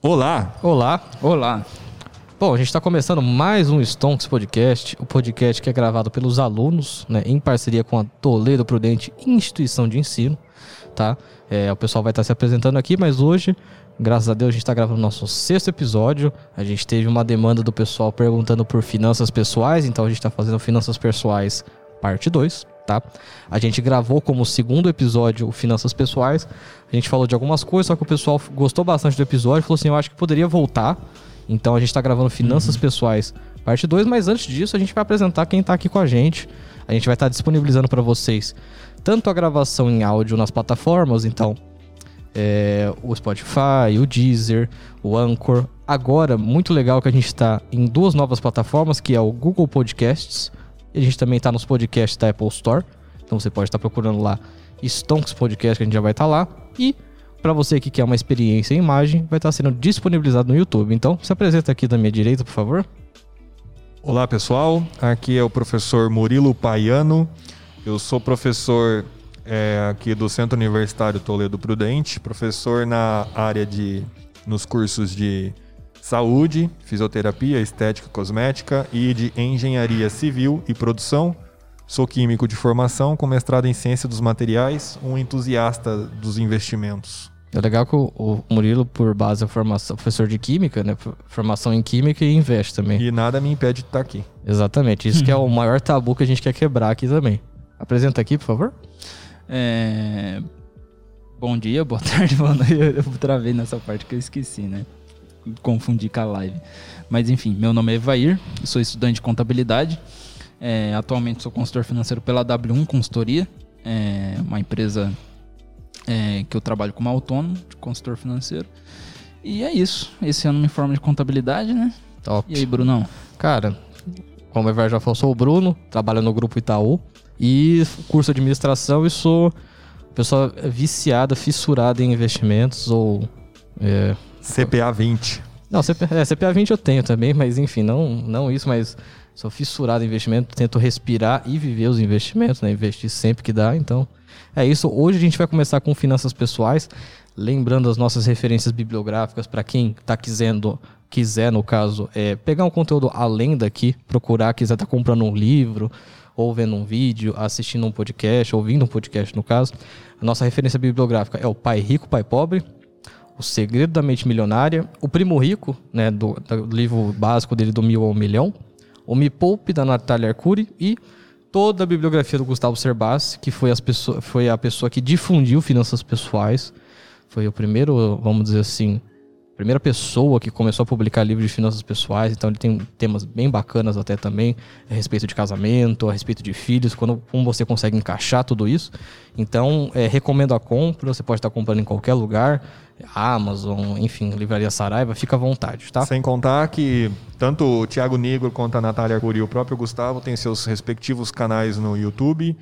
Olá! Olá! Olá! Bom, a gente está começando mais um Stonks Podcast, o podcast que é gravado pelos alunos, né, em parceria com a Toledo Prudente Instituição de Ensino, tá? É, o pessoal vai estar se apresentando aqui, mas hoje, graças a Deus, a gente está gravando nosso sexto episódio. A gente teve uma demanda do pessoal perguntando por finanças pessoais, então a gente está fazendo finanças pessoais parte 2, tá? A gente gravou como segundo episódio o Finanças Pessoais. A gente falou de algumas coisas, só que o pessoal gostou bastante do episódio, falou assim: eu acho que poderia voltar. Então a gente está gravando Finanças uhum. Pessoais parte 2, mas antes disso a gente vai apresentar quem está aqui com a gente. A gente vai estar tá disponibilizando para vocês tanto a gravação em áudio nas plataformas, então é, o Spotify, o Deezer, o Anchor. Agora, muito legal que a gente está em duas novas plataformas, que é o Google Podcasts. E a gente também está nos podcasts da Apple Store. Então você pode estar tá procurando lá Stonks Podcast, que a gente já vai estar tá lá. E para você que quer uma experiência em imagem, vai estar sendo disponibilizado no YouTube. Então, se apresenta aqui da minha direita, por favor. Olá, pessoal. Aqui é o professor Murilo Paiano. Eu sou professor é, aqui do Centro Universitário Toledo Prudente, professor na área de nos cursos de saúde, fisioterapia, estética, cosmética e de engenharia civil e produção. Sou químico de formação com mestrado em ciência dos materiais, um entusiasta dos investimentos. É legal que o, Murilo, por base, é formação, professor de química, né? Formação em química e investe também. E nada me impede de estar aqui. Exatamente. Isso que é o maior tabu que a gente quer quebrar aqui também. Apresenta aqui, por favor. É... Bom dia, boa tarde, boa noite. Eu travei nessa parte que eu esqueci, né? Confundi com a live. Mas enfim, meu nome é Evair, sou estudante de contabilidade. É, atualmente sou consultor financeiro pela W1 Consultoria, é uma empresa é, que eu trabalho como autônomo, de consultor financeiro. E é isso. Esse ano me formo de contabilidade, né? Top. E aí, Brunão? Cara, como o Ever já falou, sou o Bruno, trabalho no Grupo Itaú e curso de administração e sou pessoa viciada, fissurada em investimentos ou. É, CPA 20. Não, CPA, é, CPA 20 eu tenho também, mas enfim, não, não isso, mas sou fissurado em investimento, tento respirar e viver os investimentos, né? Investir sempre que dá, então é isso. Hoje a gente vai começar com finanças pessoais, lembrando as nossas referências bibliográficas para quem está quisendo, quiser, no caso, é, pegar um conteúdo além daqui, procurar, quiser estar tá comprando um livro, ou vendo um vídeo, assistindo um podcast, ouvindo um podcast no caso. A nossa referência bibliográfica é o Pai Rico, Pai Pobre, O Segredo da Mente Milionária, O Primo Rico, né, do, do livro básico dele do Mil ao Milhão, o Me Poupe, da Natália Arcuri, e toda a bibliografia do Gustavo Cerbasi, que foi, as pessoa, foi a pessoa que difundiu finanças pessoais. Foi o primeiro, vamos dizer assim, primeira pessoa que começou a publicar livros de finanças pessoais, então ele tem temas bem bacanas até também, a respeito de casamento, a respeito de filhos, quando, como você consegue encaixar tudo isso. Então, é, recomendo a compra, você pode estar comprando em qualquer lugar, Amazon, enfim, Livraria Saraiva, fica à vontade, tá? Sem contar que tanto o Thiago Negro quanto a Natália Arcuri e o próprio Gustavo têm seus respectivos canais no YouTube,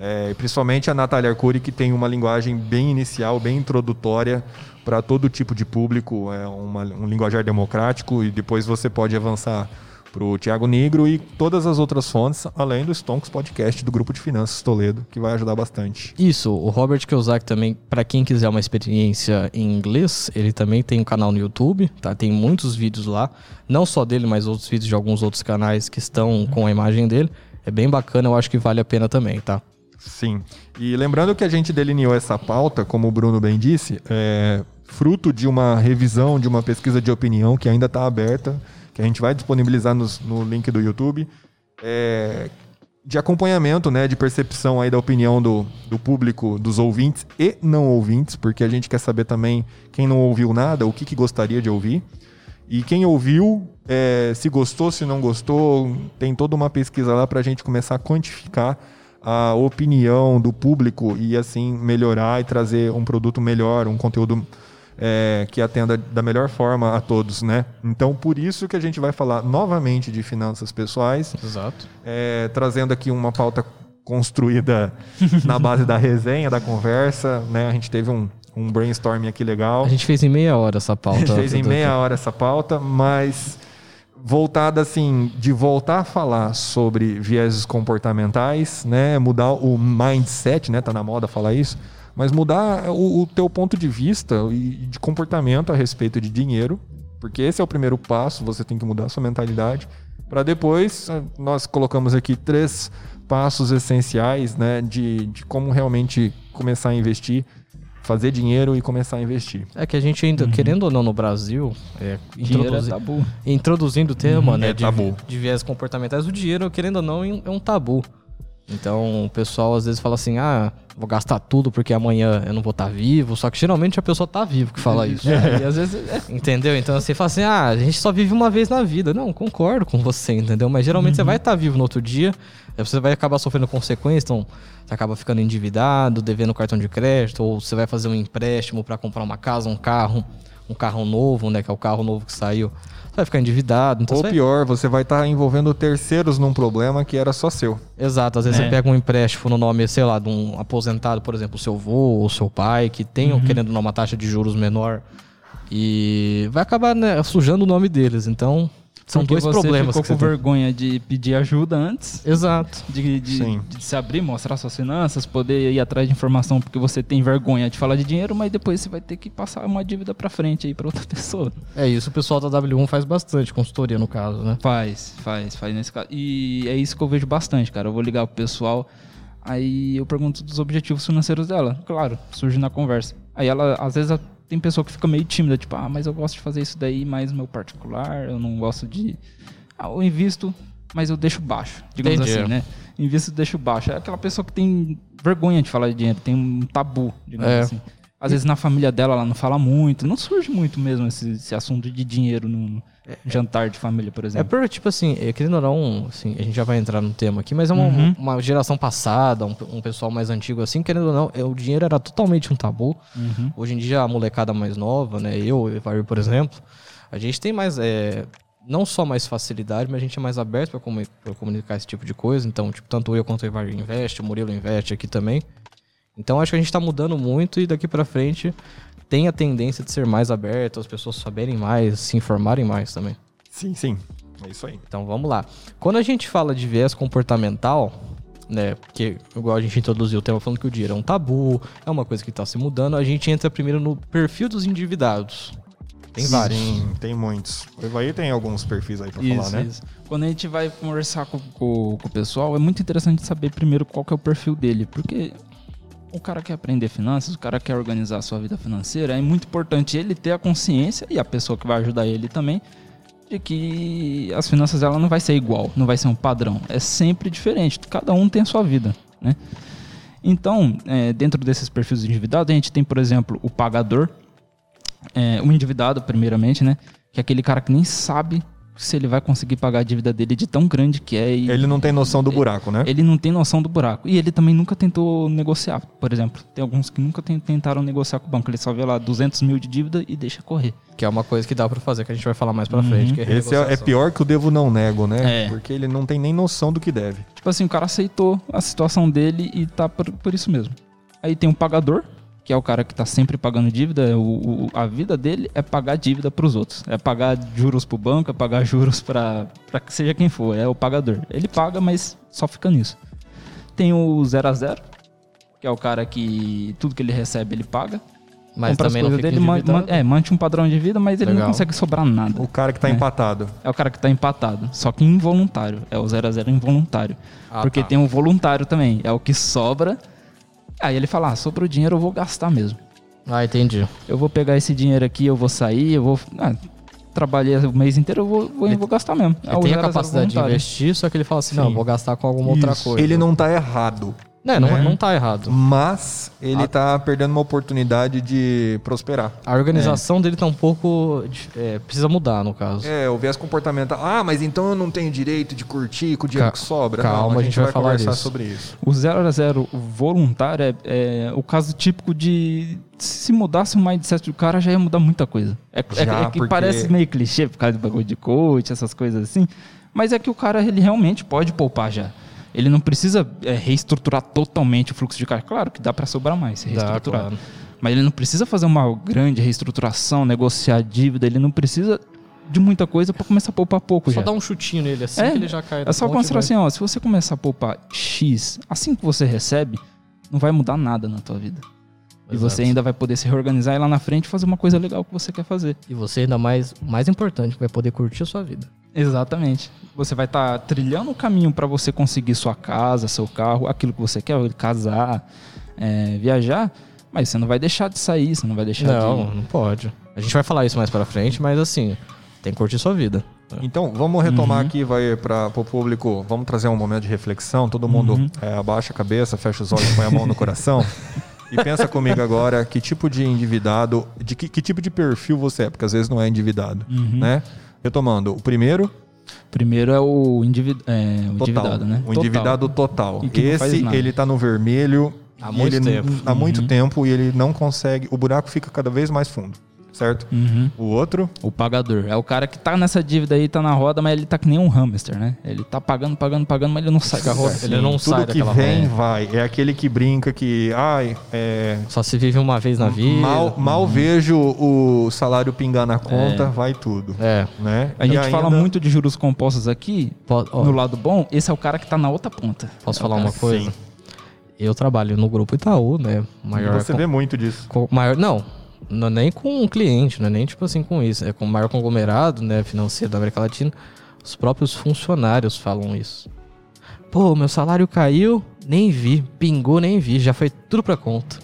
é, principalmente a Natália Arcuri, que tem uma linguagem bem inicial, bem introdutória, para todo tipo de público, é uma, um linguajar democrático e depois você pode avançar para o Tiago Negro e todas as outras fontes, além do Stonks Podcast do Grupo de Finanças Toledo, que vai ajudar bastante. Isso, o Robert Kiyosaki também, para quem quiser uma experiência em inglês, ele também tem um canal no YouTube, tá? Tem muitos vídeos lá, não só dele, mas outros vídeos de alguns outros canais que estão com a imagem dele. É bem bacana, eu acho que vale a pena também, tá? Sim. E lembrando que a gente delineou essa pauta, como o Bruno bem disse, é fruto de uma revisão, de uma pesquisa de opinião que ainda está aberta, que a gente vai disponibilizar no, no link do YouTube, é, de acompanhamento, né, de percepção aí da opinião do, do público, dos ouvintes e não ouvintes, porque a gente quer saber também quem não ouviu nada, o que, que gostaria de ouvir. E quem ouviu, é, se gostou, se não gostou, tem toda uma pesquisa lá para a gente começar a quantificar a opinião do público e assim melhorar e trazer um produto melhor, um conteúdo é, que atenda da melhor forma a todos, né? Então, por isso que a gente vai falar novamente de finanças pessoais. Exato. É, trazendo aqui uma pauta construída na base da resenha, da conversa, né? A gente teve um, um brainstorming aqui legal. A gente fez em meia hora essa pauta. A gente fez em meia hora essa pauta, mas voltada assim, de voltar a falar sobre vieses comportamentais, né? Mudar o mindset, né? Tá na moda falar isso. mas mudar o, o teu ponto de vista e de comportamento a respeito de dinheiro, porque esse é o primeiro passo, você tem que mudar a sua mentalidade, para depois eh, nós colocamos aqui três passos essenciais, né, de, de como realmente começar a investir fazer dinheiro e começar a investir. É que a gente ainda, Uhum. querendo ou não, no Brasil, é, Dinheiro é introduzi- tabu. introduzindo o tema, né, é de, tabu. de viés comportamentais, o dinheiro, querendo ou não, é um tabu. Então, o pessoal às vezes fala assim: ah, vou gastar tudo porque amanhã eu não vou estar vivo. Só que geralmente a pessoa tá viva que fala isso. É, e às vezes é, Entendeu? Então você fala assim: ah, a gente só vive uma vez na vida. Não, concordo com você, entendeu? Mas geralmente você vai estar vivo no outro dia, você vai acabar sofrendo consequências, então você acaba ficando endividado, devendo cartão de crédito, ou você vai fazer um empréstimo para comprar uma casa, um carro, um carro novo, né? Que é o carro novo que saiu. Você vai ficar endividado. Então Ou você vai- pior, você vai estar envolvendo terceiros num problema que era só seu. Exato, às vezes É. você pega um empréstimo no nome, sei lá, de um aposentado, por exemplo, o seu avô ou seu pai, que tem, Uhum. querendo ou não, uma taxa de juros menor. E vai acabar né, sujando o nome deles. Então, são porque dois você problemas ficou que com você tem. vergonha de pedir ajuda antes, Exato. de, de- de se abrir, mostrar suas finanças, poder ir atrás de informação porque você tem vergonha de falar de dinheiro, mas depois você vai ter que passar uma dívida pra frente aí pra outra pessoa. É isso, o pessoal da W1 faz bastante, consultoria no caso, né? Faz, faz, faz nesse caso. E é isso que eu vejo bastante, cara. Eu vou ligar pro pessoal, aí eu pergunto dos objetivos financeiros dela. Claro, surge na conversa. Aí ela, às vezes, tem pessoa que fica meio tímida, tipo, ah, mas eu gosto de fazer isso daí mais no meu particular, eu não gosto de. Ah, eu invisto, mas eu deixo baixo, digamos Entendi. assim, né? Invisto e deixo baixo. É aquela pessoa que tem vergonha de falar de dinheiro, tem um tabu, digamos É. assim. Às vezes na família dela ela não fala muito, não surge muito mesmo esse, esse assunto de dinheiro no jantar de família, por É exemplo. por, tipo assim, é, querendo ou não, assim, a gente já vai entrar no tema aqui, mas é uma, Uhum. uma geração passada, um, um pessoal mais antigo assim, querendo ou não, é, o dinheiro era totalmente um tabu. Uhum. Hoje em dia, a molecada mais nova, né? Eu, o Evair, por exemplo, a gente tem mais. é, não só mais facilidade, mas a gente é mais aberto para comunicar esse tipo de coisa. Então, tipo, tanto eu quanto o Evair investe, o Murilo investe aqui também. Então, acho que a gente tá mudando muito e daqui para frente tem a tendência de ser mais aberto, as pessoas saberem mais, se informarem mais também. Sim, sim. É isso aí. Então vamos lá. Quando a gente fala de viés comportamental, né? Porque, igual a gente introduziu o tema falando que o dinheiro é um tabu, é uma coisa que está se mudando, a gente entra primeiro no perfil dos endividados. Tem vários. Sim, tem muitos. O Evair tem alguns perfis aí pra Isso, falar, né? isso. Quando a gente vai conversar com, com- com o pessoal, é muito interessante saber primeiro qual que é o perfil dele, porque o cara quer aprender finanças, o cara quer organizar a sua vida financeira, é muito importante ele ter a consciência e a pessoa que vai ajudar ele também de que as finanças ela não vai ser igual, não vai ser um padrão, é sempre diferente. Cada um tem a sua vida, né? Então, é, dentro desses perfis endividados, a gente tem, por exemplo, o pagador, é, o endividado, primeiramente, né? Que é aquele cara que nem sabe se ele vai conseguir pagar a dívida dele de tão grande que é. E Ele não tem noção do buraco, né? ele não tem noção do buraco. E ele também nunca tentou negociar, por exemplo. Tem alguns que nunca ten- tentaram negociar com o banco. Ele só vê lá 200 mil de dívida e deixa correr. Que é uma coisa que dá pra fazer, que a gente vai falar mais pra frente. Que é Esse é, é pior que o devo não nego, né? É. Porque ele não tem nem noção do que deve. Tipo assim, o cara aceitou a situação dele e tá por, por isso mesmo. Aí tem um pagador, que é o cara que tá sempre pagando dívida. O, o- a vida dele é pagar dívida pros outros. É pagar juros pro banco, é pagar juros que seja quem for. É o pagador. Ele paga, mas só fica nisso. Tem o 0 a 0 que é o cara que tudo que ele recebe ele paga. Mas compra as também coisas fica dele, man- man- é, mante um padrão de vida, mas ele Legal. não consegue sobrar nada. O cara que tá É. empatado. É o cara que tá empatado, só que involuntário. É o 0 a 0 involuntário. Ah, Porque tá. tem um voluntário também. É o que sobra. Aí ele fala: ah, sobrou dinheiro, eu vou gastar mesmo. Ah, entendi. Eu vou pegar esse dinheiro aqui, eu vou sair, eu vou. Ah, trabalhei o mês inteiro, eu vou, vou, Ele- vou gastar mesmo. É Ele o tem a 0 0 capacidade de investir, só que ele fala assim, não, Sim. vou gastar com alguma outra Isso. coisa. Ele não tá errado. É, não, né? não tá errado. Mas ele Ah. tá perdendo uma oportunidade de prosperar. A organização dele tá um pouco... é, precisa mudar, no caso. É, o viés comportamental. Ah, mas então eu não tenho direito de curtir com o dinheiro Ca- que sobra. calma, Não, a gente vai falar conversar disso. sobre isso. O 0 a 0 voluntário é, é o caso típico de se mudasse o mindset do cara já ia mudar muita coisa. É, é- Já, é que porque- parece meio clichê por causa do bagulho de coach, essas coisas assim, mas é que o cara ele realmente pode poupar já. Ele não precisa é, reestruturar totalmente o fluxo de caixa. Claro que dá para sobrar mais, se Dá, reestruturar. claro. Mas ele não precisa fazer uma grande reestruturação, negociar dívida, ele não precisa de muita coisa para começar a poupar pouco Só já. dar um chutinho nele assim É, que ele já cai. É só considerar assim, ó, se você começar a poupar X, assim que você recebe, não vai mudar nada na tua vida. E você Exato. ainda vai poder se reorganizar e lá na frente fazer uma coisa legal que você quer fazer. E você ainda mais, mais importante, vai poder curtir a sua vida. Exatamente. Você vai estar trilhando o caminho para você conseguir sua casa, seu carro, aquilo que você quer, casar, é, viajar, mas você não vai deixar de sair, você não vai deixar Não, de. não pode. A gente vai falar isso mais pra frente, mas assim, tem que curtir sua vida. Então, vamos retomar aqui, vai para o público, vamos trazer um momento de reflexão. Todo mundo é, abaixa a cabeça, fecha os olhos, põe a mão no coração. E pensa comigo agora que tipo de endividado, de que, que tipo de perfil você é, porque às vezes não é endividado, né? Retomando, o primeiro, Primeiro é o, individ... é, o total, endividado, né? o Total. endividado total. Esse, ele tá no vermelho Há muito ele- tempo. Há muito tempo e ele não consegue, o buraco fica cada vez mais fundo, certo? Uhum. O outro, O pagador. É o cara que tá nessa dívida aí, tá na roda, mas ele tá que nem um hamster, né? Ele tá pagando, pagando, pagando, mas ele não sai da roda. Ele não sai tudo que daquela vem, roda. vai. É aquele que brinca que, ai, é, Só se vive uma vez na vida. Mal, mal vejo o salário pingar na conta, vai tudo. É. Né? A gente fala ainda- muito de juros compostos aqui. No lado bom, esse é o cara que tá na outra ponta. posso É falar cara- uma coisa? sim. Eu trabalho no grupo Itaú, né? Maior Você vê muito disso. com- maior, não, não é nem com um cliente, não é nem tipo assim com isso. É com o maior conglomerado né, financeiro da América Latina. Os próprios funcionários falam isso. Pô, meu salário caiu, nem vi. Pingou, nem vi. Já foi tudo pra conta.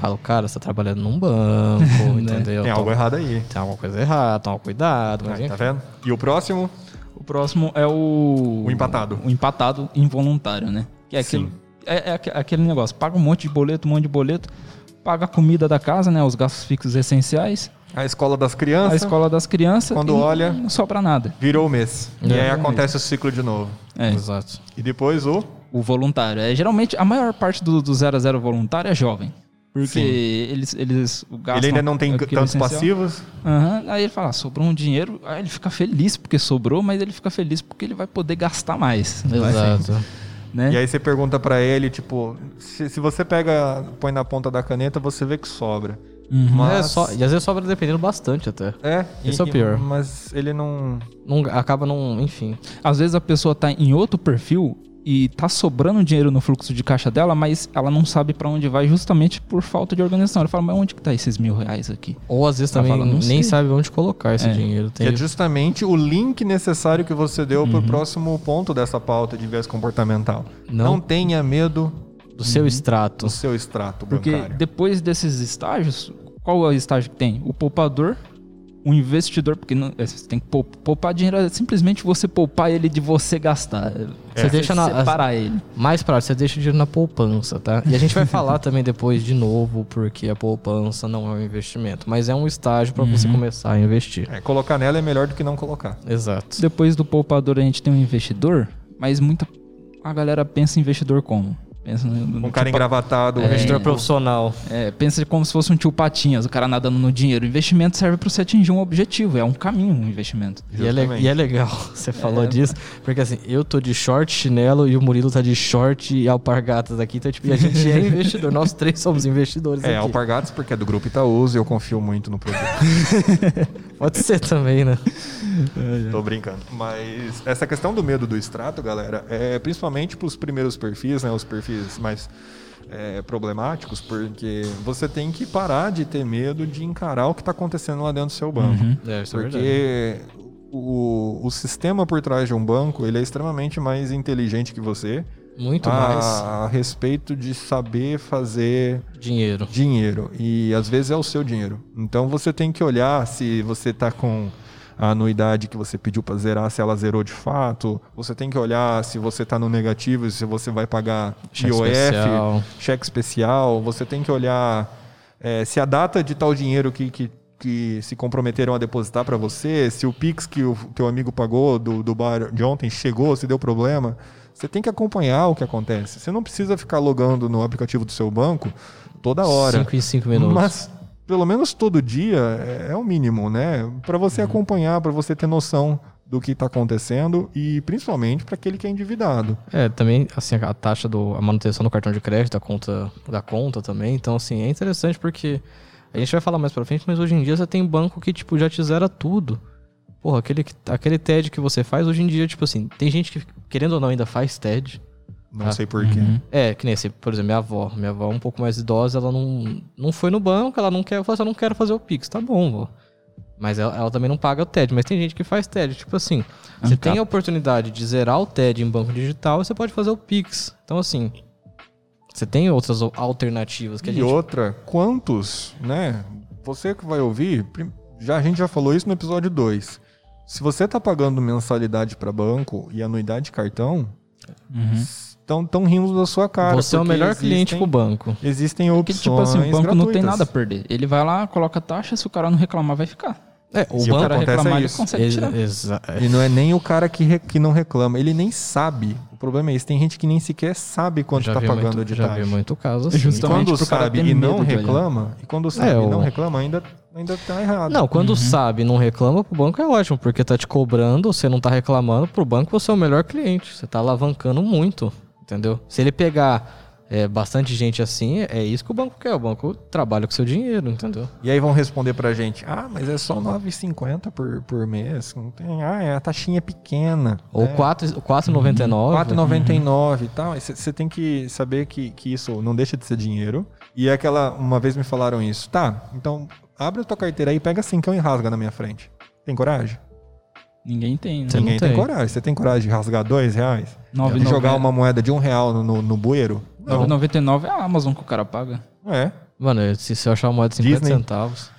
Falo, cara, você tá trabalhando num banco, entendeu? Tem algo Toma- errado aí. Tem alguma coisa errada, toma cuidado. Mas, Tá vendo? E o próximo? O próximo é o. O empatado. O empatado involuntário, né? Que é é, é aque- aquele negócio: paga um monte de boleto, um monte de boleto, paga a comida da casa, né? Os gastos fixos essenciais, A escola das a crianças escola das crianças. Quando e olha- Não sobra nada. virou o mês. E aí É. acontece o ciclo de novo. É. Exato. E depois o. O voluntário. É, geralmente, a maior parte do, do 0 a 0 voluntário é jovem. Porque Sim. eles, eles gastam Ele ainda não tem aquilo tantos essencial. passivos. Aham, Aí ele fala, ah, sobrou um dinheiro. Aí ele fica feliz porque sobrou, mas ele fica feliz porque ele vai poder gastar mais. Exato. Né? E aí você pergunta pra ele, tipo, se, se você pega, põe na ponta da caneta, você vê que sobra. Uhum. Mas- É, só, e às vezes sobra dependendo bastante até. É, Esse é o pior. Mas ele não. Não, acaba não. Enfim. Às vezes a pessoa tá em outro perfil e tá sobrando dinheiro no fluxo de caixa dela, mas ela não sabe pra onde vai justamente por falta de organização. Ela fala, mas onde que tá esses mil reais aqui? Ou às vezes Ela também fala, "Não nem sei." sabe onde colocar esse É. dinheiro. Que Tem, é justamente o link necessário que você deu Uhum. pro próximo ponto dessa pauta de viés comportamental. Não. Não, tenha medo do seu extrato. do seu extrato Porque bancário. depois desses estágios, qual é o estágio que tem? O poupador, o investidor, porque não, é, você tem que pou- poupar dinheiro, é simplesmente você poupar ele de você gastar. Você deixa na- separar ele. Mais prático, você deixa o dinheiro na poupança, tá? E a gente vai falar também depois de novo, porque a poupança não é um investimento, mas é um estágio para você começar a investir. É, colocar nela é melhor do que não colocar. Exato. Depois do poupador a gente tem um investidor, mas muita a galera pensa em investidor como? Pensa no, no Um cara tipo- engravatado. Investidor rico. profissional. É, pensa como se fosse um tio Patinhas, o cara nadando no dinheiro. O investimento serve para você atingir um objetivo, é um caminho um investimento. E é, e é legal, você falou disso, porque assim, eu tô de short, chinelo e o Murilo tá de short e alpargatas aqui, então tipo, e a gente é investidor, nós três somos investidores É, aqui. Alpargatas porque é do grupo Itaúsa e eu confio muito no produto. Pode ser também, né? Tô brincando. Mas essa questão do medo do extrato, galera, é principalmente para os primeiros perfis, né? Os perfis mais é, problemáticos, porque você tem que parar de ter medo de encarar o que está acontecendo lá dentro do seu banco. É, isso é verdade. Porque o, o sistema por trás de um banco ele é extremamente mais inteligente que você Muito a, mais a respeito de saber fazer dinheiro. dinheiro e às vezes é o seu dinheiro. Então você tem que olhar se você está com a anuidade que você pediu para zerar, se ela zerou de fato. Você tem que olhar se você está no negativo, se você vai pagar Cheque IOF, especial. cheque especial. Você tem que olhar eh, se a data de tal dinheiro que, que, que se comprometeram a depositar para você, se o Pix que o teu amigo pagou do, do bar de ontem chegou, se deu problema. Você tem que acompanhar o que acontece. Você não precisa ficar logando no aplicativo do seu banco toda hora. 5 em 5 minutos. Mas pelo menos todo dia é, é o mínimo, né? Para você Uhum. acompanhar, para você ter noção do que está acontecendo e principalmente para aquele que é endividado. É, também, assim, a taxa do a manutenção do cartão de crédito, da conta, da conta também. Então, assim, é interessante porque a gente vai falar mais pra frente, mas hoje em dia você tem banco que, tipo, já te zera tudo. Porra, aquele, que- aquele TED que você faz, hoje em dia, tipo assim, tem gente que, querendo ou não, ainda faz TED. Não Ah, sei porquê. Uhum. É, que nem esse, por exemplo, minha avó. Minha avó é um pouco mais idosa, ela não, não foi no banco, ela não quer, assim, eu não quero fazer o Pix. Tá bom, vó. Mas ela, ela também não paga o TED. Mas tem gente que faz TED. Tipo assim, você Ancap. tem a oportunidade de zerar o TED em banco digital e você pode fazer o Pix. Então, assim, você tem outras alternativas que a E gente... outra, quantos, né? Você que vai ouvir, já, a gente já falou isso no episódio 2. Se você tá pagando mensalidade para banco e anuidade de cartão, Uhum. Estão tão rindo da sua cara. você é o porque melhor cliente existem- pro banco. Existem Porque, opções tipo assim, o banco não tem gratuitas. nada a perder. Ele vai lá, coloca taxa, se o cara não reclamar, vai ficar. É, o E Se o banco- cara acontece reclamar, é ele isso. consegue tirar. é. E não é nem o cara que, re- que não reclama, ele nem sabe. O problema é esse, tem gente que nem sequer sabe quanto Já tá vi pagando muito, de já taxa. vi muito caso assim. E Justamente quando pro cara sabe e não de olhar. reclama, e quando sabe É, e não o- reclama, ainda, ainda tá errado. Não, quando Uhum. sabe e não reclama, pro banco é ótimo, porque tá te cobrando, você não tá reclamando, pro banco você é o melhor cliente. Você tá alavancando muito, entendeu? Se ele pegar é, bastante gente assim, é isso que o banco quer. O banco trabalha com seu dinheiro, entendeu? E aí vão responder pra gente, ah, mas é só 9,50 por, por mês, não tem, ah, é, a taxinha é pequena. Ou é, 4 4,99. 4,99 e tal. Você tem que saber que, que isso não deixa de ser dinheiro. E é aquela, uma vez me falaram isso, tá, então abre a tua carteira aí, pega cincão e rasga na minha frente. Tem coragem? Ninguém tem, né? Ninguém não tem. tem. coragem. Você tem coragem de rasgar dois reais? Nove E jogar nove- uma moeda de um real no, no, no bueiro? Não. 9,99 é a Amazon que o cara paga. É, Mano, se você achar uma moeda de 50 Disney. centavos.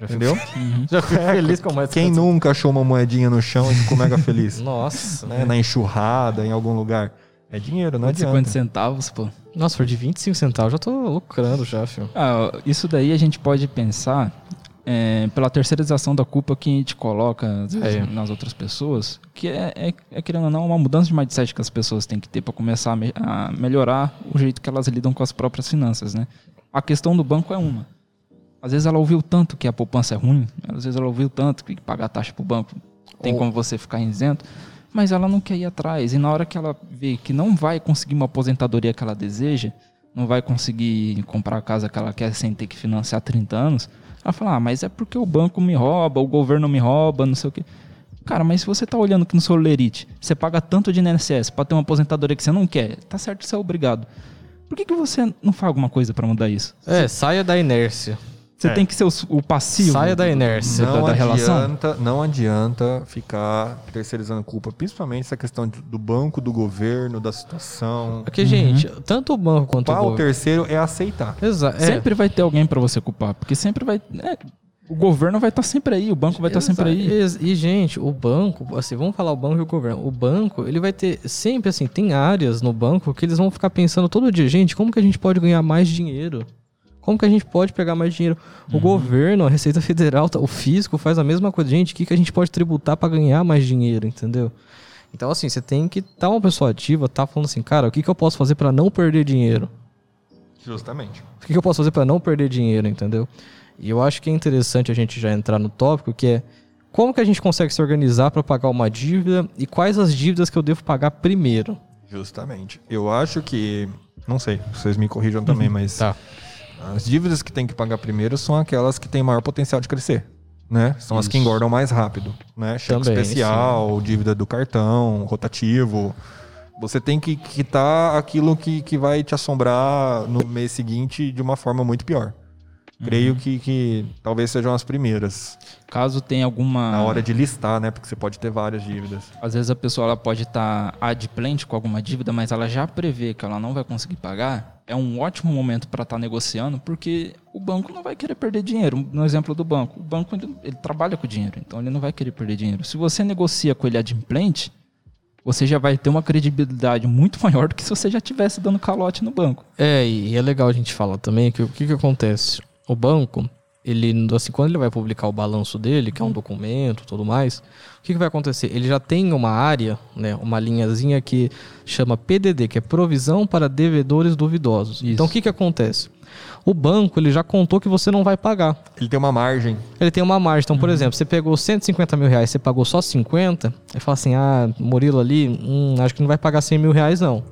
Já fico, entendeu? já fico feliz com a moeda de Quem 50 nunca achou uma moedinha no chão e ficou mega feliz? Nossa. né? Na enxurrada, em algum lugar. É dinheiro, não de 50 adianta. centavos, pô. Nossa, for de 25 centavos, já tô lucrando já, filho. Ah, isso daí a gente pode pensar é, pela terceirização da culpa que a gente coloca vezes, É. nas outras pessoas, que é, é, é, querendo ou não, uma mudança de mindset que as pessoas têm que ter para começar a, me- a melhorar o jeito que elas lidam com as próprias finanças, né? A questão do banco é uma. Às vezes ela ouviu tanto que a poupança é ruim, às vezes ela ouviu tanto que pagar taxa pro banco tem como você ficar isento, mas ela não quer ir atrás. E na hora que ela vê que não vai conseguir uma aposentadoria que ela deseja, não vai conseguir comprar a casa que ela quer sem ter que financiar 30 anos, ela fala, ah, mas é porque o banco me rouba, o governo me rouba, não sei o quê. Cara, mas se você tá olhando que no seu lerite, você paga tanto de INSS para ter uma aposentadoria que você não quer, tá certo você é obrigado. Por que, que você não faz alguma coisa para mudar isso? É, saia da inércia. Você É. tem que ser o, o passivo Saia da inércia. da- Não da relação? adianta, não adianta ficar terceirizando culpa, principalmente essa questão do banco, do governo, da situação. Porque, gente, tanto o banco quanto Culpar o o governo. terceiro é aceitar. Exato. É. Sempre vai ter alguém para você culpar, porque sempre vai. é, o governo vai estar sempre aí, o banco vai estar sempre aí. Exa- E, gente, o banco, assim, vamos falar o banco e o governo. O banco, ele vai ter sempre, assim, tem áreas no banco que eles vão ficar pensando todo dia, gente, como que a gente pode ganhar mais dinheiro? Como que a gente pode pegar mais dinheiro? O governo, a Receita Federal, tá- o fisco faz a mesma coisa. Gente, o que, que a gente pode tributar para ganhar mais dinheiro, entendeu? Então, assim, você tem que estar uma pessoa ativa, tá falando assim, cara, o que, que eu posso fazer para não perder dinheiro? Justamente. O que que eu posso fazer para não perder dinheiro, entendeu? E eu acho que é interessante a gente já entrar no tópico que é como que a gente consegue se organizar para pagar uma dívida e quais as dívidas que eu devo pagar primeiro. Justamente. Eu acho que. Não sei, vocês me corrijam também, mas. Tá. As dívidas que tem que pagar primeiro são aquelas que têm maior potencial de crescer. Né? São as que Isso. engordam mais rápido. Né? Cheque Também, especial, dívida do cartão, rotativo. Você tem que quitar aquilo que, que vai te assombrar no mês seguinte de uma forma muito pior. Creio que, que talvez sejam as primeiras. Caso tenha alguma. Na hora de listar, né? Porque você pode ter várias dívidas. Às vezes a pessoa ela pode estar adimplente com alguma dívida, mas ela já prevê que ela não vai conseguir pagar. É um ótimo momento para estar negociando, porque o banco não vai querer perder dinheiro. No exemplo do banco, o banco ele, ele trabalha com dinheiro, então ele não vai querer perder dinheiro. Se você negocia com ele adimplente, você já vai ter uma credibilidade muito maior do que se você já tivesse dando calote no banco. É, e é legal a gente falar também que o que, que acontece? O banco, ele, assim, quando ele vai publicar o balanço dele, que é um documento e tudo mais, o que, que vai acontecer? Ele já tem uma área, né, uma linhazinha que chama PDD, que é Provisão para Devedores Duvidosos. Isso. Então, o que, que acontece? O banco, ele já contou que você não vai pagar. Ele tem uma margem. Ele tem uma margem. Então, por exemplo, você pegou 150 mil reais, você pagou só 50, aí fala assim, ah, Murilo ali, hum, acho que não vai pagar 100 mil reais, não.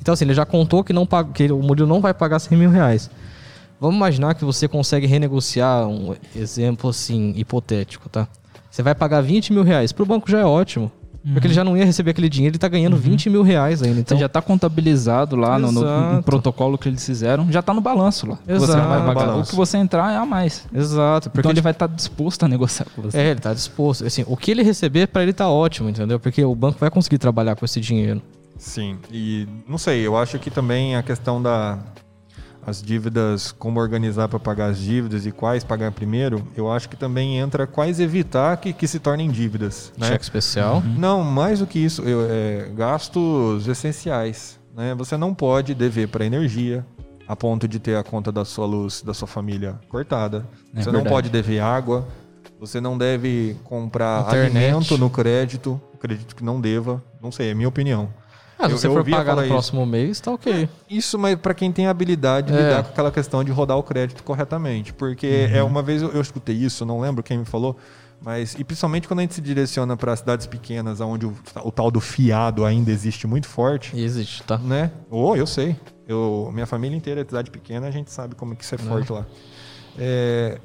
Então, assim, ele já contou que, não paga, que o Murilo não vai pagar 100 mil reais. Vamos imaginar que você consegue renegociar um exemplo, assim, hipotético, tá? Você vai pagar 20 mil reais. Pro banco já é ótimo. Porque ele já não ia receber aquele dinheiro, ele tá ganhando 20 mil reais ainda. Então, Então já tá contabilizado lá no, no- no protocolo que eles fizeram, já tá no balanço lá. Você Exato. vai pagar. Balanço. O que você entrar é a mais. Exato. Porque Então ele vai estar disposto a negociar com você. É, ele tá disposto. Assim, o que ele receber, pra ele tá ótimo, entendeu? Porque o banco vai conseguir trabalhar com esse dinheiro. Sim, e não sei, eu acho que também a questão da as dívidas, como organizar para pagar as dívidas e quais pagar primeiro, eu acho que também entra quais evitar que, que se tornem dívidas. Né? Cheque especial. Não, mais do que isso, eu, é, gastos essenciais. Né? Você não pode dever para energia a ponto de ter a conta da sua luz da sua família cortada. É você não verdade. pode dever água. Você não deve comprar Internet. alimento no crédito. Acredito que não deva. Não sei, é minha opinião. Ah, se Eu- você for pagar no isso. próximo mês, tá ok. Isso, mas para quem tem habilidade de É. lidar com aquela questão de rodar o crédito corretamente. Porque Uhum. é uma vez eu, eu escutei isso, não lembro quem me falou, mas e principalmente quando a gente se direciona para cidades pequenas, onde o, o tal do fiado ainda existe muito forte, existe, tá? né? Oh, eu sei. Eu, minha família inteira é cidade pequena, a gente sabe como que isso é forte lá. É,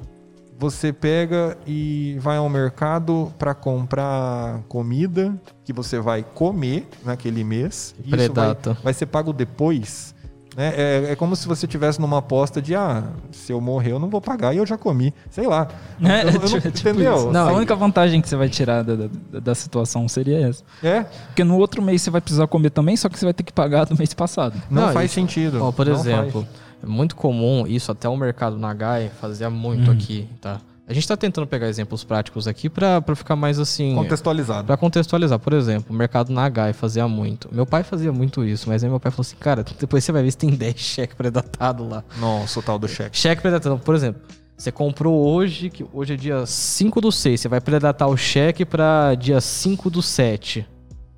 você pega e vai ao mercado para comprar comida que você vai comer naquele mês. e isso vai, Predata. vai ser pago depois. Né? É, é como se você tivesse numa aposta de ah, se eu morrer eu não vou pagar e eu já comi. Sei lá. É, Eu- eu não- tipo- tipo entendeu? Não, a e- única vantagem que você vai tirar da, da, da situação seria essa. É, Porque no outro mês você vai precisar comer também, só que você vai ter que pagar do mês passado. não, Não, faz isso- sentido. Ó, por Não exemplo, faz. É muito comum isso, até o mercado Nagai fazia muito Hum. aqui, tá? A gente tá tentando pegar exemplos práticos aqui pra ficar mais assim. Contextualizado. Pra contextualizar, por exemplo, o mercado Nagai fazia muito. Meu pai fazia muito isso, mas aí meu pai falou assim: cara, depois você vai ver se tem 10 cheques predatados lá. Nossa, o tal do cheque. Cheque predatado, por exemplo, você comprou hoje, que hoje é dia 5 do 6, você vai predatar o cheque pra dia 5 do 7.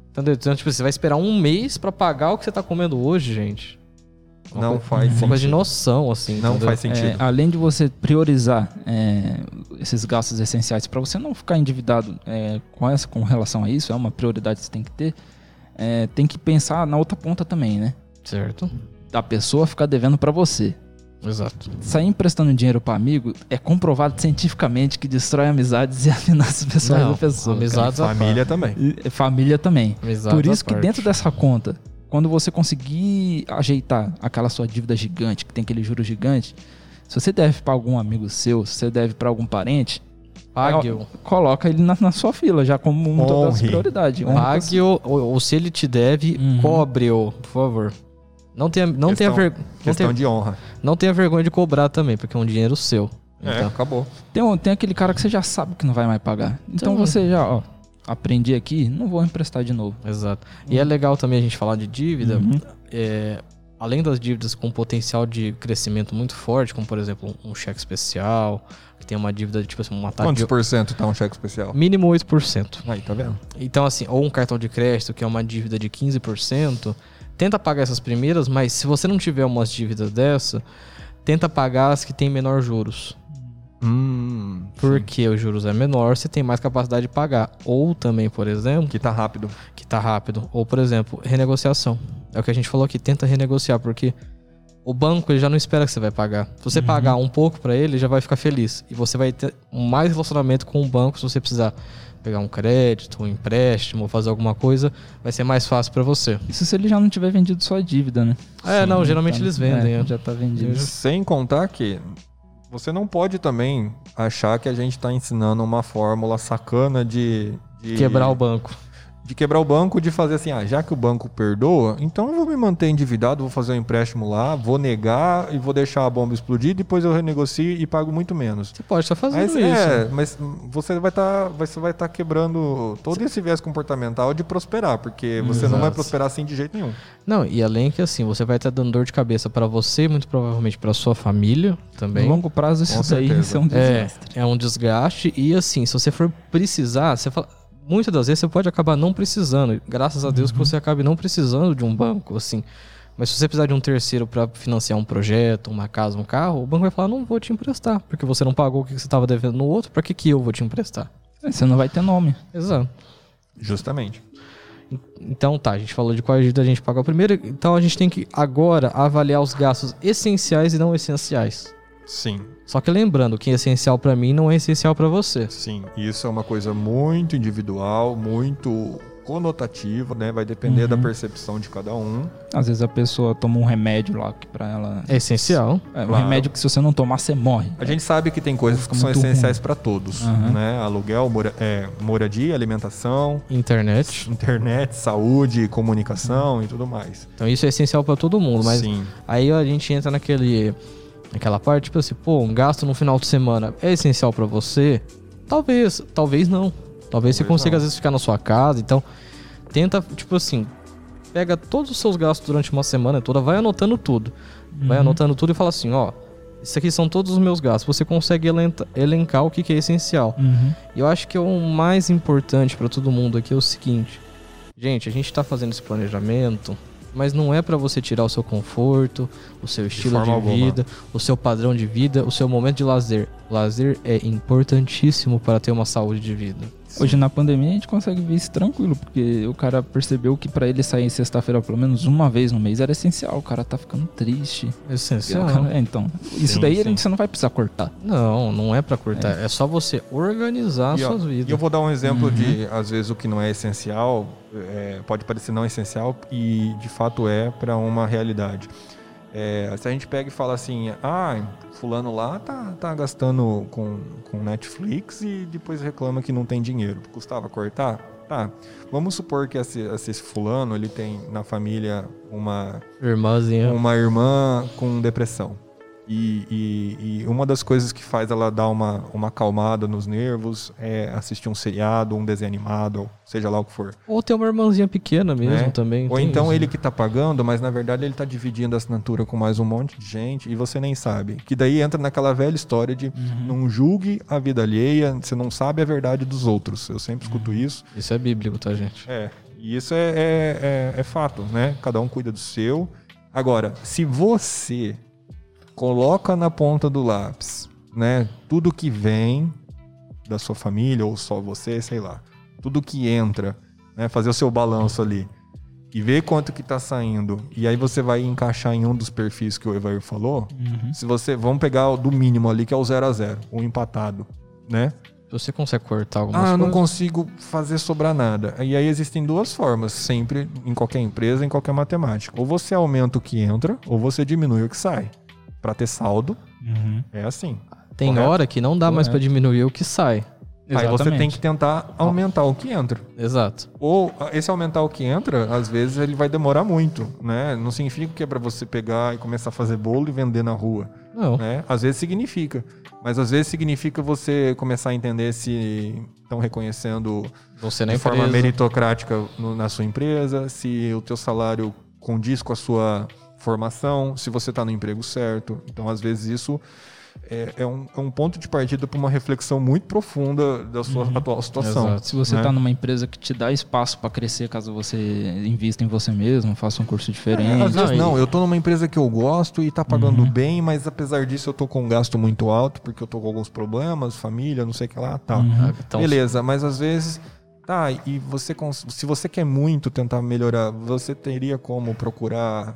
Entendeu? Então, tipo, você vai esperar um mês pra pagar o que você tá comendo hoje, gente. Uma Não coisa- faz Uma coisa de sentido. noção, assim. Não entendeu? faz sentido. É, além de você priorizar é, esses gastos essenciais para você não ficar endividado é, com essa com relação a isso, é uma prioridade que você tem que ter. é, tem que pensar na outra ponta também, né? Certo. Da pessoa ficar devendo para você. Exato. Sair emprestando dinheiro para amigo é comprovado cientificamente que destrói amizades e as finanças pessoais Não, da pessoa. amizades Família também. E família também. Amizades Por isso que parte. dentro dessa conta, quando você conseguir ajeitar aquela sua dívida gigante, que tem aquele juro gigante, se você deve para algum amigo seu, se você deve para algum parente, Pague-o. coloca ele na, na sua fila, já como um toda essa Honre. prioridade. Honre Pague-o, ou, ou se ele te deve, Uhum. cobre-o, por favor. Não tenha, não tenha, Questão- ver, não, Questão tenha, de honra. não tenha vergonha de cobrar também, porque é um dinheiro seu. É, Então, acabou. Tem, tem aquele cara que você já sabe que não vai mais pagar. Então Então- você já, ó, aprendi aqui, não vou emprestar de novo. Exato. E é legal também a gente falar de dívida. Uhum. é, além das dívidas com potencial de crescimento muito forte, como por exemplo um cheque especial, que tem uma dívida de tipo assim, uma taxa Quantos de por cento tá um cheque especial? mínimo 8%. Aí, tá vendo? Então, assim, ou um cartão de crédito que é uma dívida de 15%, tenta pagar essas primeiras, mas se você não tiver umas dívidas dessa, tenta pagar as que tem menor juros. Hum. Porque os juros é menor, você tem mais capacidade de pagar. Ou também, por exemplo, Que tá rápido. que tá rápido. Ou, por exemplo, renegociação. É o que a gente falou aqui, tenta renegociar, porque o banco ele já não espera que você vai pagar. Se você pagar um pouco pra ele, ele já vai ficar feliz. E você vai ter um mais relacionamento com o banco se você precisar pegar um crédito, um empréstimo, ou fazer alguma coisa, vai ser mais fácil pra você. Isso se ele já não tiver vendido sua dívida, né? É, não, geralmente Tá- eles vendem. é, é. já tá vendido. Sem contar que você não pode também achar que a gente tá ensinando uma fórmula sacana de. de Quebrar o banco. De quebrar o banco, de fazer assim, ah, já que o banco perdoa, então eu vou me manter endividado, vou fazer um empréstimo lá, vou negar e vou deixar a bomba explodir, depois eu renegocio e pago muito menos. Você pode estar fazendo Mas, isso. é, mas você vai estar você vai tá quebrando todo esse viés comportamental de prosperar, porque você não vai Exato. prosperar assim de jeito nenhum. Não, e além que assim, você vai estar dando dor de cabeça pra você, muito provavelmente pra sua família também. No longo prazo, isso daí é um É, desastre. é um desgaste. E assim, se você for precisar, você fala. Muitas das vezes você pode acabar não precisando. Graças a Deus que você acabe não precisando de um banco, assim. Mas se você precisar de um terceiro para financiar um projeto, uma casa, um carro, o banco vai falar: não vou te emprestar, porque você não pagou o que você estava devendo no outro, para que, que eu vou te emprestar? É, Você não vai ter nome. Exato. Justamente. Então tá, a gente falou de qual ajuda a gente paga primeiro. Então a gente tem que agora avaliar os gastos essenciais e não essenciais. Sim, Só que lembrando que essencial para mim não é essencial para você. sim. Isso é uma coisa muito individual, muito conotativa, né? Vai depender da percepção de cada um. Às vezes a pessoa toma um remédio lá que pra ela. É essencial. É um Claro. remédio que se você não tomar, você morre. A gente sabe que tem coisas que são essenciais para todos, Aham. né? Aluguel, mora- é, moradia, alimentação, Internet. internet, saúde, comunicação e tudo mais. Então isso é essencial pra todo mundo, mas Sim. aí a gente entra naquele naquela parte, tipo assim, pô, um gasto no final de semana é essencial pra você? Talvez, talvez não. Talvez você consiga às vezes ficar na sua casa, então tenta, tipo assim, pega todos os seus gastos durante uma semana toda, vai anotando tudo. Vai Uhum. anotando tudo e fala assim, ó, isso aqui são todos os meus gastos. Você consegue elencar o que, que é essencial. Uhum. E eu acho que é o mais importante pra todo mundo aqui é o seguinte. Gente, a gente tá fazendo esse planejamento, mas não é pra você tirar o seu conforto, o seu estilo de, alguma. vida, o seu padrão de vida, o seu momento de lazer. Lazer é importantíssimo para ter uma saúde de vida. Hoje na pandemia a gente consegue ver isso tranquilo, porque o cara percebeu que pra ele sair sexta-feira pelo menos uma vez no mês era essencial. O cara tá ficando triste. Essencial. O cara- é, então, isso Sim, daí sim. a gente- você não vai precisar cortar. Não, não é pra cortar. É, só você organizar E, ó, suas E vidas. eu vou dar um exemplo Uhum. de, às vezes, o que não é essencial, é, pode parecer não essencial e de fato é para uma realidade. É, se a gente pega e fala assim, ah, fulano lá tá, tá gastando com, com Netflix e depois reclama que não tem dinheiro. Custava cortar? Tá. Vamos supor que esse, esse fulano, ele tem na família uma Irmãzinha. uma irmã com depressão. E, e- e uma das coisas que faz ela dar uma, uma acalmada nos nervos é assistir um seriado, um desenho animado, seja lá o que for. Ou ter uma irmãzinha pequena mesmo né? também. Ou então isso. ele que tá pagando, mas na verdade ele tá dividindo a assinatura com mais um monte de gente e você nem sabe. Que daí entra naquela velha história de não julgue a vida alheia, você não sabe a verdade dos outros. Eu sempre escuto isso. Isso é bíblico, tá, gente? É, e isso é, é, é- é fato, né? Cada um cuida do seu. Agora, se você coloca na ponta do lápis, né? Tudo que vem da sua família, ou só você, sei lá. Tudo que entra, né? Fazer o seu balanço ali. E ver quanto que tá saindo. E aí você vai encaixar em um dos perfis que o Evair falou. Se você. Vamos pegar o do mínimo ali, que é o 0 a 0 o empatado, né? Você consegue cortar algumas Ah, eu coisas... não consigo fazer sobrar nada. E aí existem duas formas, sempre em qualquer empresa, em qualquer matemática. Ou você aumenta o que entra, ou você diminui o que sai. Pra ter saldo, é assim. Tem Correto? hora que não dá mais pra Correto. diminuir o que sai. Aí você tem que tentar aumentar o que entra. Exato. Ou esse aumentar o que entra, às vezes ele vai demorar muito, né? Não significa que é pra você pegar e começar a fazer bolo e vender na rua, Não. né? Às vezes significa, mas às vezes significa você começar a entender se estão reconhecendo Você de forma empresa. meritocrática no- na sua empresa, se o teu salário condiz com a sua formação, se você está no emprego certo. Então, às vezes, isso é, é um, é um ponto de partida para uma reflexão muito profunda da sua atual situação. Exato. Se você né? tá numa empresa que te dá espaço pra crescer, caso você invista em você mesmo, faça um curso É, diferente. às vezes Não, eu tô numa empresa que eu gosto e tá pagando bem, mas apesar disso eu tô com um gasto muito alto, porque eu tô com alguns problemas, família, não sei o que lá, tal. Ah, Então, Beleza, mas às vezes. Tá, e você. Se você quer muito tentar melhorar, você teria como procurar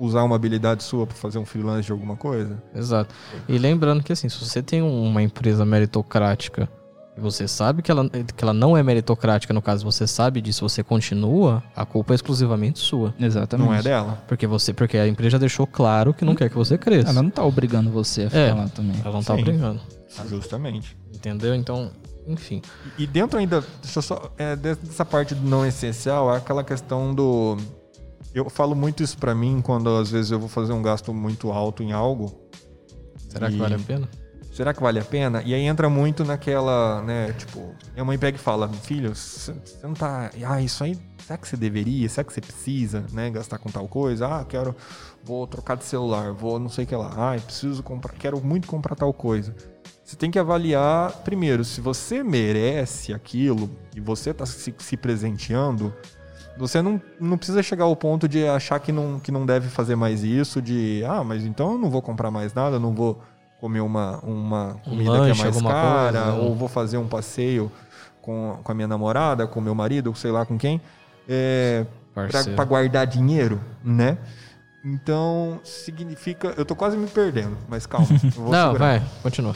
usar uma habilidade sua para fazer um freelance de alguma coisa? Exato. E lembrando que assim, se você tem uma empresa meritocrática e você sabe que ela, que ela não é meritocrática, no caso você sabe disso, você continua, a culpa é exclusivamente sua. Exatamente. Não é dela? Porque você, porque a empresa já deixou claro que não quer que você cresça. Ela não tá obrigando você a ficar É. lá também. Ela não tá Sim. obrigando. Justamente. Entendeu? Então, enfim. E dentro ainda, deixa eu só. É, dessa parte do não essencial, é aquela questão do. Eu falo muito isso pra mim quando às vezes eu vou fazer um gasto muito alto em algo. Será que E- vale a pena? Será que vale a pena? E aí entra muito naquela, né, tipo, minha mãe pega e fala, filho, você não tá. Ah, isso aí, será que você deveria? Será que você precisa, né, gastar com tal coisa? Ah, quero, vou trocar de celular, vou não sei o que lá. Ah, preciso comprar, quero muito comprar tal coisa. Você tem que avaliar, primeiro, se você merece aquilo e você tá se, se presenteando, você não, não precisa chegar ao ponto de achar que não, que não deve fazer mais isso, de, ah, mas então eu não vou comprar mais nada, não vou comer uma, uma comida lanche, que é mais cara, coisa, né? ou vou fazer um passeio com, com a minha namorada, com o meu marido, sei lá com quem, é, Parceiro. pra guardar dinheiro, né? Então, significa. Eu tô quase me perdendo, mas calma. Não, segurar. vai, continua.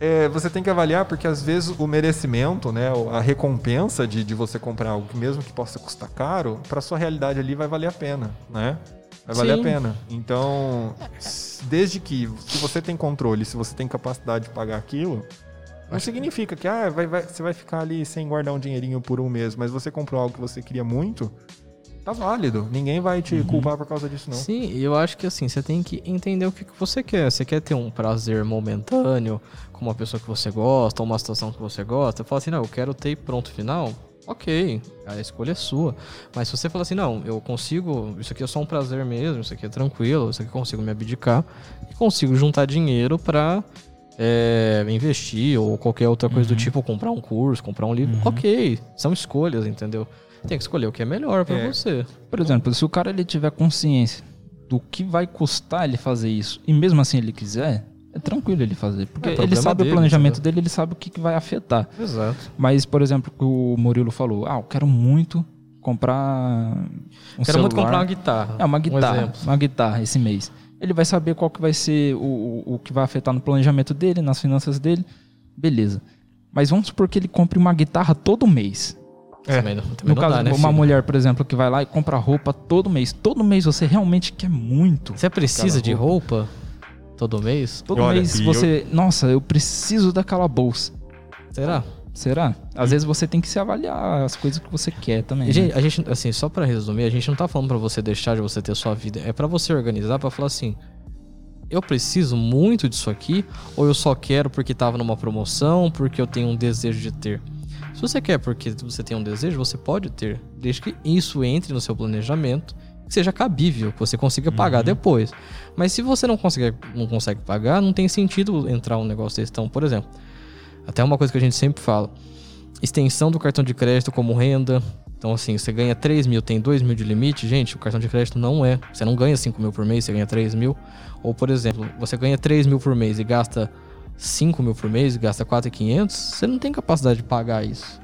É, você tem que avaliar porque às vezes o merecimento, né, a recompensa de, de você comprar algo que mesmo que possa custar caro, para sua realidade ali vai valer a pena, né? Vai valer Sim. a pena. Então, desde que se você tem controle, se você tem capacidade de pagar aquilo, não significa que ah, vai, vai- você vai ficar ali sem guardar um dinheirinho por um mês, mas você comprou algo que você queria muito, tá válido. Ninguém vai te culpar por causa disso, não. Sim, e eu acho que assim, você tem que entender o que, que você quer. Você quer ter um prazer momentâneo com uma pessoa que você gosta, ou uma situação que você gosta. Fala assim, não, eu quero ter pronto final. Ok, a escolha é sua. Mas se você falar assim, não, eu consigo, isso aqui é só um prazer mesmo, isso aqui é tranquilo, isso aqui eu consigo me abdicar e consigo juntar dinheiro pra é, investir ou qualquer outra coisa do tipo, comprar um curso, comprar um livro. Ok, são escolhas, entendeu? Tem que escolher o que é melhor pra É. você. Por exemplo, se o cara ele tiver consciência do que vai custar ele fazer isso e mesmo assim ele quiser, é tranquilo ele fazer. Porque É, ele sabe dele, o planejamento entendeu? dele, ele sabe o que, que vai afetar. Exato. Mas, por exemplo, o Murilo falou: Ah, eu quero muito comprar. Um Quero muito celular. comprar uma guitarra. É, uma Um guitarra. exemplo. uma guitarra esse mês. Ele vai saber qual que vai ser o, o, o que vai afetar no planejamento dele, nas finanças dele. Beleza. Mas vamos supor que ele compre uma guitarra todo mês. É. Também não, também No não caso, dá, né, uma filho? mulher, por exemplo, que vai lá e compra roupa todo mês. Todo mês você realmente quer muito. Você precisa de roupa todo mês? Todo Olha, mês você. Nossa, eu preciso daquela bolsa. Será? Será? Às vezes você tem que se avaliar as coisas que você quer também. E, né? gente, a gente, assim, só pra resumir, a gente não tá falando pra você deixar de você ter sua vida. É pra você organizar, pra falar assim: eu preciso muito disso aqui, ou eu só quero porque tava numa promoção, porque eu tenho um desejo de ter. Se você quer porque você tem um desejo, você pode ter, desde que isso entre no seu planejamento, que seja cabível, que você consiga pagar depois. Mas se você não consegue, não consegue pagar, não tem sentido entrar um negócio desse. Então, por exemplo, até uma coisa que a gente sempre fala: extensão do cartão de crédito como renda. Então, assim, você ganha 3 mil, tem 2 mil de limite, gente, o cartão de crédito não é. Você não ganha 5 mil por mês, você ganha 3 mil. Ou, por exemplo, você ganha 3 mil por mês e gasta 5 mil por mês e gasta 4,500, você não tem capacidade de pagar isso.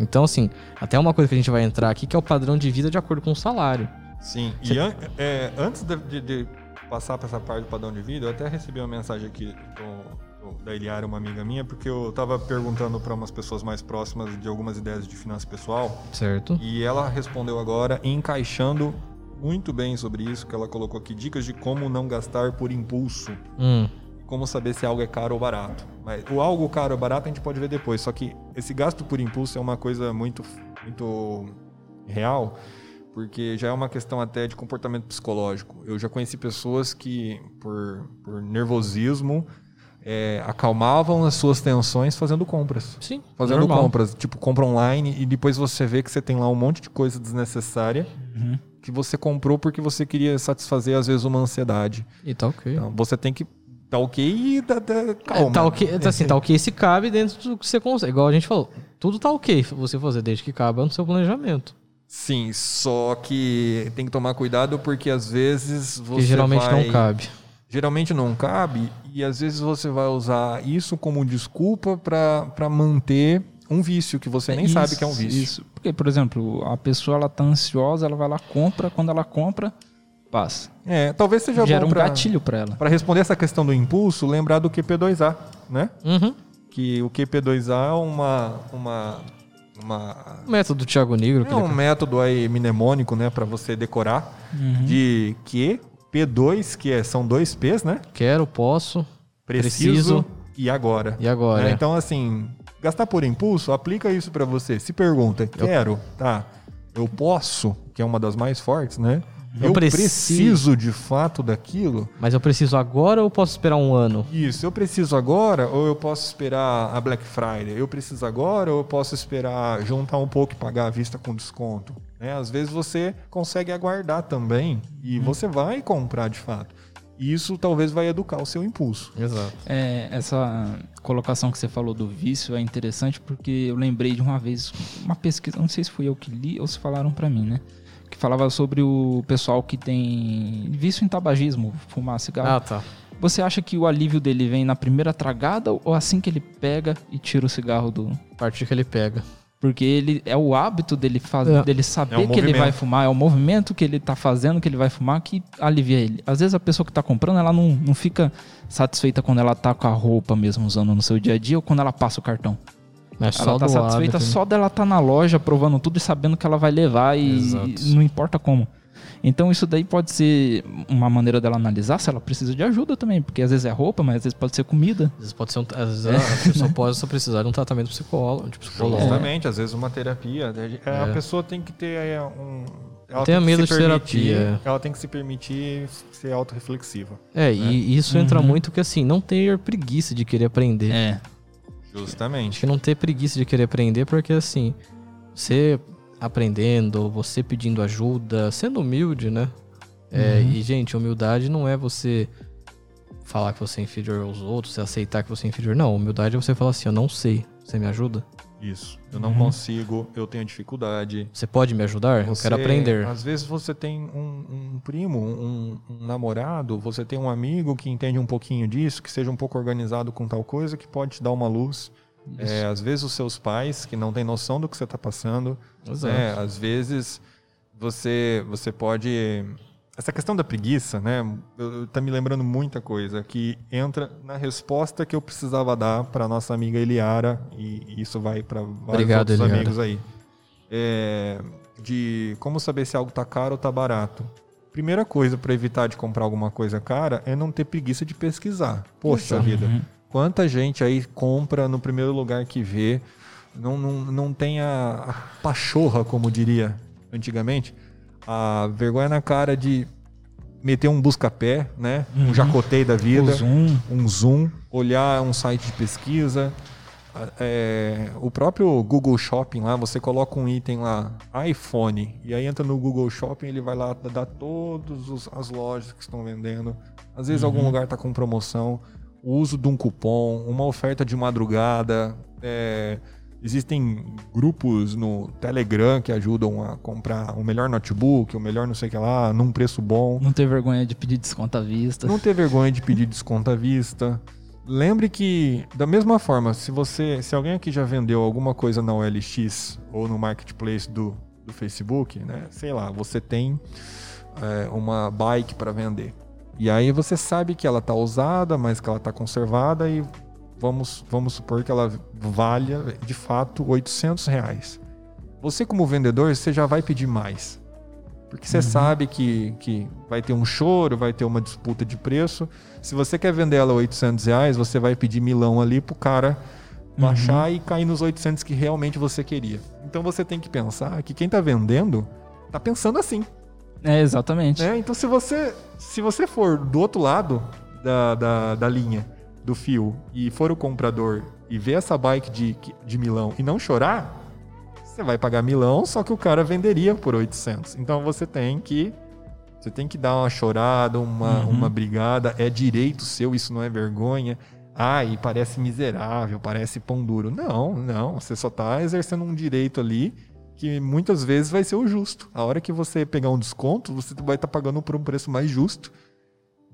Então, assim, até uma coisa que a gente vai entrar aqui que é o padrão de vida de acordo com o salário. Sim, e an- é, antes de, de- de passar para essa parte do padrão de vida, eu até recebi uma mensagem aqui do- do- da Eliara, uma amiga minha, porque eu estava perguntando para umas pessoas mais próximas de algumas ideias de finança pessoal, Certo? e ela respondeu agora encaixando muito bem sobre isso, que ela colocou aqui dicas de como não gastar por impulso, Hum, como saber se algo é caro ou barato. Mas o algo caro ou barato a gente pode ver depois, só que esse gasto por impulso é uma coisa muito, muito real, porque já é uma questão até de comportamento psicológico. Eu já conheci pessoas que, por, por nervosismo, é, acalmavam as suas tensões fazendo compras. sim, Fazendo normal. compras, tipo, compra online e depois você vê que você tem lá um monte de coisa desnecessária que você comprou porque você queria satisfazer, às vezes, uma ansiedade. E tá ok. Então, você tem que tá ok e dá, dá- calma. É, tá ok, assim, tá ok se cabe dentro do que você consegue. Igual a gente falou, tudo tá ok você fazer desde que cabe no seu planejamento. Sim, só que tem que tomar cuidado porque às vezes você que geralmente vai... não cabe. Geralmente não cabe e às vezes você vai usar isso como desculpa para manter um vício que você nem Isso, sabe que é um vício. Isso. Porque, por exemplo, a pessoa ela tá ansiosa, ela vai lá, compra, quando ela compra, passa. É, talvez seja Gera bom um pra, gatilho pra ela. Para responder essa questão do impulso, lembrar do QP2A, né? Uhum. Que o QP2A é uma uma uma O método do Thiago Negro, é ele- um método aí mnemônico, né, para você decorar Uhum. de que P2, que é, são dois P's, né? quero, posso, Preciso, Preciso. e agora. e agora? é. Então, assim, gastar por impulso, aplica isso para você. Se pergunta, quero, tá? Eu posso, que é uma das mais fortes, né? Eu Eu, preciso. preciso de fato daquilo. Mas eu preciso agora ou eu posso esperar um ano? Isso, eu preciso agora ou eu posso esperar a Black Friday? Eu preciso agora ou eu posso esperar juntar um pouco e pagar à vista com desconto? Né? Às vezes você consegue aguardar também e você vai comprar de fato. E Isso talvez vai educar o seu impulso. Exato. É, essa colocação que você falou do vício é interessante porque eu lembrei de uma vez uma pesquisa, não sei se fui eu que li ou se falaram pra mim, né? Que falava sobre o pessoal que tem vício em tabagismo, fumar cigarro. Ah, tá. Você acha que o alívio dele vem na primeira tragada ou assim que ele pega e tira o cigarro do. A partir que ele pega. Porque ele é o hábito dele, faz, É. dele saber É o que ele vai fumar, é o movimento que ele tá fazendo que ele vai fumar que alivia ele. Às vezes a pessoa que tá comprando, ela não, não fica satisfeita quando ela tá com a roupa mesmo usando no seu dia a dia ou quando ela passa o cartão. É só ela tá satisfeita hábito, né? só dela tá na loja provando tudo e sabendo que ela vai levar e, Exato. não importa como. Então isso daí pode ser uma maneira dela analisar se ela precisa de ajuda também, porque às vezes é roupa, mas às vezes pode ser comida. Às vezes pode ser um, às vezes a pessoa pode só precisar de um tratamento psicólogo, de psicólogo. Justamente, às vezes uma terapia. né? É, A É. pessoa tem que ter é, um. Ela tem que medo se de permitir- terapia. Ela tem que se permitir ser autorreflexiva. É, e isso entra Uhum. muito que assim, não ter preguiça de querer aprender. É. Justamente. que não ter preguiça de querer aprender, porque assim, você aprendendo, você pedindo ajuda, sendo humilde, né? É, Uhum. e, gente, humildade não é você falar que você é inferior aos outros, você aceitar que você é inferior. Não, humildade é você falar assim, eu não sei, você me ajuda? Isso. Eu não Uhum. consigo, eu tenho dificuldade. Você pode me ajudar? eu Você- quero aprender. Às vezes você tem um, um primo, um, um namorado, você tem um amigo que entende um pouquinho disso, que seja um pouco organizado com tal coisa, que pode te dar uma luz. É, às vezes os seus pais, que não têm noção do que você está passando. Exato. né? Às vezes você, você pode. Essa questão da preguiça, né? Tá me lembrando muita coisa que entra na resposta que eu precisava dar para nossa amiga Eliara, e isso vai para vários Obrigado, outros Eliara. amigos aí. É, de como saber se algo tá caro ou tá barato. Primeira coisa para evitar de comprar alguma coisa cara é não ter preguiça de pesquisar. Poxa Exato. vida, Uhum. quanta gente aí compra no primeiro lugar que vê, não, não, não tem a, a pachorra, como diria antigamente, a vergonha na cara de meter um busca-pé, né? Um Uhum. jacoteio da vida Zoom. um zoom, olhar um site de pesquisa. é, o próprio Google Shopping lá, você coloca um item lá, iPhone, e aí entra no Google Shopping, ele vai lá dar todas as lojas que estão vendendo. Às vezes algum lugar está com promoção, o uso de um cupom, uma oferta de madrugada. é, existem grupos no Telegram que ajudam a comprar o melhor notebook, o melhor não sei o que lá, num preço bom. Não ter vergonha de pedir desconto à vista. Não ter vergonha de pedir desconto à vista. Lembre que, da mesma forma, se você, se alguém aqui já vendeu alguma coisa na OLX ou no marketplace do, do Facebook, né? Sei lá, você tem é, uma bike para vender. E aí você sabe que ela tá usada, mas que ela tá conservada e vamos, vamos supor que ela valha de fato 800 reais. Você como vendedor, você já vai pedir mais. Porque você sabe que, que vai ter um choro, vai ter uma disputa de preço. Se você quer vender ela a 800 reais, você vai pedir milão ali pro cara baixar e cair nos 800 que realmente você queria. Então você tem que pensar que quem tá vendendo tá pensando assim. É, exatamente. né? Então se você, se você for do outro lado da, da, da linha, do fio, e for o comprador e ver essa bike de, de milão e não chorar, você vai pagar milão, só que o cara venderia por 800. Então você tem que você tem que dar uma chorada, uma, Uhum. uma brigada, é direito seu, isso não é vergonha. Ai, parece miserável, parece pão duro. Não, não, você só tá exercendo um direito ali que muitas vezes vai ser o justo. A hora que você pegar um desconto, você vai estar pagando por um preço mais justo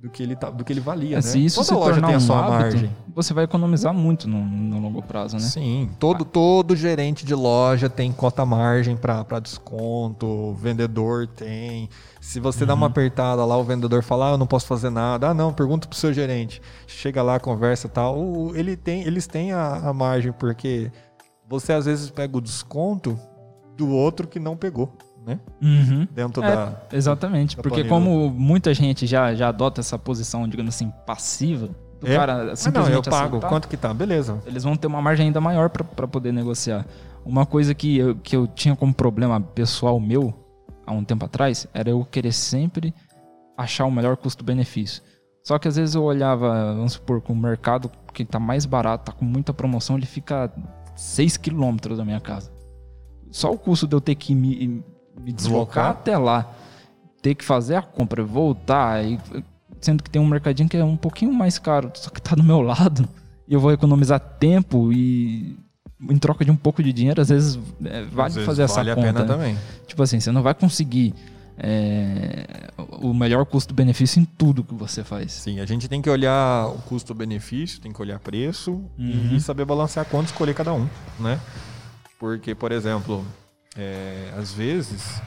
do que ele, tá, do que ele valia, É, né? se isso Toda se loja tornar tem a um sua hábito, margem. você vai economizar muito no, no longo prazo, né? Sim, todo, todo gerente de loja tem cota margem para desconto, o vendedor tem. Se você dá uma Uhum. apertada lá, o vendedor fala, ah, eu não posso fazer nada. Ah, não, pergunta pro seu gerente. Chega lá, conversa e tal. Ele tem, eles têm a, a margem, porque você às vezes pega o desconto do outro que não pegou, né? Uhum. Dentro É, da. Exatamente, da porque planilha. como muita gente já, já adota essa posição, digamos assim, passiva, do É. cara Ah, não, simplesmente eu pago. aceitar, Quanto que tá? Beleza. eles vão ter uma margem ainda maior para poder negociar. Uma coisa que eu, que eu tinha como problema pessoal meu, há um tempo atrás, era eu querer sempre achar o melhor custo-benefício. Só que às vezes eu olhava, vamos supor, com o mercado que tá mais barato, tá com muita promoção, ele fica 6 quilômetros da minha casa. Só o custo de eu ter que me, me deslocar Deslocar. até lá, ter que fazer a compra, voltar, e, sendo que tem um mercadinho que é um pouquinho mais caro, só que tá do meu lado, e eu vou economizar tempo e em troca de um pouco de dinheiro, às vezes é, vale Às vezes fazer essa vale conta. a pena né? também. Tipo assim, você não vai conseguir é, o melhor custo-benefício em tudo que você faz. Sim, a gente tem que olhar o custo-benefício, tem que olhar preço Uhum. e saber balancear quanto escolher cada um, né? Porque, por exemplo, é, às vezes,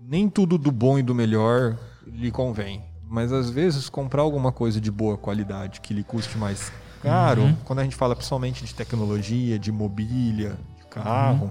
nem tudo do bom e do melhor lhe convém. Mas às vezes, comprar alguma coisa de boa qualidade que lhe custe mais caro, Uhum. quando a gente fala principalmente de tecnologia, de mobília, de carro, Uhum.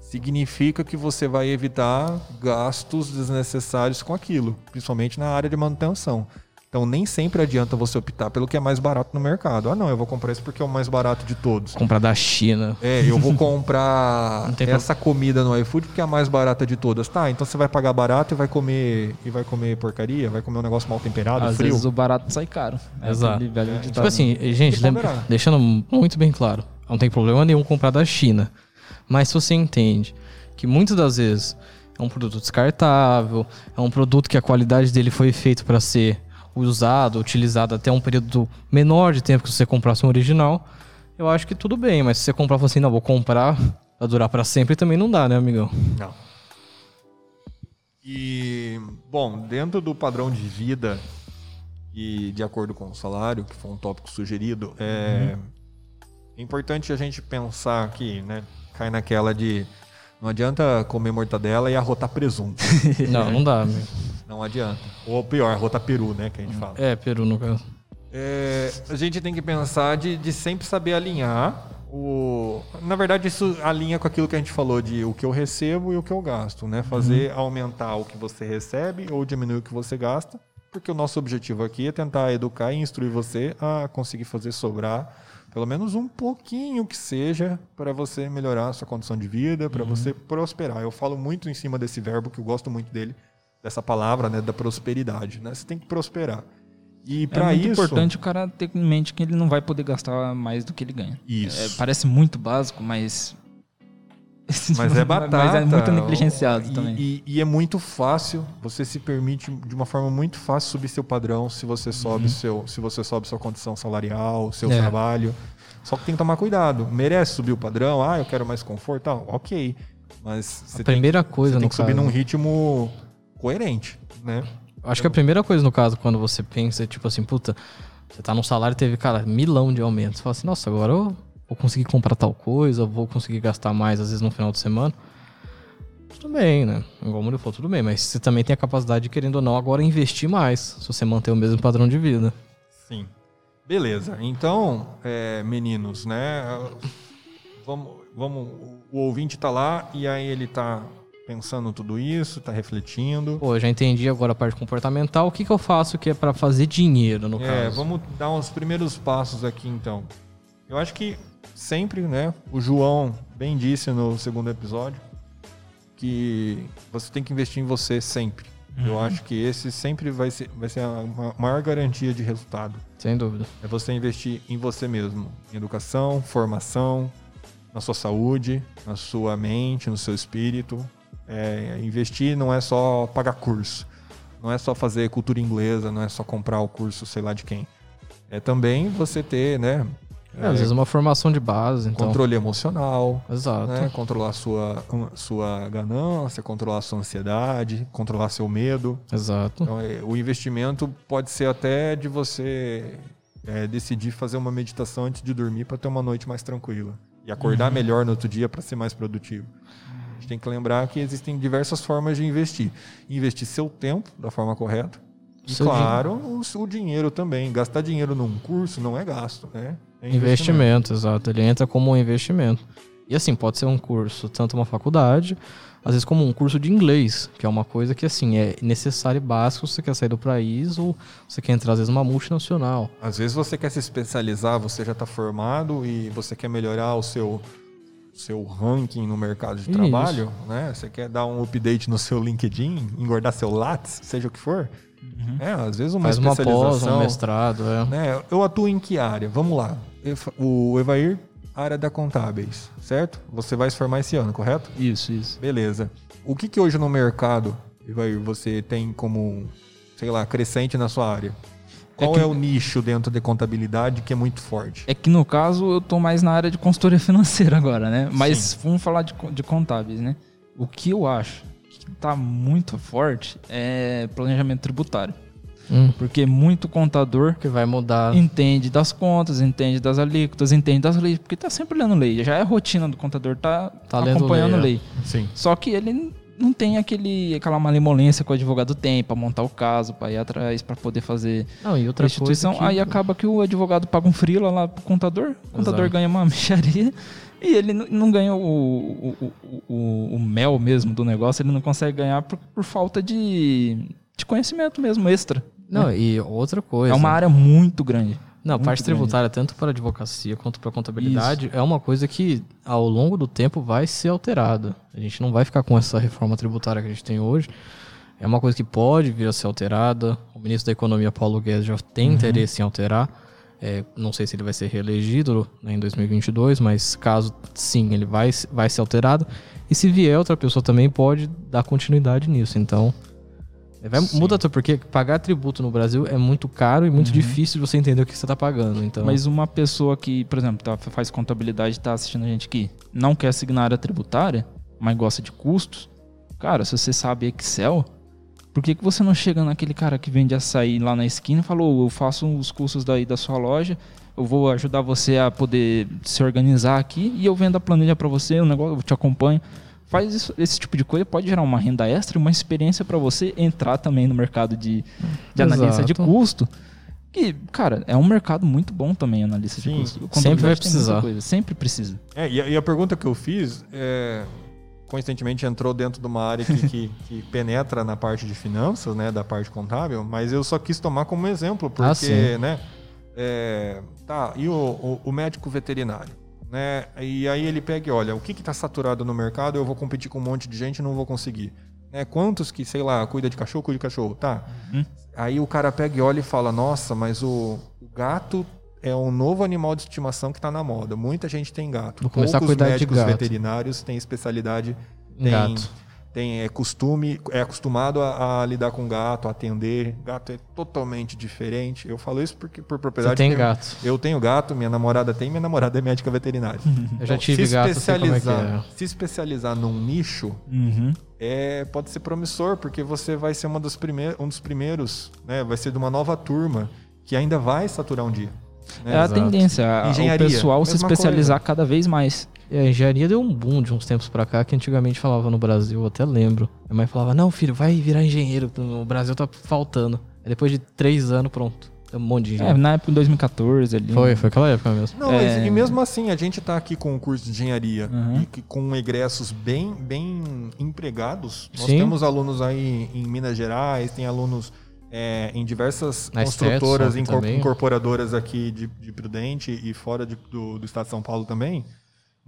significa que você vai evitar gastos desnecessários com aquilo, principalmente na área de manutenção. Então nem sempre adianta você optar pelo que é mais barato no mercado. Ah, não, eu vou comprar isso porque é o mais barato de todos. Comprar da China. É, eu vou comprar essa comida no iFood porque é a mais barata de todas. Tá, então você vai pagar barato e vai comer e vai comer porcaria, vai comer um negócio mal temperado, Às frio. vezes o barato sai caro. É Exato. ditado, Tipo assim, gente, lembra- deixando muito bem claro, não tem problema nenhum comprar da China. Mas se você entende que muitas das vezes é um produto descartável, é um produto que a qualidade dele foi feito para ser usado, utilizado até um período menor de tempo que você comprasse um original, eu acho que tudo bem. Mas se você comprar e falar assim, não, vou comprar pra durar para sempre, também não dá, né, amigão? Não. E, bom, dentro do padrão de vida e de acordo com o salário, que foi um tópico sugerido, é, é importante a gente pensar que, né, cai naquela de não adianta comer mortadela e arrotar presunto. não, não dá, amigo. Não adianta. Ou pior, arrotar peru, né, que a gente fala. É, Peru, no caso. É, a gente tem que pensar de, de sempre saber alinhar o. Na verdade, isso alinha com aquilo que a gente falou de o que eu recebo e o que eu gasto, né? Fazer aumentar o que você recebe ou diminuir o que você gasta, porque o nosso objetivo aqui é tentar educar e instruir você a conseguir fazer sobrar pelo menos um pouquinho que seja para você melhorar a sua condição de vida, para você prosperar. Eu falo muito em cima desse verbo que eu gosto muito dele, dessa palavra, né, da prosperidade, né? Você tem que prosperar. E É para muito isso, importante o cara ter em mente que ele não vai poder gastar mais do que ele ganha. Isso. É, parece muito básico, mas. Mas é batata. Mas é muito negligenciado E- também. E, e é muito fácil, você se permite de uma forma muito fácil subir seu padrão se você sobe seu, se você sobe sua condição salarial, seu É. trabalho. Só que tem que tomar cuidado. Merece subir o padrão? Ah, eu quero mais conforto, tal. OK. Mas você A primeira coisa, tem, você tem que subir caso. num ritmo coerente, né? Acho que a primeira coisa, no caso, quando você pensa, é tipo assim, puta, você tá num salário e teve, cara, milão de aumentos. Você fala assim, nossa, agora eu vou conseguir comprar tal coisa, vou conseguir gastar mais, às vezes, no final de semana. Tudo bem, né? Igual o Murilo falou, tudo bem, mas você também tem a capacidade de, querendo ou não, agora investir mais, se você manter o mesmo padrão de vida. Sim. Beleza. Então, é, meninos, né? Vamos, vamos. O ouvinte tá lá e aí ele tá pensando tudo isso, tá refletindo. Pô, eu já entendi agora a parte comportamental. O que, que eu faço que é pra fazer dinheiro, no É, caso? vamos dar uns primeiros passos aqui então. Eu acho que sempre, né? O João bem disse no segundo episódio que você tem que investir em você sempre. Eu acho que esse sempre vai ser, vai ser a ma- maior garantia de resultado. Sem dúvida. É você investir em você mesmo, em educação, formação, na sua saúde, na sua mente, no seu espírito. É, investir não é só pagar curso, não é só fazer cultura inglesa, não é só comprar o curso, sei lá de quem. É também você ter, né, É, às vezes uma formação de base, então. controle emocional, Exato. né, controlar sua sua ganância, controlar sua ansiedade, controlar seu medo. Exato. Então, é, o investimento pode ser até de você é, decidir fazer uma meditação antes de dormir para ter uma noite mais tranquila e acordar melhor no outro dia para ser mais produtivo. Gente tem que lembrar que existem diversas formas de investir. Investir seu tempo da forma correta. E, Seu claro, o, o dinheiro também. Gastar dinheiro num curso não é gasto, né? É Investimento, exato. Ele entra como um investimento. E assim, pode ser um curso, tanto uma faculdade, às vezes como um curso de inglês, que é uma coisa que assim é necessário e básico se você quer sair do país ou você quer entrar às vezes numa multinacional. Às vezes você quer se especializar, você já está formado e você quer melhorar o seu seu ranking no mercado de Isso. trabalho, né? Você quer dar um update no seu LinkedIn, engordar seu Lattes, seja o que for. É, às vezes uma Faz uma pós, especialização. um mestrado, é. né? Eu atuo em que área? Vamos lá. O Evair, área da contábeis, certo? Você vai se formar esse ano, correto? Isso, isso. Beleza. O que, que hoje no mercado, Evair, você tem como, sei lá, crescente na sua área? Qual que- é o nicho dentro de contabilidade que é muito forte? É que no caso eu tô mais na área de consultoria financeira agora, né? Mas vamos falar de, de contábeis, né? O que eu acho que tá muito forte é planejamento tributário. Hum. Porque muito contador Que vai mudar. entende das contas, entende das alíquotas, entende das leis, porque tá sempre lendo lei. Já é a rotina do contador, tá, Tá lendo acompanhando lei, é. lei. Sim. Só que ele não tem aquele, aquela malemolência que o advogado tem pra montar o caso, pra ir atrás, pra poder fazer Não, e outra coisa. que- Aí acaba que o advogado paga um frila lá pro contador, o contador Exato. ganha uma mexaria e ele não- ganha o, o, o, o- o mel mesmo do negócio, ele não consegue ganhar por, por falta de, de conhecimento mesmo, extra. Não, e outra coisa. É uma área muito grande. Não, a parte grande. tributária, tanto para advocacia quanto para contabilidade, é uma coisa que ao longo do tempo vai ser alterada. A gente não vai ficar com essa reforma tributária que a gente tem hoje. É uma coisa que pode vir a ser alterada. O ministro da Economia, Paulo Guedes, já tem interesse em alterar. É, não sei se ele vai ser reelegido né, em 2022, mas caso sim, ele vai, vai ser alterado. E se vier outra pessoa também, pode dar continuidade nisso. Então, vai, muda até porque pagar tributo no Brasil é muito caro e muito difícil de você entender o que você está pagando. Então, Mas uma pessoa que, por exemplo, tá, faz contabilidade e tá assistindo a gente aqui, não quer seguir na área tributária, mas gosta de custos, cara, se você sabe Excel, por que, que você não chega naquele cara que vende açaí lá na esquina e falou, eu faço os custos daí da sua loja, eu vou ajudar você a poder se organizar aqui e eu vendo a planilha para você, o negócio, eu te acompanho. Faz isso- esse tipo de coisa, pode gerar uma renda extra e uma experiência para você entrar também no mercado de, de analista de custo. Que, cara, é um mercado muito bom também, analista Sim. de custo. Sempre vai precisar. Coisa, sempre precisa. É, e, a, e a pergunta que eu fiz, é, coincidentemente, entrou dentro de uma área que, que- que penetra na parte de finanças, né, da parte contábil, mas eu só quis tomar como exemplo, porque, Ah, né, é, tá, e o, o- o médico veterinário, né, e aí ele pega e olha, o que está saturado no mercado, eu vou competir com um monte de gente e não vou conseguir. Né, quantos que, sei lá, cuida de cachorro, cuida de cachorro, tá? Uhum. Aí o cara pega e olha e fala, nossa, mas o, o gato é um novo animal de estimação que está na moda. Muita gente tem gato. Vou começar a Poucos cuidar de médicos gato. veterinários têm especialidade, Em gato. Tem é costume, é acostumado a, a lidar com gato, a atender. Gato é totalmente diferente. Eu falo isso porque por você propriedade. tem porque gato. Eu tenho gato, minha namorada tem, minha namorada é médica veterinária. Eu já Então, tive se gato, eu é que especializar, é. se especializar num nicho, Uhum. é, pode ser promissor, porque você vai ser uma dos primeiros, um dos primeiros, né? Vai ser de uma nova turma que ainda vai saturar um dia. Né? É a tendência, Engenharia, o pessoal se especializar cada vez mais. É, a engenharia deu um boom de uns tempos pra cá que antigamente falava no Brasil, eu até lembro. Minha mãe falava, não, filho, vai virar engenheiro, o Brasil tá faltando. Aí depois de três anos, pronto. Tem um monte de É, engenheiro. na época de 2014 ali. Foi, foi aquela época mesmo. Não, mas- É. e mesmo assim, a gente está aqui com o curso de engenharia Uhum. e com egressos bem, bem empregados. Nós Sim. temos alunos aí em Minas Gerais, tem alunos é, em diversas Na construtoras, também. incorporadoras aqui de, de Prudente e fora de- do, do estado de São Paulo também.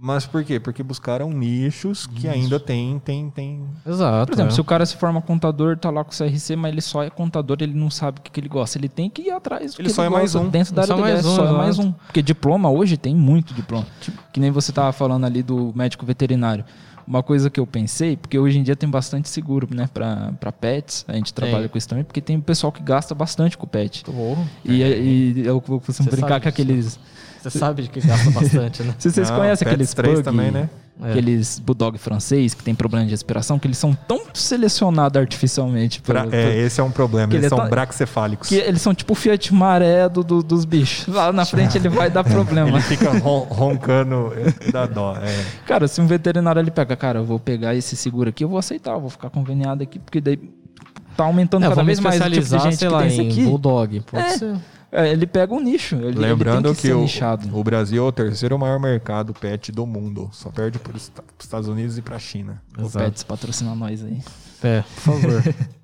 Mas por quê? Porque buscaram nichos que ainda tem, tem, tem. Exato. Por exemplo, é. se o cara se forma contador, tá lá com o CRC, mas ele só é contador, ele não sabe o que, que ele gosta. Ele tem que ir atrás do Ele que só é ele mais gosta. um. Dentro da área Só dele, mais é um, só é mais um. Porque diploma hoje tem muito diploma. Que nem você tava falando ali do médico veterinário. Uma coisa que eu pensei, porque hoje em dia tem bastante seguro, né, pra, pra pets, a gente trabalha com isso também, porque tem pessoal que gasta bastante com pet. Porra. E, e eu vou Você brincar com aqueles. Você sabe de que gasta bastante, né? Se vocês Ah, conhecem Pets aqueles 3 pug, também, né? É. aqueles bulldog francês que tem problema de respiração, que eles são tão selecionados artificialmente Pra- pelo- é, esse é um problema. Que Eles ele são tá- braxcefálicos. que eles são tipo o Fiat Maré do, do- dos bichos. Lá na frente ele vai dar problema. Ele fica ron- roncando, é, dá dó. É. Cara, se um veterinário ele pega, cara, eu vou pegar esse seguro aqui, eu vou aceitar, eu vou ficar conveniado aqui, porque daí tá aumentando É, cada vez mais o tipo de gente sei que lá, tem em aqui. Bulldog. Pode É. ser. É, ele pega um nicho. Ele, Lembrando ele tem que, que, ser o, nichado. o Brasil é o terceiro maior mercado pet do mundo. Só perde para os Estados Unidos e para a China. O Exato. Pets patrocina nós aí. É, por favor.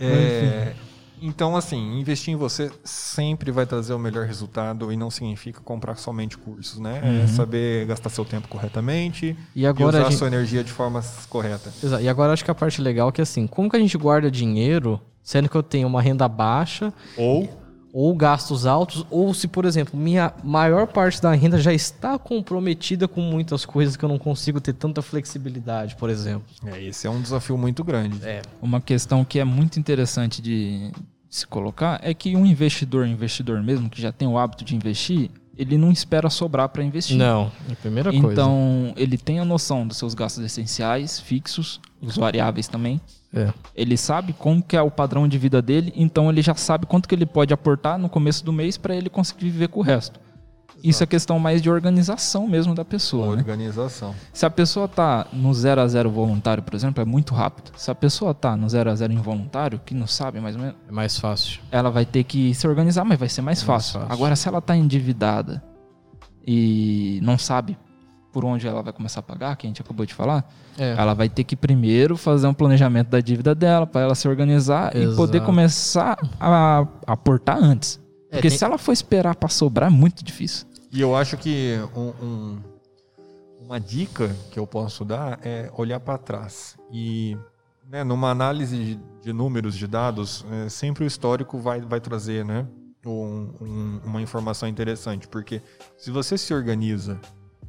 É, então, assim, investir em você sempre vai trazer o melhor resultado e não significa comprar somente cursos, né? É saber gastar seu tempo corretamente E agora e a usar gente- sua energia de forma correta. Exato. E agora acho que a parte legal é que assim, como que a gente guarda dinheiro, sendo que eu tenho uma renda baixa, Ou ou gastos altos, ou se, por exemplo, minha maior parte da renda já está comprometida com muitas coisas que eu não consigo ter tanta flexibilidade, por exemplo. é, esse é um desafio muito grande. É. Uma questão que é muito interessante de se colocar é que um investidor, investidor mesmo, que já tem o hábito de investir, ele não espera sobrar para investir. Não, é a primeira coisa. Então, ele tem a noção dos seus gastos essenciais, fixos, os variáveis também. É. Ele sabe como que é o padrão de vida dele, então ele já sabe quanto que ele pode aportar no começo do mês para ele conseguir viver com o resto. Isso é questão mais de organização mesmo da pessoa, né? Organização. Se a pessoa tá no 0 a 0 voluntário, por exemplo, é muito rápido. Se a pessoa tá no 0 a 0 involuntário, que não sabe mais ou menos, É mais fácil. ela vai ter que se organizar, mas vai ser mais, É mais fácil. fácil. Agora, se ela tá endividada e não sabe por onde ela vai começar a pagar, que a gente acabou de falar, É. ela vai ter que primeiro fazer um planejamento da dívida dela para ela se organizar e poder Exato. começar a, aportar antes. É, Porque tem- se ela for esperar para sobrar, é muito difícil. E eu acho que um- um- uma dica que eu posso dar é olhar para trás. E né, numa análise de, de números, de dados, é, sempre o histórico vai, vai trazer né, um- um- uma informação interessante. Porque se você se organiza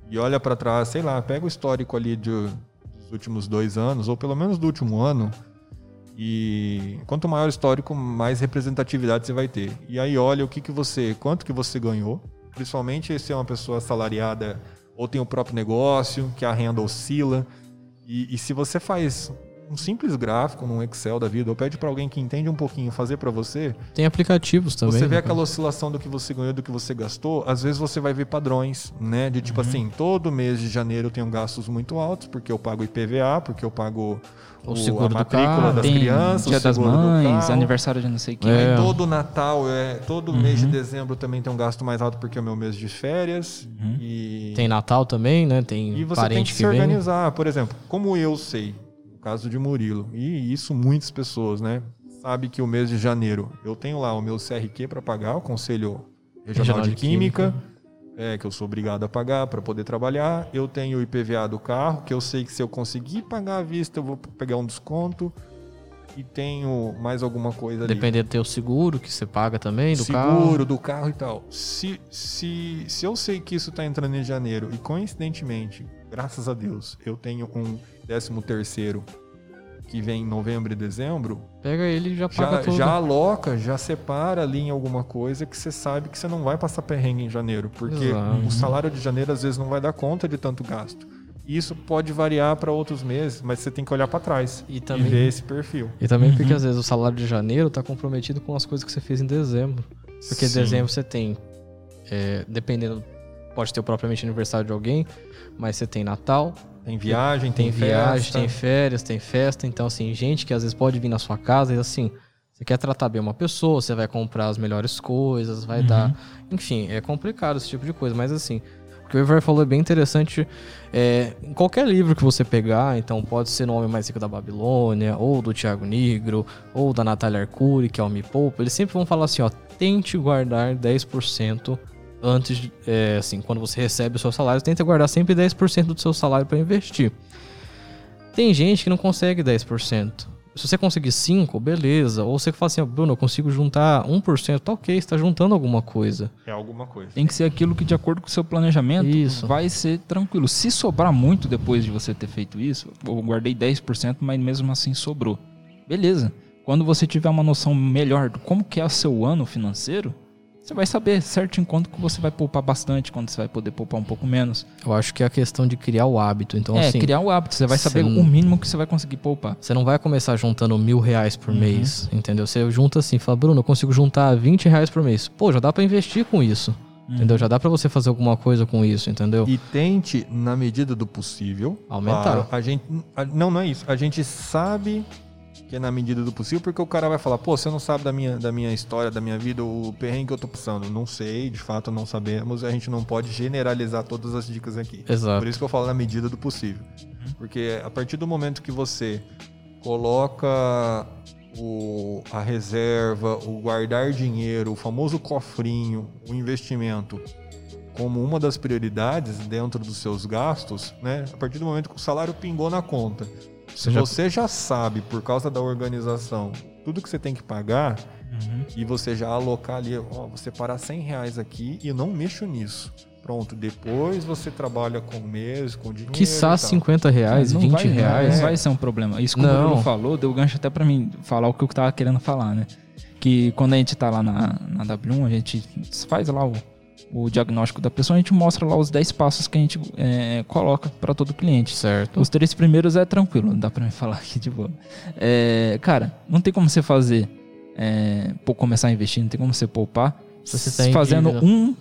e olha para trás, sei lá, pega o histórico ali de- dos últimos dois anos, ou pelo menos do último ano, e quanto maior o histórico, mais representatividade você vai ter. E aí olha o que, que você, quanto que você ganhou, principalmente se é uma pessoa assalariada ou tem o próprio negócio, que a renda oscila. E, e se você faz um simples gráfico num Excel da vida, ou pede para alguém que entende um pouquinho fazer para você, Tem aplicativos também. você vê né, aquela oscilação do que você ganhou, do que você gastou, às vezes você vai ver padrões, né? De tipo assim, todo mês de janeiro eu tenho gastos muito altos, porque eu pago IPVA, porque eu pago O seguro a do matrícula carro. das crianças, Dia o das do Mães, aniversário de não sei quem. É. Todo Natal, é, todo mês de dezembro também tem um gasto mais alto porque é o meu mês de férias. E, Tem Natal também, né? Tem e você tem que, que, se vem. organizar. Por exemplo, como eu sei, caso de Murilo, e isso muitas pessoas, né? Sabe que o mês de janeiro eu tenho lá o meu CRQ para pagar, o Conselho Regional, Regional de, de Química. É, que eu sou obrigado a pagar para poder trabalhar. Eu tenho o IPVA do carro, que eu sei que se eu conseguir pagar à vista, eu vou pegar um desconto. E tenho mais alguma coisa ali Dependendo do teu seguro que você paga também, do seguro carro. do carro e tal. Se, se, se eu sei que isso está entrando em janeiro e coincidentemente, graças a Deus, eu tenho um 13 terceiro que vem em novembro e dezembro, Pega ele e já paga já, tudo. já aloca, já separa ali em alguma coisa que você sabe que você não vai passar perrengue em janeiro, porque Exato. o salário de janeiro às vezes não vai dar conta de tanto gasto. E Isso pode variar para outros meses, mas você tem que olhar para trás E e, também- ver esse perfil. E também porque às vezes o salário de janeiro tá comprometido com as coisas que você fez em dezembro. Porque Sim. dezembro você tem, é, dependendo, pode ter propriamente aniversário de alguém, mas você tem Natal, Tem viagem, tem, tem, viagem, festa. tem férias, tem festa. Então, assim, gente que às vezes pode vir na sua casa e assim, você quer tratar bem uma pessoa, você vai comprar as melhores coisas, vai dar. Enfim, é complicado esse tipo de coisa, mas assim. O que o Ivar falou é bem interessante. É, em qualquer livro que você pegar, então pode ser no Homem Mais Rico da Babilônia, ou do Tiago Negro, ou da Natália Arcuri, que é o Me Poupa, eles sempre vão falar assim, ó, tente guardar 10% antes, de- é, assim, quando você recebe o seu salário, tenta guardar sempre 10% do seu salário para investir. Tem gente que não consegue 10%. Se você conseguir 5, beleza. Ou você fala assim, Bruno, eu consigo juntar 1%, tá ok, você tá juntando alguma coisa. É alguma coisa. Tem que ser aquilo que, de acordo com o seu planejamento, Isso. vai ser tranquilo. Se sobrar muito depois de você ter feito isso, eu guardei 10%, mas mesmo assim sobrou. Beleza. Quando você tiver uma noção melhor de como que é o seu ano financeiro, você vai saber certo em quanto que você vai poupar bastante, quando você vai poder poupar um pouco menos. Eu acho que é a questão de criar o hábito. Então, é, assim, criar o hábito. Você vai saber não- o mínimo que você vai conseguir poupar. você não vai começar juntando mil reais por Uhum. mês, entendeu? Você junta assim, fala, Bruno, eu consigo juntar 20 reais por mês. Pô, já dá pra investir com isso. Entendeu? Já dá pra você fazer alguma coisa com isso, entendeu? E tente, na medida do possível, Aumentar. a gente, a- não, não é isso. A gente sabe que é na medida do possível, porque o cara vai falar, pô, você não sabe da minha, da minha história, da minha vida, o perrengue que eu tô passando. Não sei, de fato não sabemos. A gente não pode generalizar todas as dicas aqui. Exato. Por isso que eu falo na medida do possível. Porque a partir do momento que você coloca o, a reserva, o guardar dinheiro, o famoso cofrinho, o investimento como uma das prioridades dentro dos seus gastos, né? A partir do momento que o salário pingou na conta, Você já- você já sabe por causa da organização tudo que você tem que pagar e você já alocar ali, ó, vou separar 100 reais aqui e não mexo nisso. Pronto, depois você trabalha com o mês, com dinheiro. Quiçá e tal. 50 reais, Não 20 vai, reais. Não vai ser um problema. Isso que Não. o Bruno falou, deu gancho até pra mim falar o que eu tava querendo falar, né? Que quando a gente tá lá na, na W1, a gente faz lá o, o diagnóstico da pessoa, a gente mostra lá os 10 passos que a gente é, coloca para todo cliente. Certo. Os três primeiros é tranquilo, dá pra me falar aqui de boa. É, cara, não tem como você fazer, é, começar a investir, não tem como você poupar Se você tá fazendo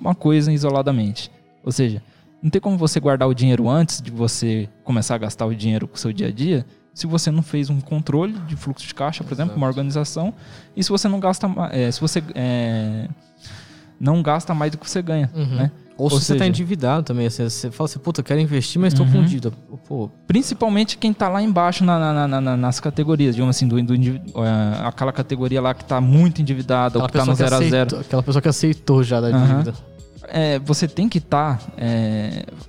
uma coisa isoladamente. Ou seja, não tem como você guardar o dinheiro antes de você começar a gastar o dinheiro com o seu dia a dia se você não fez um controle de fluxo de caixa, por exemplo, Exato. uma organização, e se você não gasta é, se você é, não gasta mais do que você ganha, Uhum. né? Ou, Ou se você tá seja- endividado também, assim, você fala assim, puta, eu quero investir, mas tô Uhum. com dívida. Pô, Principalmente quem tá lá embaixo na- na- na- na- nas categorias, digamos assim, do, do é, aquela categoria lá que tá muito endividada, ou aquela que tá no pessoa, que 0 a 0 aceitou, aquela pessoa que aceitou já da dívida. é, você tem que estar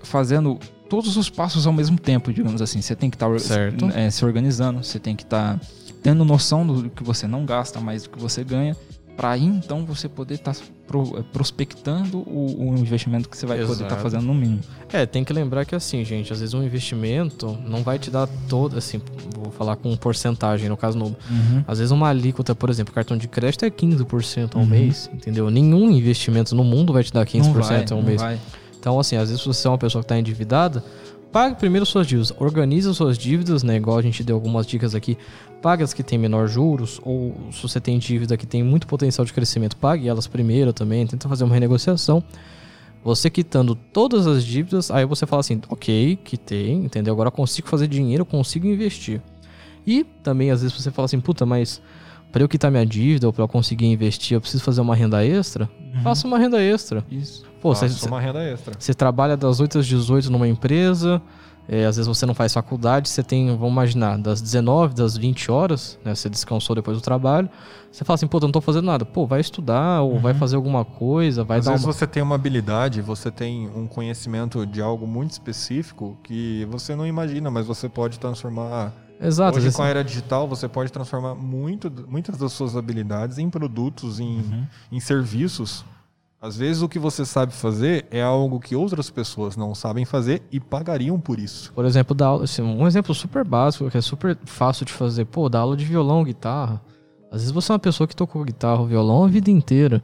fazendo todos os passos ao mesmo tempo, digamos assim. Você tem que estar Certo. se organizando, você tem que estar tendo noção do que você não gasta mais do que você ganha, para aí então você poder estar prospectando o, o investimento que você vai poder estar Exato. fazendo no mínimo. É, tem que lembrar que assim, gente, às vezes um investimento não vai te dar todo, assim, vou falar com porcentagem, no caso no, Às vezes uma alíquota, por exemplo, cartão de crédito é 15% ao Uhum. mês, entendeu? Nenhum investimento no mundo vai te dar 15% Não vai, ao mês. vai. Então, assim, às vezes você é uma pessoa que está endividada, pague primeiro suas dívidas. Organize suas dívidas, né? Igual a gente deu algumas dicas aqui. Pague as que têm menor juros, ou se você tem dívida que tem muito potencial de crescimento, pague elas primeiro também. Tenta fazer uma renegociação. Você quitando todas as dívidas, aí você fala assim, ok, quitei, entendeu? Agora eu consigo fazer dinheiro, consigo investir. E também, às vezes, você fala assim, puta, mas para eu quitar minha dívida ou para eu conseguir investir, eu preciso fazer uma renda extra? Faça uma renda extra. Isso. Pô, você, uma renda extra. você trabalha das 8 às 18 numa empresa, é, às vezes você não faz faculdade, você tem, vamos imaginar, das 19, das 20 horas, né? Você descansou depois do trabalho. Você fala assim, pô, eu não tô fazendo nada. Pô, vai estudar ou vai fazer alguma coisa, vai Às dar vezes uma... você tem uma habilidade, você tem um conhecimento de algo muito específico que você não imagina, mas você pode transformar. Exato, às Hoje, com a era digital, você pode transformar muito, muitas das suas habilidades em produtos, em, Uhum. em serviços. Às vezes, o que você sabe fazer é algo que outras pessoas não sabem fazer e pagariam por isso. Por exemplo, dar aula, assim, um exemplo super básico, que é super fácil de fazer. Pô, dar aula de violão, guitarra. Às vezes você é uma pessoa que tocou guitarra ou violão a vida inteira.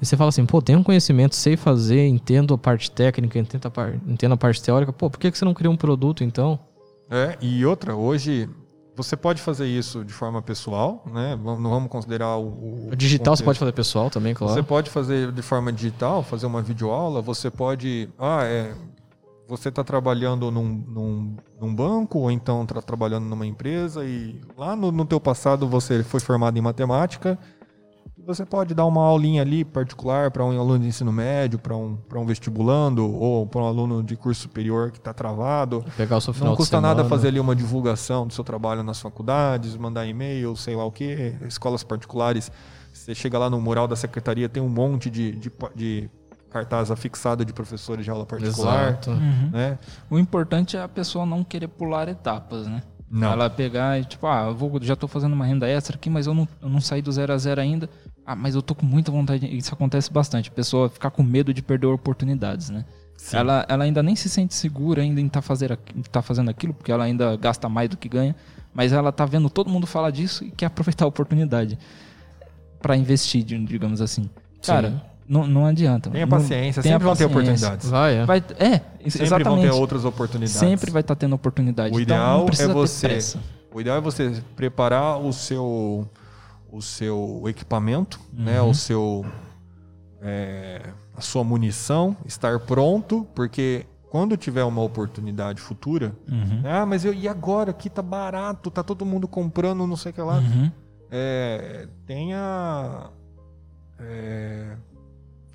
E você fala assim, pô, tenho um conhecimento, sei fazer, entendo a parte técnica, entendo a, par... entendo a parte teórica. Pô, por que que você não cria um produto então? É, e outra, hoje você pode fazer isso de forma pessoal, né? Não vamos considerar o. O digital você contexto. pode fazer pessoal também, claro. Você pode fazer de forma digital, fazer uma videoaula, você pode. Ah, é. Você está trabalhando num, num, num banco ou então está trabalhando numa empresa e lá no, no teu passado você foi formado em matemática. Você pode dar uma aulinha ali particular para um aluno de ensino médio, para um, para um vestibulando ou para um aluno de curso superior que está travado. Pegar o seu final Não custa nada fazer ali uma divulgação do seu trabalho nas faculdades, mandar e-mail, sei lá o que, escolas particulares. Você chega lá no mural da secretaria, tem um monte de, de, de cartaz afixado de professores de aula particular. Exato. Né? O importante é a pessoa não querer pular etapas, né? Não. Ela pegar e tipo, ah, eu vou, já tô fazendo uma renda extra aqui, mas eu não, eu não saí do zero a zero ainda. Ah, mas eu tô com muita vontade. Isso acontece bastante. A pessoa ficar com medo de perder oportunidades, né? Ela, ela ainda nem se sente segura ainda em estar fazer, aqu- tá fazendo aquilo, porque ela ainda gasta mais do que ganha. Mas ela tá vendo todo mundo falar disso e quer aproveitar a oportunidade para investir, di- digamos assim. Cara, não, não adianta. Tenha paciência, tenha sempre vão ter paciência. oportunidades. Vai, é. Vai, é, Sempre exatamente. vão ter outras oportunidades. Sempre vai estar tendo oportunidade. O Então, ideal não precisa é você. O ideal é você preparar o seu o seu equipamento, né? Uhum. O seu é, a sua munição, estar pronto, porque quando tiver uma oportunidade futura, Uhum. ah, mas eu, e agora aqui tá barato, tá todo mundo comprando, não sei o que lá. Uhum. É, tenha é,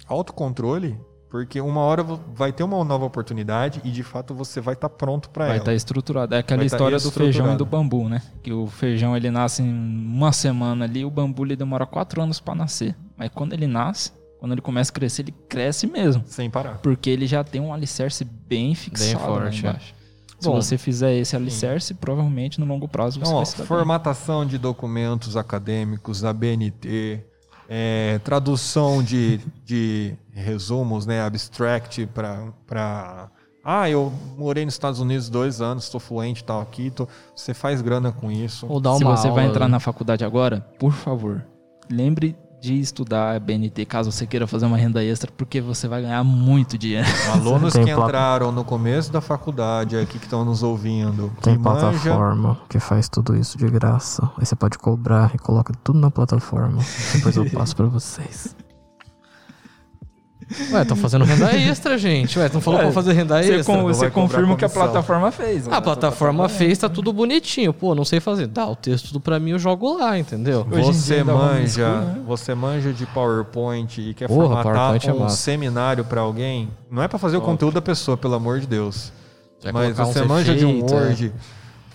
autocontrole, porque uma hora vai ter uma nova oportunidade e de fato você vai estar pronto para Vai ela. estar estruturado. É aquela Vai tá história do feijão e do bambu, né? Que o feijão ele nasce em uma semana ali, o bambu ele demora quatro anos para nascer. Mas quando ele nasce, quando ele começa a crescer, ele cresce mesmo. Sem parar. Porque ele já tem um alicerce bem fixado forte, lá é. embaixo. Se Bom, você fizer esse alicerce, provavelmente no longo prazo você Então, ó, vai se dar bem. formatação de documentos acadêmicos, ABNT, é, tradução de, de resumos, né, abstract para... Ah, eu morei nos Estados Unidos dois anos, estou fluente, tal aqui, tô, você faz grana com isso. Ou Se uma você vai aula, entrar né? na faculdade agora, por favor, lembre de estudar BNT, caso você queira fazer uma renda extra, porque você vai ganhar muito dinheiro. Alunos Tem que entraram no começo da faculdade aqui que estão nos ouvindo, que Tem manja, plataforma que faz tudo isso de graça. Aí você pode cobrar e coloca tudo na plataforma. Depois eu passo pra vocês. Ué, tô fazendo renda extra, gente. Ué, tu não falou pra fazer renda Você, extra? com- você confirma o que a plataforma fez. A plataforma fez, tá tudo bonitinho. Pô, não sei fazer. Dá o texto tudo pra mim, eu jogo lá, entendeu? Hoje Você manja, né? você manja de PowerPoint e quer Porra, formatar PowerPoint é um massa. seminário pra alguém, não é pra fazer o conteúdo da pessoa, pelo amor de Deus. Mas você manja de um efeitos, é.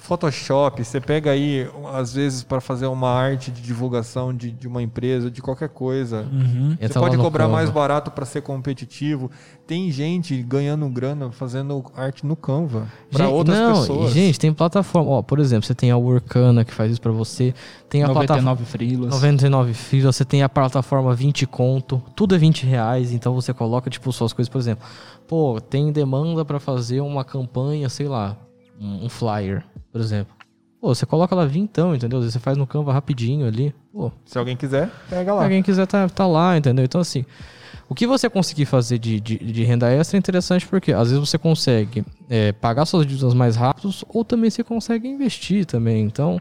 Photoshop, você pega aí, às vezes, para fazer uma arte de divulgação de, de uma empresa, de qualquer coisa. Uhum. Você lá pode cobrar Canva. mais barato para ser competitivo. Tem gente ganhando grana fazendo arte no Canva para outras não, pessoas. e, gente, tem plataforma. Ó, por exemplo, você tem a Workana que faz isso pra você. Tem a plataforma 99 frilas. 99 filas, você tem a plataforma 20 conto, tudo é 20 reais, então você coloca, tipo, suas coisas, por exemplo. Pô, tem demanda pra fazer uma campanha, sei lá, um flyer, por exemplo. Pô, você coloca lá vintão, entendeu? Você faz no Canva rapidinho ali. Pô, Se alguém quiser, pega se lá. alguém quiser tá, tá lá, entendeu? Então, assim, o que você conseguir fazer de, de, de renda extra é interessante porque às vezes você consegue é, pagar suas dívidas mais rápidos ou também você consegue investir também. Então,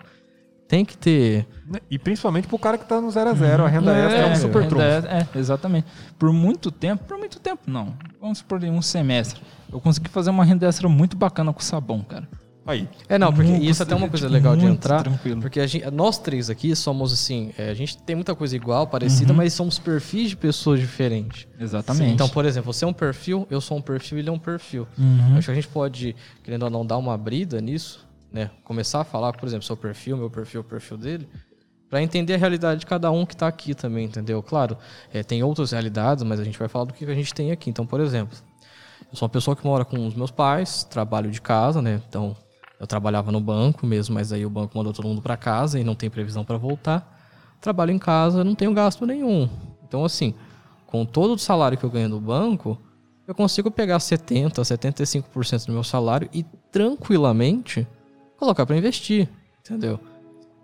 tem que ter. E principalmente pro cara que tá no zero a zero, a renda É, extra é um super renda trunfo. É, é, exatamente. Por muito tempo, por muito tempo não. Vamos supor um semestre. Eu consegui fazer uma renda extra muito bacana com sabão, cara. Aí. É, não, porque Muito, isso até é uma tipo, coisa legal de entrar. tranquilo. Porque a gente- nós três aqui somos assim, é, a gente tem muita coisa igual, parecida, mas somos perfis de pessoas diferentes. Exatamente. Então, por exemplo, você é um perfil, eu sou um perfil, ele é um perfil. Uhum. Acho que a gente pode, querendo ou não, dar uma brida nisso, né? Começar a falar, por exemplo, seu perfil, meu perfil, o perfil dele, Pra entender a realidade de cada um que tá aqui também, entendeu? Claro, é, tem outras realidades, mas a gente vai falar do que a gente tem aqui. Então, por exemplo, eu sou uma pessoa que mora com os meus pais, trabalho de casa, né? Então, eu trabalhava no banco mesmo, mas aí o banco mandou todo mundo para casa e não tem previsão para voltar. Trabalho em casa, não tenho gasto nenhum. Então, assim, com todo o salário que eu ganho no banco, eu consigo pegar 70, 75% do meu salário e tranquilamente colocar para investir, entendeu?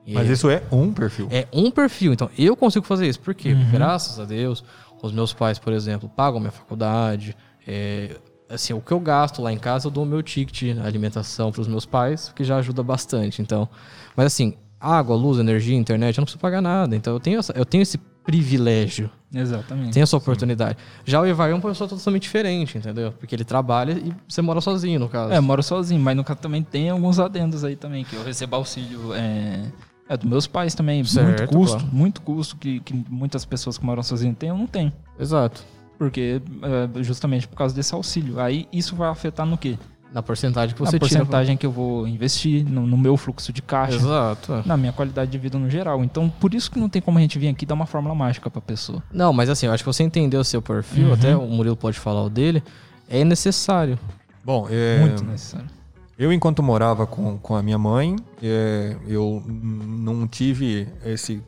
E Mas isso é um perfil. é um perfil. Então, eu consigo fazer isso. Por quê? Graças a Deus, os meus pais, por exemplo, pagam minha faculdade. É, assim, o que eu gasto lá em casa, eu dou o meu ticket alimentação para os meus pais, que já ajuda bastante. Então, mas assim, água, luz, energia, internet, eu não preciso pagar nada. Então, eu tenho, essa- eu tenho esse privilégio, Exatamente. tenho essa oportunidade. Já o Ivar é uma pessoa totalmente diferente, entendeu? Porque ele trabalha e você mora sozinho, no caso. É, eu moro sozinho, mas no caso também tem alguns adendos aí também, que eu recebo auxílio é, é dos meus pais também. Certo, muito custo, claro. muito custo que, que muitas pessoas que moram sozinhas têm, eu não tenho. Exato. Porque é, justamente por causa desse auxílio. Aí isso vai afetar no quê? Na porcentagem que Na você tira. porcentagem que eu vou investir, no, no meu fluxo de caixa. Exato. é. Na minha qualidade de vida no geral. Então, por isso que não tem como a gente vir aqui dar uma fórmula mágica pra pessoa. Não, mas assim, eu acho que você entendeu o seu perfil, Uhum. até o Murilo pode falar o dele, é necessário. Bom, é, Muito necessário. eu enquanto morava com, com a minha mãe, é, eu não tive esse...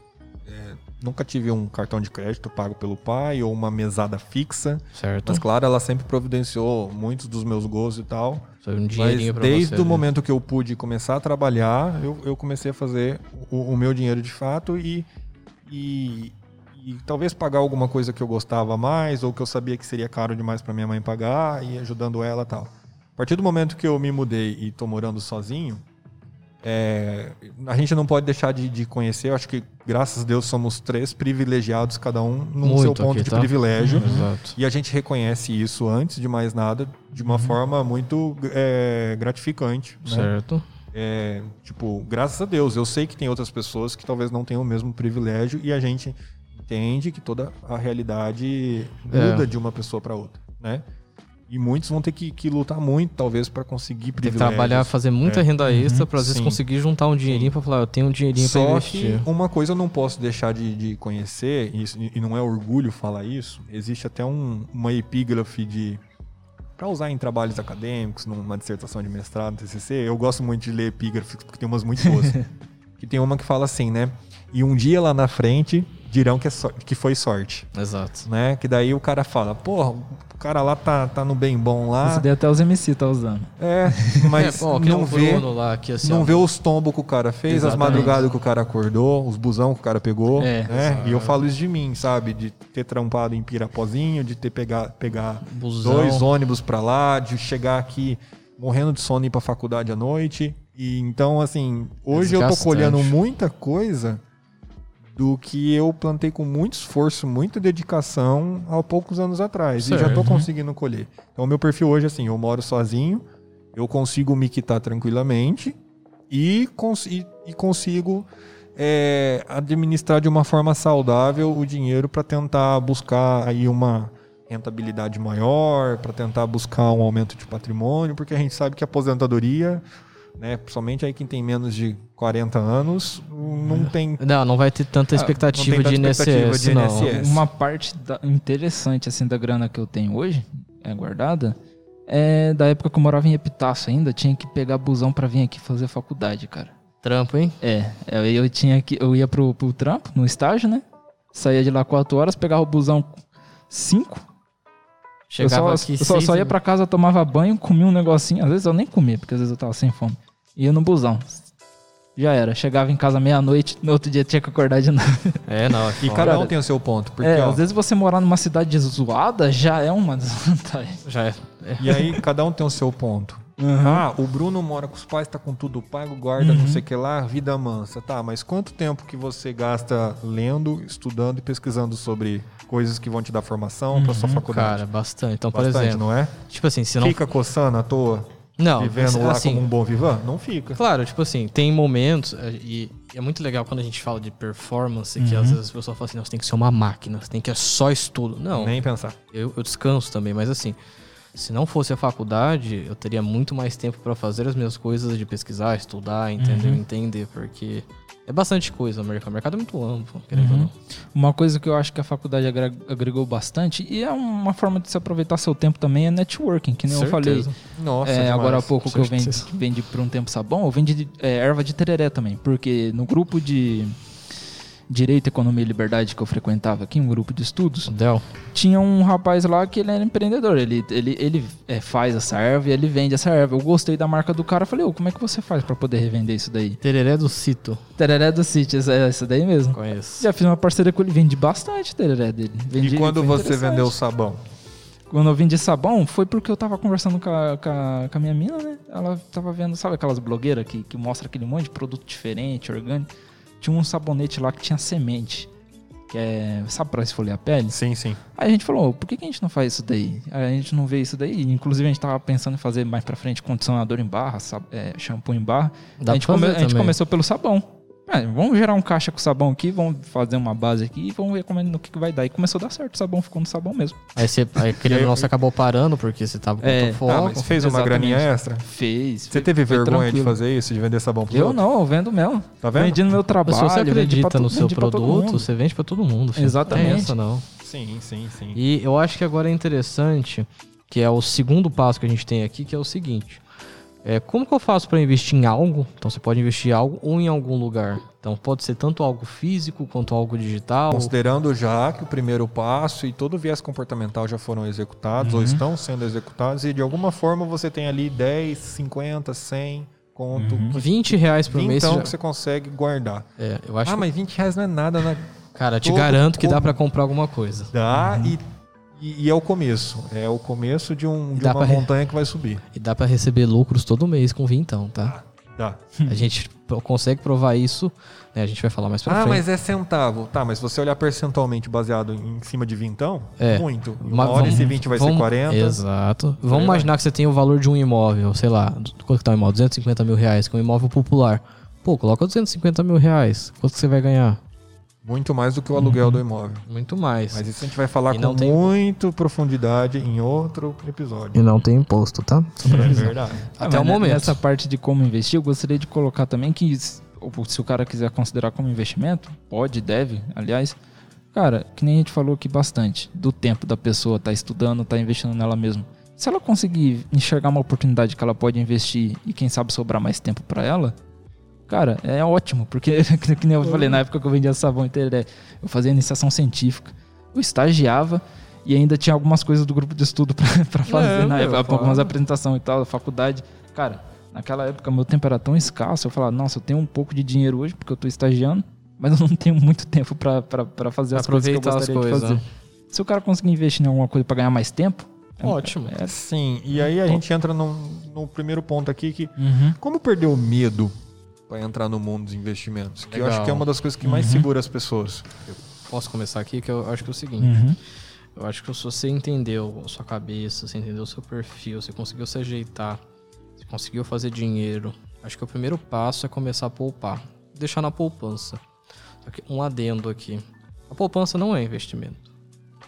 nunca tive um cartão de crédito pago pelo pai ou uma mesada fixa. Certo? Mas claro, ela sempre providenciou muitos dos meus gostos e tal. Foi um Mas dinheirinho pra desde você. o ali. momento que eu pude começar a trabalhar, eu, eu comecei a fazer o, o meu dinheiro de fato e, e, e talvez pagar alguma coisa que eu gostava mais ou que eu sabia que seria caro demais para minha mãe pagar e ajudando ela e tal. A partir do momento que eu me mudei e tô morando sozinho, é, a gente não pode deixar de, de conhecer. Eu acho que, graças a Deus, somos três privilegiados, cada um no Muito seu ponto aqui, de tá? privilégio. Exato. E a gente reconhece isso antes de mais nada, de uma forma muito é, gratificante. Né? Certo. É, tipo, graças a Deus, eu sei que tem outras pessoas que talvez não tenham o mesmo privilégio e a gente entende que toda a realidade muda É. de uma pessoa para outra, né? E muitos vão ter que, que lutar muito, talvez, para conseguir Tem que privilégios. trabalhar, fazer muita É. renda extra pra às vezes Sim. conseguir juntar um dinheirinho pra falar, eu tenho um dinheirinho pra Só investir. que uma coisa eu não posso deixar de, de conhecer, e, e não é orgulho falar isso, existe até um- uma epígrafe de. para usar em trabalhos acadêmicos, numa dissertação de mestrado, TCC. Eu gosto muito de ler epígrafes, porque tem umas muito boas. que tem uma que fala assim, né? E um dia lá na frente, dirão que, é sor- que foi sorte, Exato. né? Que daí o cara fala, porra, o cara lá tá, tá no bem bom lá. Esse daí até os MC tá usando. É, mas é, que não o vê, lá, aqui, assim, não ó. vê os tombos que o cara fez, as Exatamente. madrugadas que o cara acordou, os busão que o cara pegou, É, né? E eu falo isso de mim, sabe? De ter trampado em Pirapozinho, de ter pegar, pegar Busão. dois ônibus pra lá, de chegar aqui morrendo de sono e ir pra faculdade à noite. E então, assim, hoje eu tô Desgastante. colhendo muita coisa do que eu plantei com muito esforço, muita dedicação há poucos anos atrás. E já Certo. conseguindo colher. Então, o meu perfil hoje, assim, eu moro sozinho, eu consigo me quitar tranquilamente e, cons e, e consigo é, administrar de uma forma saudável o dinheiro para tentar buscar aí uma rentabilidade maior, para tentar buscar um aumento de patrimônio, porque a gente sabe que a aposentadoria, né, somente aí quem tem menos de 40 anos, não tem Não, não vai ter tanta Ah, expectativa, não tem de, tanta expectativa INSS, de. INSS. Uma parte da- interessante assim da grana que eu tenho hoje, é guardada, é da época que eu morava em Epitácio ainda, tinha que pegar busão pra vir aqui fazer faculdade, cara. Trampo, hein? É, eu, eu tinha que eu ia pro, pro trampo, no estágio, né? Saía de lá 4 horas, pegava o busão 5. Eu Chegava só, aqui eu só, seis só ia pra casa, tomava banho, comia um negocinho. Às vezes eu nem comia, porque às vezes eu tava sem fome. Ia no busão. Já era. Chegava em casa meia-noite, no outro dia tinha que acordar de novo. É, não. É E cada um tem o seu ponto. Porque, é, ó, às vezes você morar numa cidade zoada já é uma desvantagem. Já é. é. E aí, cada um tem o seu ponto. Ah, o Bruno mora com os pais, tá com tudo pago, guarda Uhum. não sei o que lá, vida mansa. Tá, mas quanto tempo que você gasta lendo, estudando e pesquisando sobre coisas que vão te dar formação pra sua faculdade? Cara, bastante. Então, por Bastante, exemplo, não é? tipo assim, se não. Fica coçando à toa, Não, vivendo lá assim, como um bom vivan? Não fica. Claro, tipo assim, tem momentos, eh, e é muito legal quando a gente fala de performance, que Uhum. às vezes o pessoal fala assim, não, você tem que ser uma máquina, você tem que é só estudo. Não, Nem pensar. eu, eu descanso também, mas assim, se não fosse a faculdade, eu teria muito mais tempo pra fazer as minhas coisas de pesquisar, estudar, entender, Uhum. entender, porque é bastante coisa o mercado. O mercado é muito amplo, querendo ou não. Uma coisa que eu acho que a faculdade agre- agregou bastante, e é uma forma de se aproveitar seu tempo também, é networking, que nem eu falei. Certeza. Nossa, É, agora há pouco que eu vendi, certeza. vendi por um tempo sabão, eu vendi é, erva de tereré também, porque no grupo de Direito, Economia e Liberdade que eu frequentava aqui, um grupo de estudos, Del, tinha um rapaz lá que ele era empreendedor. Ele, ele, ele é, faz essa erva e ele vende essa erva. Eu gostei da marca do cara. Falei, ô, como é que você faz pra poder revender isso daí? tereré do Cito, Tereré do City, essa, essa daí mesmo. conheço. Já fiz uma parceria com ele, vendi bastante tereré dele. Vendi, E quando você vendeu o sabão? Quando eu vendi sabão, foi porque eu tava conversando com a, com a, com a minha mina, né? Ela tava vendo, sabe aquelas blogueiras que, que mostra aquele monte de produto diferente, orgânico? Tinha um sabonete lá que tinha semente. Que é, sabe pra esfoliar a pele? Sim, sim. Aí a gente falou, por que, que a gente não faz isso daí? Aí a gente não vê isso daí. Inclusive a gente tava pensando em fazer mais pra frente condicionador em barra, sab- é, shampoo em barra. Dá a gente, pra fazer come- a gente começou pelo sabão. É, vamos gerar um caixa com sabão aqui, vamos fazer uma base aqui e vamos ver como é, no que, que vai dar. E começou a dar certo, o sabão ficou no sabão mesmo. Aí você, aí, querendo ou não, você acabou parando porque você tava com É, foco. Ah, mas fez uma exatamente. graninha extra? Fez. Você foi- teve foi vergonha de tranquilo. fazer isso, de vender sabão pros Eu outros? não, eu vendo mesmo. Tá vendo? Vendi no meu trabalho. se você acredita no seu produto, você vende pra todo mundo. filho. Exatamente. Não tem essa, não. Sim, sim, sim. E eu acho que agora é interessante, que é o segundo passo que a gente tem aqui, que é o seguinte. É, como que eu faço para investir em algo? Então você pode investir em algo ou em algum lugar. Então pode ser tanto algo físico quanto algo digital. Considerando já que o primeiro passo e todo o viés comportamental já foram executados Uhum. ou estão sendo executados e de alguma forma você tem ali 10, 50, 100 conto. Uhum. 20 reais por mês. Então você já- que você consegue guardar. É, eu acho Ah, que, mas 20 reais não é nada, né? cara, te todo garanto que dá para comprar alguma coisa. Dá Uhum. e, e, e é o começo. É o começo de, um, de uma montanha que vai subir. E dá para receber lucros todo mês com vintão, tá? Dá. A gente consegue provar isso, né? A gente vai falar mais pra Ah, frente. mas é centavo. Tá, mas se você olhar percentualmente baseado em cima de vintão, É. muito. Uma Mas hora vamos- esse 20 vai vamos- ser 40. Exato. Vamos vai. imaginar que você tem o valor de um imóvel, sei lá, quanto que tá um imóvel? 250 mil reais, que é um imóvel popular. Pô, coloca 250 mil reais. Quanto que você vai ganhar? Muito mais do que o aluguel do imóvel. Muito mais. Mas isso a gente vai falar E com tem- muito profundidade em outro episódio. E não tem imposto, tá? É verdade. Até Ah, o mas momento. Nessa parte de como investir, eu gostaria de colocar também que se o cara quiser considerar como investimento, pode, deve, aliás. Cara, que nem a gente falou aqui bastante, do tempo da pessoa tá estudando, tá investindo nela mesma. Se ela conseguir enxergar uma oportunidade que ela pode investir e quem sabe sobrar mais tempo para ela, Cara, é ótimo, porque, que nem eu falei, na época que eu vendia sabão inteiro, eu fazia iniciação científica, eu estagiava e ainda tinha algumas coisas do grupo de estudo para fazer, é, na época, algumas apresentações e tal, da faculdade. Cara, naquela época meu tempo era tão escasso, eu falava, nossa, eu tenho um pouco de dinheiro hoje porque eu tô estagiando, mas eu não tenho muito tempo para fazer as coisas que eu gostaria coisas, de fazer. Né? Se o cara conseguir investir em alguma coisa para ganhar mais tempo, é Ótimo. É, sim. E aí a gente entra no, no primeiro ponto aqui que uhum. como perder o medo para entrar no mundo dos investimentos? Que Legal. eu acho que é uma das coisas que mais uhum. segura as pessoas. Eu posso começar aqui que eu acho que é o seguinte. Uhum. Eu acho que se você entendeu a sua cabeça, você entendeu o seu perfil, você conseguiu se ajeitar, você conseguiu fazer dinheiro, acho que o primeiro passo é começar a poupar. Deixar na poupança. Um adendo aqui. A poupança não é investimento.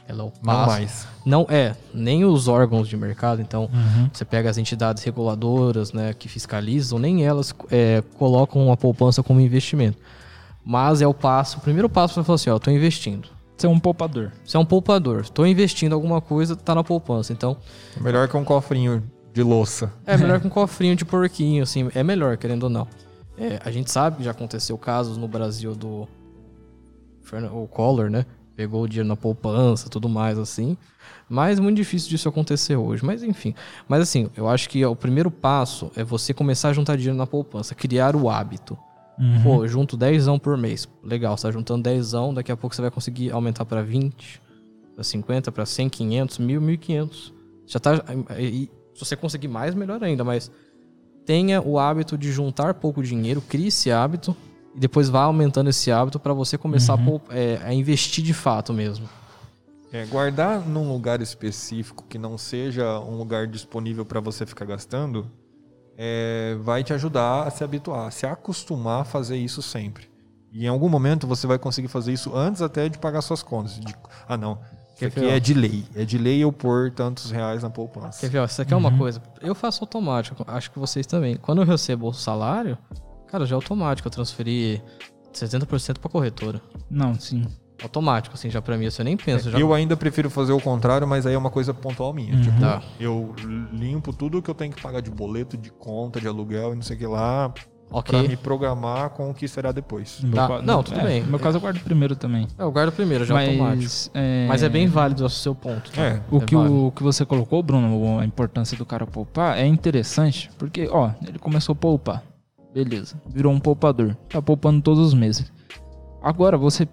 Ela é o passo. Não mais. Não é, nem os órgãos de mercado. Então, uhum. você pega as entidades reguladoras, né, que fiscalizam, nem elas é, colocam a poupança como investimento. Mas é o passo, o primeiro passo para falar assim, ó, eu tô investindo. Você é um poupador. Você é um poupador. Estou investindo alguma coisa, tá na poupança. Então. É melhor que um cofrinho de louça. É melhor que um cofrinho de porquinho, assim. É melhor, querendo ou não. É, a gente sabe que já aconteceu casos no Brasil do. O Collor, né? Pegou o dinheiro na poupança, tudo mais assim. Mas é muito difícil disso acontecer hoje. Mas enfim. Mas assim, eu acho que o primeiro passo é você começar a juntar dinheiro na poupança, criar o hábito. Uhum. Pô, junto 10 por mês. Legal, você tá juntando 10, daqui a pouco você vai conseguir aumentar para 20, para 50, para 100, 500, 1000, 1500. Já tá. E, se você conseguir mais, melhor ainda, mas tenha o hábito de juntar pouco dinheiro, crie esse hábito e depois vá aumentando esse hábito para você começar uhum. a, é, a investir de fato mesmo. É, guardar num lugar específico que não seja um lugar disponível para você ficar gastando é, vai te ajudar a se habituar, a se acostumar a fazer isso sempre. E em algum momento você vai conseguir fazer isso antes até de pagar suas contas. De, ah, não. Isso aqui é de lei. É de lei eu pôr tantos reais na poupança. Quer ver? Isso aqui uhum. é uma uhum. coisa. Eu faço automático. Acho que vocês também. Quando eu recebo o salário, cara, já é automático. Eu transferi 60% para corretora. Não, sim automático, assim, já pra mim, você nem pensa. Já... Eu ainda prefiro fazer o contrário, mas aí é uma coisa pontual minha. Uhum. Tipo, tá. eu limpo tudo que eu tenho que pagar de boleto, de conta, de aluguel e não sei o que lá. Okay. Pra me programar com o que será depois. Tá. Não, tudo é, bem. No meu caso, eu guardo primeiro também. É, eu guardo primeiro, já mas, automático. É... Mas é bem válido o seu ponto. Tá? É. O, é que o que você colocou, Bruno, a importância do cara poupar, é interessante, porque, ó, ele começou a poupar. Beleza. Virou um poupador. Tá poupando todos os meses. Agora, você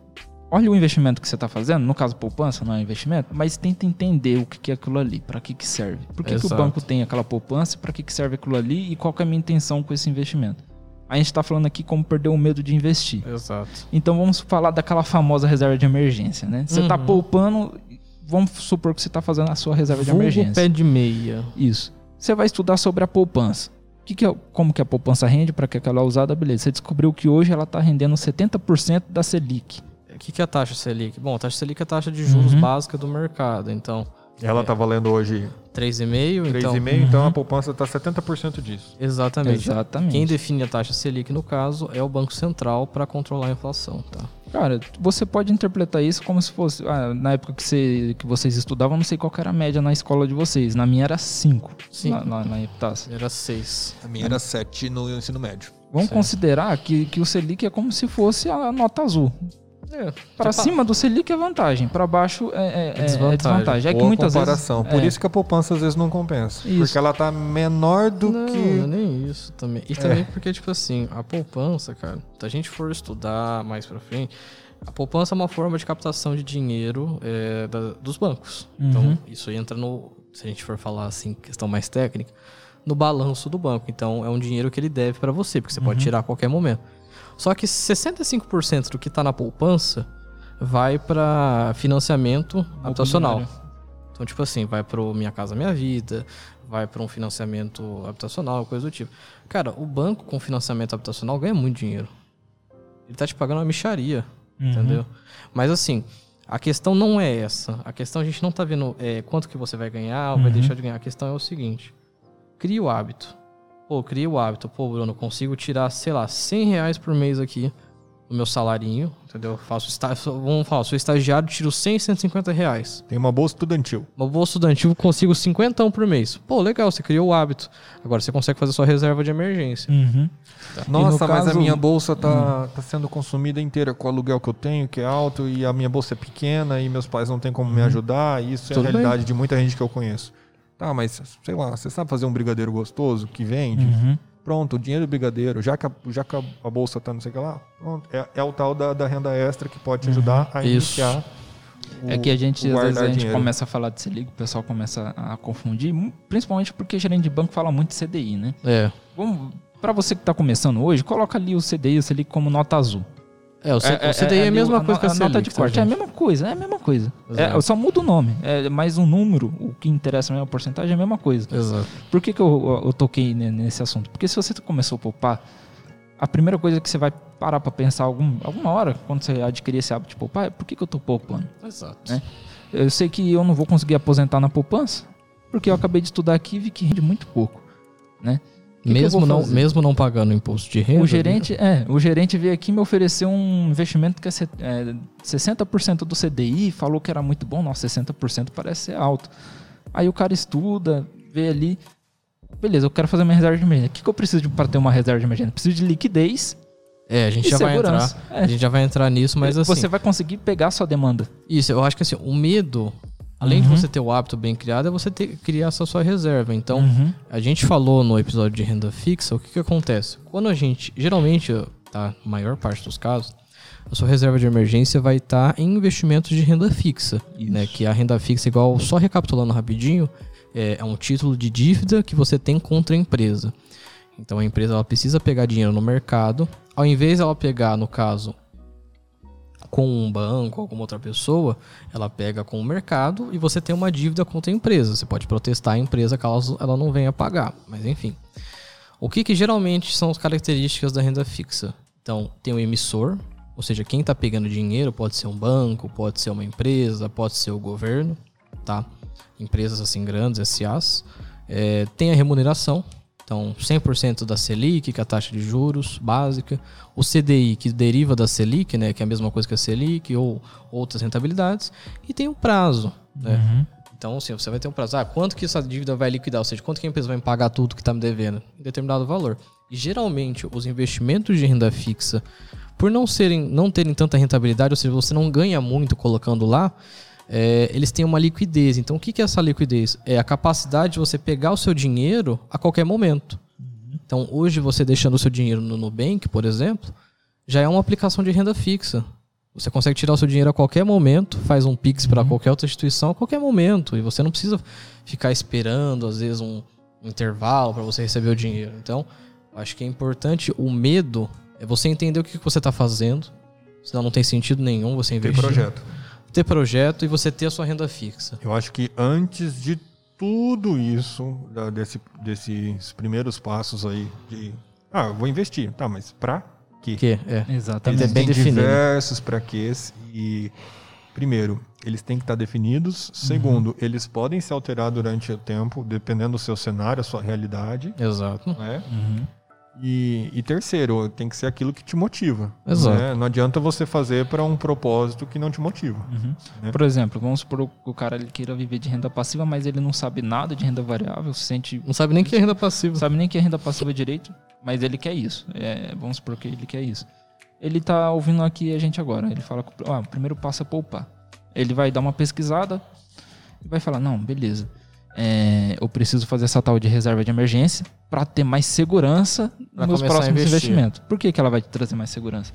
olha o investimento que você está fazendo, no caso poupança não é investimento, mas tenta entender o que é aquilo ali, para que, que serve. Por que, que o banco tem aquela poupança, para que, que serve aquilo ali e qual é a minha intenção com esse investimento. A gente está falando aqui como perder o medo de investir. Exato. Então vamos falar daquela famosa reserva de emergência, né? Você está uhum. poupando, vamos supor que você está fazendo a sua reserva Vulgo de emergência. pé de meia. Isso. Você vai estudar sobre a poupança. Que que é, como que a poupança rende, para que aquela é usada, beleza. Você descobriu que hoje ela está rendendo 70% da Selic. O que, que é a taxa Selic? Bom, a taxa Selic é a taxa de juros uhum. básica do mercado. Então. Ela está é, valendo hoje 3,5, então. 3,5, então uhum. a poupança está 70% disso. Exatamente. Exatamente. Quem define a taxa Selic, no caso, é o Banco Central para controlar a inflação, tá? Cara, você pode interpretar isso como se fosse. Ah, na época que, você, que vocês estudavam, não sei qual era a média na escola de vocês. Na minha era 5. Sim. Na, na, na Era 6. A minha era 7 no ensino médio. Vamos certo. considerar que, que o Selic é como se fosse a nota azul. É, para cima do Selic é vantagem, para baixo é, é, é, é desvantagem. É, desvantagem. é que muitas comparação. Vezes, Por é. isso que a poupança às vezes não compensa. Isso. Porque ela tá menor do não, que. Não, nem isso também. E também porque, tipo assim, a poupança, cara, se a gente for estudar mais pra frente, a poupança é uma forma de captação de dinheiro é, da, dos bancos. Então, uhum. Então, isso entra no. Se a gente for falar assim, questão mais técnica, no balanço do banco. Então, é um dinheiro que ele deve para você, porque você uhum. pode tirar a qualquer momento. Só que 65% do que está na poupança vai para financiamento habitacional. Então, tipo assim, vai para Minha Casa Minha Vida, vai para um financiamento habitacional, coisa do tipo. Cara, o banco com financiamento habitacional ganha muito dinheiro. Ele tá te pagando uma micharia, uhum. entendeu? Mas assim, a questão não é essa. A questão a gente não tá vendo é, quanto que você vai ganhar ou uhum. vai deixar de ganhar. A questão é o seguinte: crie o hábito. Pô, cria o hábito. Pô, Bruno, consigo tirar, sei lá, 100 reais por mês aqui no meu salarinho, entendeu? Eu Faço estágio, vamos falar, sou estagiário, tiro 100, 150 reais. Tem uma bolsa estudantil. No bolso estudantil consigo 50 por mês. Pô, legal, você criou o hábito. Agora você consegue fazer sua reserva de emergência. Uhum. Nossa, no mas caso- a minha bolsa tá, tá sendo consumida inteira com o aluguel que eu tenho, que é alto, e a minha bolsa é pequena, e meus pais não têm como me ajudar, e isso é a Tudo bem. realidade de muita gente que eu conheço. Tá, mas sei lá, você sabe fazer um brigadeiro gostoso que vende? Uhum. Pronto, o dinheiro do brigadeiro, já que a, já que a, a bolsa tá não sei o que lá, pronto, é, é o tal da, da renda extra que pode te ajudar a Isso. iniciar. o- É que a gente, às vezes, a gente dinheiro. começa a falar de Selic, o pessoal começa a confundir, principalmente porque gerente de banco fala muito de CDI, né? É. Vamos, pra você que tá começando hoje, coloca ali o CDI e o Selic como nota azul. É, o, C- o CDI é, a ali mesma coisa que a, a nota Selic, de tá, corte. É a mesma coisa, é a mesma coisa. É, só muda o nome. É mais um número, o que interessa mesmo a porcentagem é a mesma coisa. Exato. Por que, que eu, eu toquei ne- nesse assunto? Porque se você começou a poupar, a primeira coisa que você vai parar pra pensar algum, alguma hora, quando você adquirir esse hábito de poupar, é por que, que eu tô poupando? Exato. É. Eu sei que eu não vou conseguir aposentar na poupança, porque eu acabei de estudar aqui e vi que rende muito pouco, né? Que que mesmo, vou não, fazer? mesmo não pagando imposto de renda. O gerente, é, o gerente veio aqui me oferecer um investimento que é, se- é 60% do CDI, falou que era muito bom, nossa, 60% parece ser alto. Aí o cara estuda, vê ali, beleza, eu quero fazer minha reserva de emergência. O que, que eu preciso para ter uma reserva de emergência? Preciso de liquidez É, a gente e já vai entrar. segurança. É. A gente já vai entrar nisso, mas assim. Você vai conseguir pegar a sua demanda. Isso, eu acho que assim, o medo, além Uhum. de você ter o hábito bem criado, é você ter, criar essa sua reserva. Então, Uhum. a gente falou no episódio de renda fixa, o que que acontece? Quando a gente, geralmente, tá, maior parte dos casos, a sua reserva de emergência vai estar em investimentos de renda fixa, Isso. né? Que a renda fixa, igual, só recapitulando rapidinho, é, é um título de dívida que você tem contra a empresa. Então, a empresa ela precisa pegar dinheiro no mercado, ao invés dela pegar, no caso, com um banco alguma outra pessoa, ela pega com o mercado e você tem uma dívida contra a empresa. Você pode protestar a empresa caso ela não venha pagar, mas enfim. O que, que geralmente são as características da renda fixa? Então, tem o emissor, ou seja, quem está pegando dinheiro pode ser um banco, pode ser uma empresa, pode ser o governo, tá? Empresas assim grandes, SAs. É, tem a remuneração, então 100% da Selic, que é a taxa de juros básica. O CDI, que deriva da Selic, né, que é a mesma coisa que a Selic, ou outras rentabilidades. E tem o prazo, né? Então, assim, você vai ter um prazo. Ah, quanto que essa dívida vai liquidar? Ou seja, quanto que a empresa vai me pagar tudo que está me devendo? Em determinado valor. E geralmente, os investimentos de renda fixa, por não serem, não terem tanta rentabilidade, ou seja, você não ganha muito colocando lá, é, eles têm uma liquidez. Então, o que é essa liquidez? É a capacidade de você pegar o seu dinheiro a qualquer momento. Então, hoje, você deixando o seu dinheiro no Nubank, por exemplo, já é uma aplicação de renda fixa. Você consegue tirar o seu dinheiro a qualquer momento, faz um Pix para qualquer outra instituição a qualquer momento. E você não precisa ficar esperando, às vezes, um intervalo para você receber o dinheiro. Então, acho que é importante o medo é você entender o que você está fazendo. Senão não tem sentido nenhum você investir. projeto. Ter projeto e você ter a sua renda fixa. Eu acho que antes de tudo isso, da- desse, desses primeiros passos aí de. Ah, eu vou investir. Tá, mas pra quê? Que é. Exatamente. Ele é bem Tem definido. diversos pra quês e primeiro, eles têm que estar definidos. Segundo, eles podem se alterar durante o tempo, dependendo do seu cenário, a sua realidade, Exato. né? Uhum. E, e terceiro, tem que ser aquilo que te motiva. Exato. né? Não adianta você fazer para um propósito que não te motiva. né? Por exemplo, vamos supor que o cara ele queira viver de renda passiva, mas ele não sabe nada de renda variável, se sente Não sabe nem que é renda passiva. não sabe nem que é renda passiva direito, mas ele quer isso. É, vamos supor que ele quer isso. Ele tá ouvindo aqui a gente agora. Ele fala, que, ah, o primeiro passo é poupar. Ele vai dar uma pesquisada e vai falar, não, beleza. É, eu preciso fazer essa tal de reserva de emergência para ter mais segurança Pra nos a próximos investimentos. Por que, que ela vai te trazer mais segurança?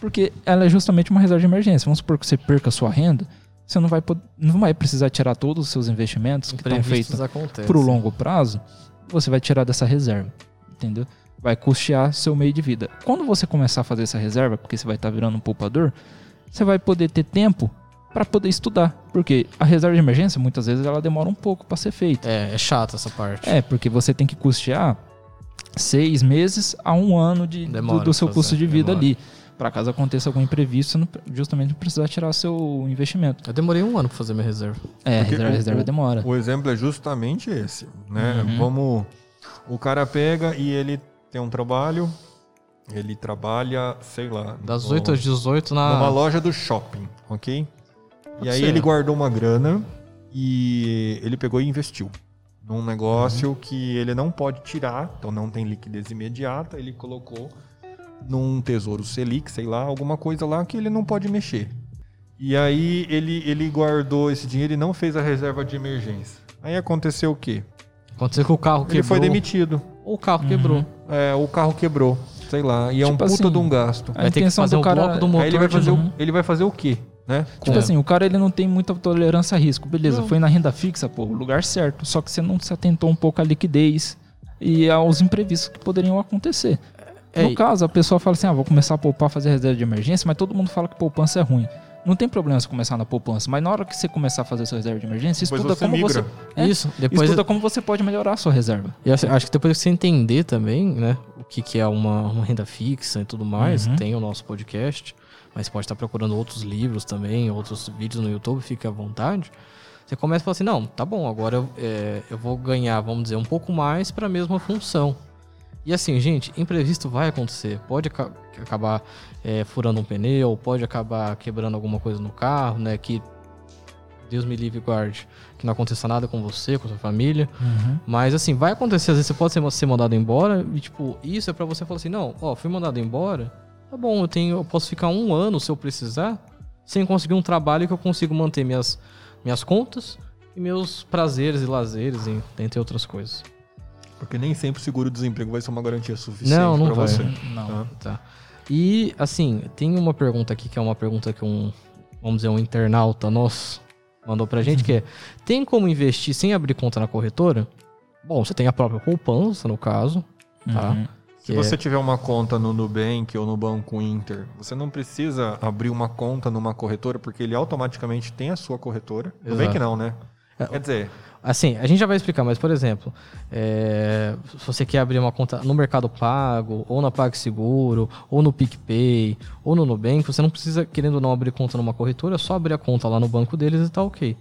Porque ela é justamente uma reserva de emergência. Vamos supor que você perca a sua renda, você não vai, pod- não vai precisar tirar todos os seus investimentos que estão feitos acontecem. pro longo prazo, você vai tirar dessa reserva, entendeu? Vai custear seu meio de vida. Quando você começar a fazer essa reserva, porque você vai estar virando um poupador, você vai poder ter tempo para poder estudar, porque a reserva de emergência muitas vezes ela demora um pouco para ser feita. É, é chata essa parte. É, porque você tem que custear seis meses a um ano de, do- Demora do, seu custo de vida demora. ali. Para caso aconteça algum imprevisto, não, justamente não precisar tirar seu investimento. Eu demorei um ano pra fazer minha reserva. É, Porque reserva, o- reserva demora. O exemplo é justamente esse, né? Uhum. Vamos, o cara pega e ele tem um trabalho, Ele trabalha, sei lá. Das no- 8 às 18 na. Numa loja do shopping, ok? Pode e aí ser. ele guardou uma grana e ele pegou e investiu num negócio que ele não pode tirar, então não tem liquidez imediata. Ele colocou num tesouro Selic, sei lá, alguma coisa lá que ele não pode mexer. E aí ele, ele guardou esse dinheiro e não fez a reserva de emergência. Aí aconteceu o quê? Aconteceu que o carro quebrou. Ele foi demitido. Ou o carro quebrou. É, o carro quebrou, sei lá, e é um Tipo puta assim, de um gasto. A Vai ter que fazer o cara- bloco do motor. Aí ele vai fazer o, ele vai fazer o quê, né? Tipo É. assim, o cara ele não tem muita tolerância a risco. Beleza, Não. foi na renda fixa, pô, o lugar certo. Só que você não se atentou um pouco à liquidez e aos imprevistos que poderiam acontecer. É, no e- caso, a pessoa fala assim: ah, vou começar a poupar, fazer reserva de emergência, mas todo mundo fala que poupança é ruim. Não tem problema você começar na poupança, mas na hora que você começar a fazer sua reserva de emergência, Depois estuda você como migra. você. É, Isso, depois. Estuda como você pode melhorar a sua reserva. E assim, acho que depois que você entender também, né, o que, que é uma, uma renda fixa e tudo mais, Uhum. tem o nosso podcast, mas pode estar procurando outros livros também, outros vídeos no YouTube, fique à vontade. Você começa a falar assim, não, tá bom, agora eu, é, eu vou ganhar, vamos dizer, um pouco mais para a mesma função. E assim, gente, imprevisto vai acontecer. Pode aca- acabar é, furando um pneu, pode acabar quebrando alguma coisa no carro, né? Que Deus me livre e guarde. Que não aconteça nada com você, com sua família. Mas assim, vai acontecer, às vezes você pode ser, ser mandado embora e tipo, isso é pra você falar assim, não, ó, fui mandado embora, tá bom, eu tenho, eu posso ficar um ano se eu precisar, sem conseguir um trabalho que eu consigo manter minhas, minhas contas e meus prazeres e lazeres, e, entre outras coisas. Porque nem sempre o seguro-desemprego vai ser uma garantia suficiente Não, não pra vai. você. Não. Tá? Tá. E assim, tem uma pergunta aqui que é uma pergunta que um, vamos dizer, um internauta nosso mandou pra gente, que é: tem como investir sem abrir conta na corretora? Bom, você tem a própria poupança, no caso, tá? Uhum. Se é- você tiver uma conta no Nubank ou no Banco Inter, você não precisa abrir uma conta numa corretora, porque ele automaticamente tem a sua corretora. Exato. Nubank não, né? É, Quer dizer, Assim, a gente já vai explicar, mas por exemplo, é, se você quer abrir uma conta no Mercado Pago, ou na PagSeguro, ou no PicPay, ou no Nubank, você não precisa, querendo ou não, abrir conta numa corretora, é só abrir a conta lá no banco deles e tá ok.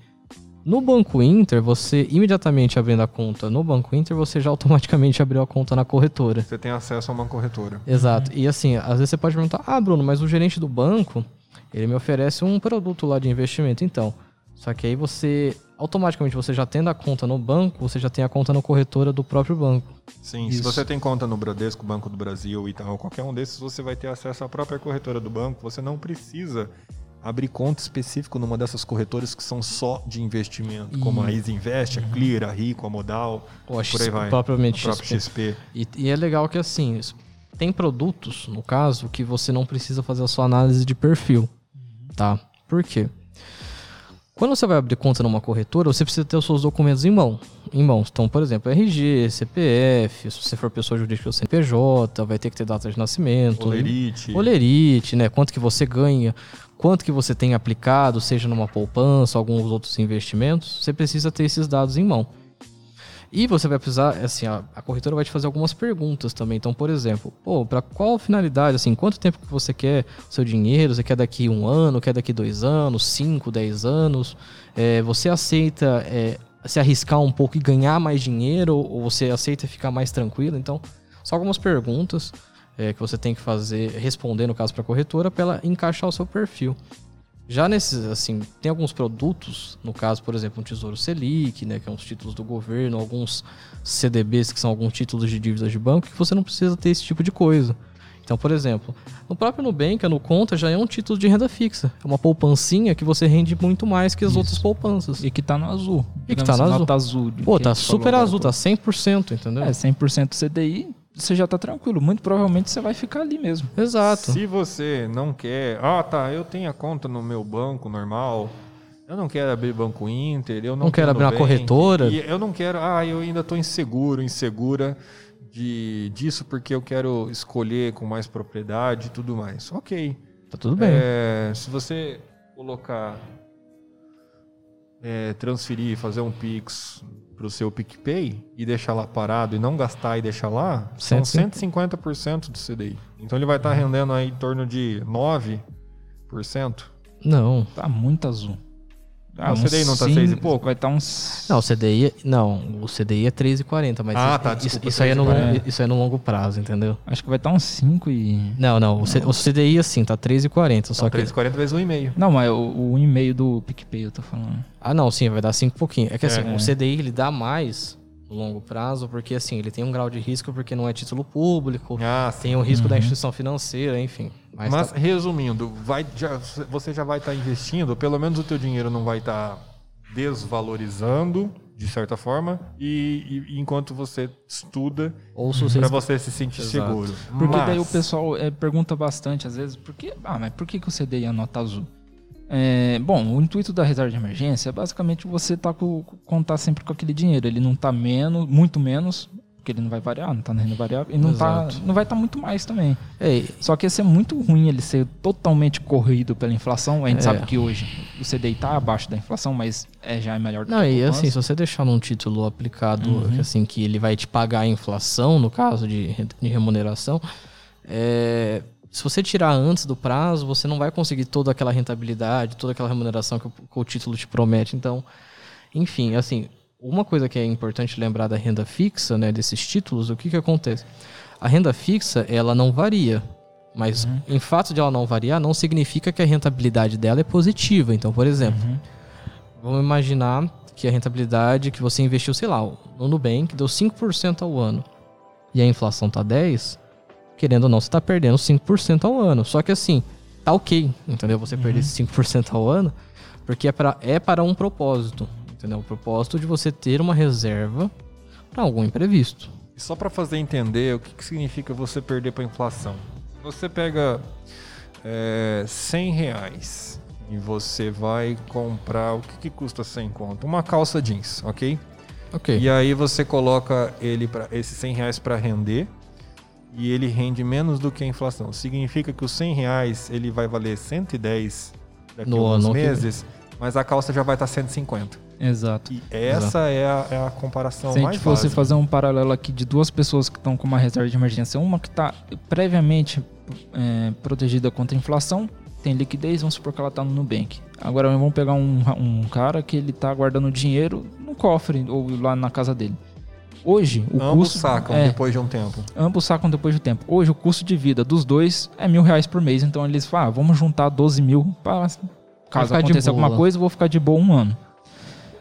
No Banco Inter, você imediatamente abrindo a conta no Banco Inter, você já automaticamente abriu a conta na corretora. você tem acesso a uma corretora. Exato. E assim, às vezes você pode perguntar: ah, Bruno, mas o gerente do banco, ele me oferece um produto lá de investimento, então. Só que aí você, automaticamente, você já tendo a conta no banco, você já tem a conta na corretora do próprio banco. Sim, se Isso. você tem conta no Bradesco, Banco do Brasil e tal, qualquer um desses, você vai ter acesso à própria corretora do banco. Você não precisa abrir conta específico numa dessas corretoras que são só de investimento, como a Easy Invest, a Clear, a Rico, a Modal, Ou a por aí vai. propriamente XP. XP. E, e é legal que assim, tem produtos, no caso, que você não precisa fazer a sua análise de perfil, tá? Por quê? Quando você vai abrir conta numa corretora, você precisa ter os seus documentos em mão, em mãos. Então, por exemplo, RG, CPF, se você for pessoa jurídica, o CNPJ, vai ter que ter data de nascimento, Olerite. Olerite, né? Quanto que você ganha, quanto que você tem aplicado, seja numa poupança, alguns outros investimentos, você precisa ter esses dados em mão. E você vai precisar, assim, a, a corretora vai te fazer algumas perguntas também. Então, por exemplo, para qual finalidade, assim, quanto tempo que você quer seu dinheiro? Você quer daqui um ano, quer daqui dois anos, cinco, dez anos? É, você aceita é, se arriscar um pouco e ganhar mais dinheiro ou você aceita ficar mais tranquilo? Então, só algumas perguntas é, que você tem que fazer, responder no caso para a corretora, para ela encaixar o seu perfil. Já nesses, assim, tem alguns produtos, no caso, por exemplo, um Tesouro Selic, né, que é uns títulos do governo, alguns CDBs, que são alguns títulos de dívidas de banco, que você não precisa ter esse tipo de coisa. Então, por exemplo, no próprio Nubank, a no Conta já é um título de renda fixa. É uma poupancinha que você rende muito mais que as Isso. outras poupanças. E que tá no azul. E que tá no assim, azul. nota azul. Pô, tá super azul, tá 100%, entendeu? É, 100% CDI, você já tá tranquilo. Muito provavelmente você vai ficar ali mesmo. Exato. Se você não quer, ah tá, eu tenho a conta no meu banco normal, eu não quero abrir banco Inter, eu não, Não quero abrir uma corretora. E eu não quero, ah, eu ainda estou inseguro, insegura de disso porque eu quero escolher com mais propriedade e tudo mais. Ok. Tá tudo bem. É, se você colocar, é, transferir, fazer um Pix para o seu PicPay e deixar lá parado e não gastar e deixar lá, são 150. 150% do CDI. Então ele vai estar rendendo aí em torno de 9%. Não. Tá muito azul. Ah, o CDI não tá sim, seis e pouco? Vai estar uns. Não, o CDI, não, o CDI é 3,40, mas Ah, isso, tá, isso, desculpa, isso aí é no 3,40. longo, isso aí é no longo prazo, entendeu? Acho que vai estar uns 5 e. Não, não, o, C- o CDI assim, tá 3,40, só que 3,40 vezes 1,5. Não, mas o, o e-mail do PicPay eu tô falando. Ah, não, sim, vai dar 5 pouquinho. É que assim, É. o CDI ele dá mais longo prazo, porque assim, ele tem um grau de risco porque não é título público, Ah, tem o risco da instituição financeira, enfim. Mas, Mas, tá- resumindo, vai, já- você já vai estar investindo, pelo menos o teu dinheiro não vai estar desvalorizando, de certa forma, e, e- enquanto você estuda, ou se vocês para você se sentir Exato. seguro. Porque Mas- daí o pessoal é, pergunta bastante, às vezes, por que, ah, mas por que, que o CDI é nota azul? É, bom, o intuito da reserva de emergência é basicamente você tá com, contar sempre com aquele dinheiro. Ele não tá menos, muito menos, porque ele não vai variar, não tá na renda variável, e não, tá, não vai estar muito mais também. É, Só que ia ser muito ruim ele ser totalmente corrido pela inflação. A gente É. sabe que hoje o CDI tá abaixo da inflação, mas é, já é melhor do Não, que e assim, se você deixar num título aplicado, Uhum. que, assim, que ele vai te pagar a inflação, no caso de, de remuneração, é, se você tirar antes do prazo, você não vai conseguir toda aquela rentabilidade, toda aquela remuneração que o, que o título te promete. Então, enfim, assim, uma coisa que é importante lembrar da renda fixa, né, desses títulos, o que que acontece? A renda fixa, ela não varia. Mas em fato de ela não variar, não significa que a rentabilidade dela é positiva. Então, por exemplo, Uhum. Vamos imaginar que a rentabilidade que você investiu, sei lá, no Nubank deu 5% ao ano. E a inflação tá 10, querendo ou não, você tá perdendo 5% ao ano. Só que assim, tá ok, entendeu? Você perder esse 5% ao ano, porque é para é para um propósito, entendeu? O propósito de você ter uma reserva para algum imprevisto. E só para fazer entender o que, que significa você perder para inflação. Você pega é, 100 reais e você vai comprar o que, que custa 100 conto? Uma calça jeans, ok? Ok. E aí você coloca ele para esses 100 reais para render e ele rende menos do que a inflação. Significa que os 100 reais ele vai valer 110 daqui a No ano que- meses, mas a calça já vai estar 150. Exato. E essa é a, é a comparação Se a mais gente fosse fazer um paralelo aqui de duas pessoas que estão com uma reserva de emergência, uma que está previamente é, protegida contra a inflação, tem liquidez, vamos supor que ela está no Nubank. Agora vamos pegar um, um cara que ele está guardando dinheiro no cofre ou lá na casa dele. Hoje, o Ambos custo. sacam é, depois de um tempo. Ambos sacam depois do tempo. Hoje, o custo de vida dos dois é mil reais por mês. Então, eles falam, ah, vamos juntar 12 mil para caso de aconteça alguma coisa, eu vou ficar de boa um ano.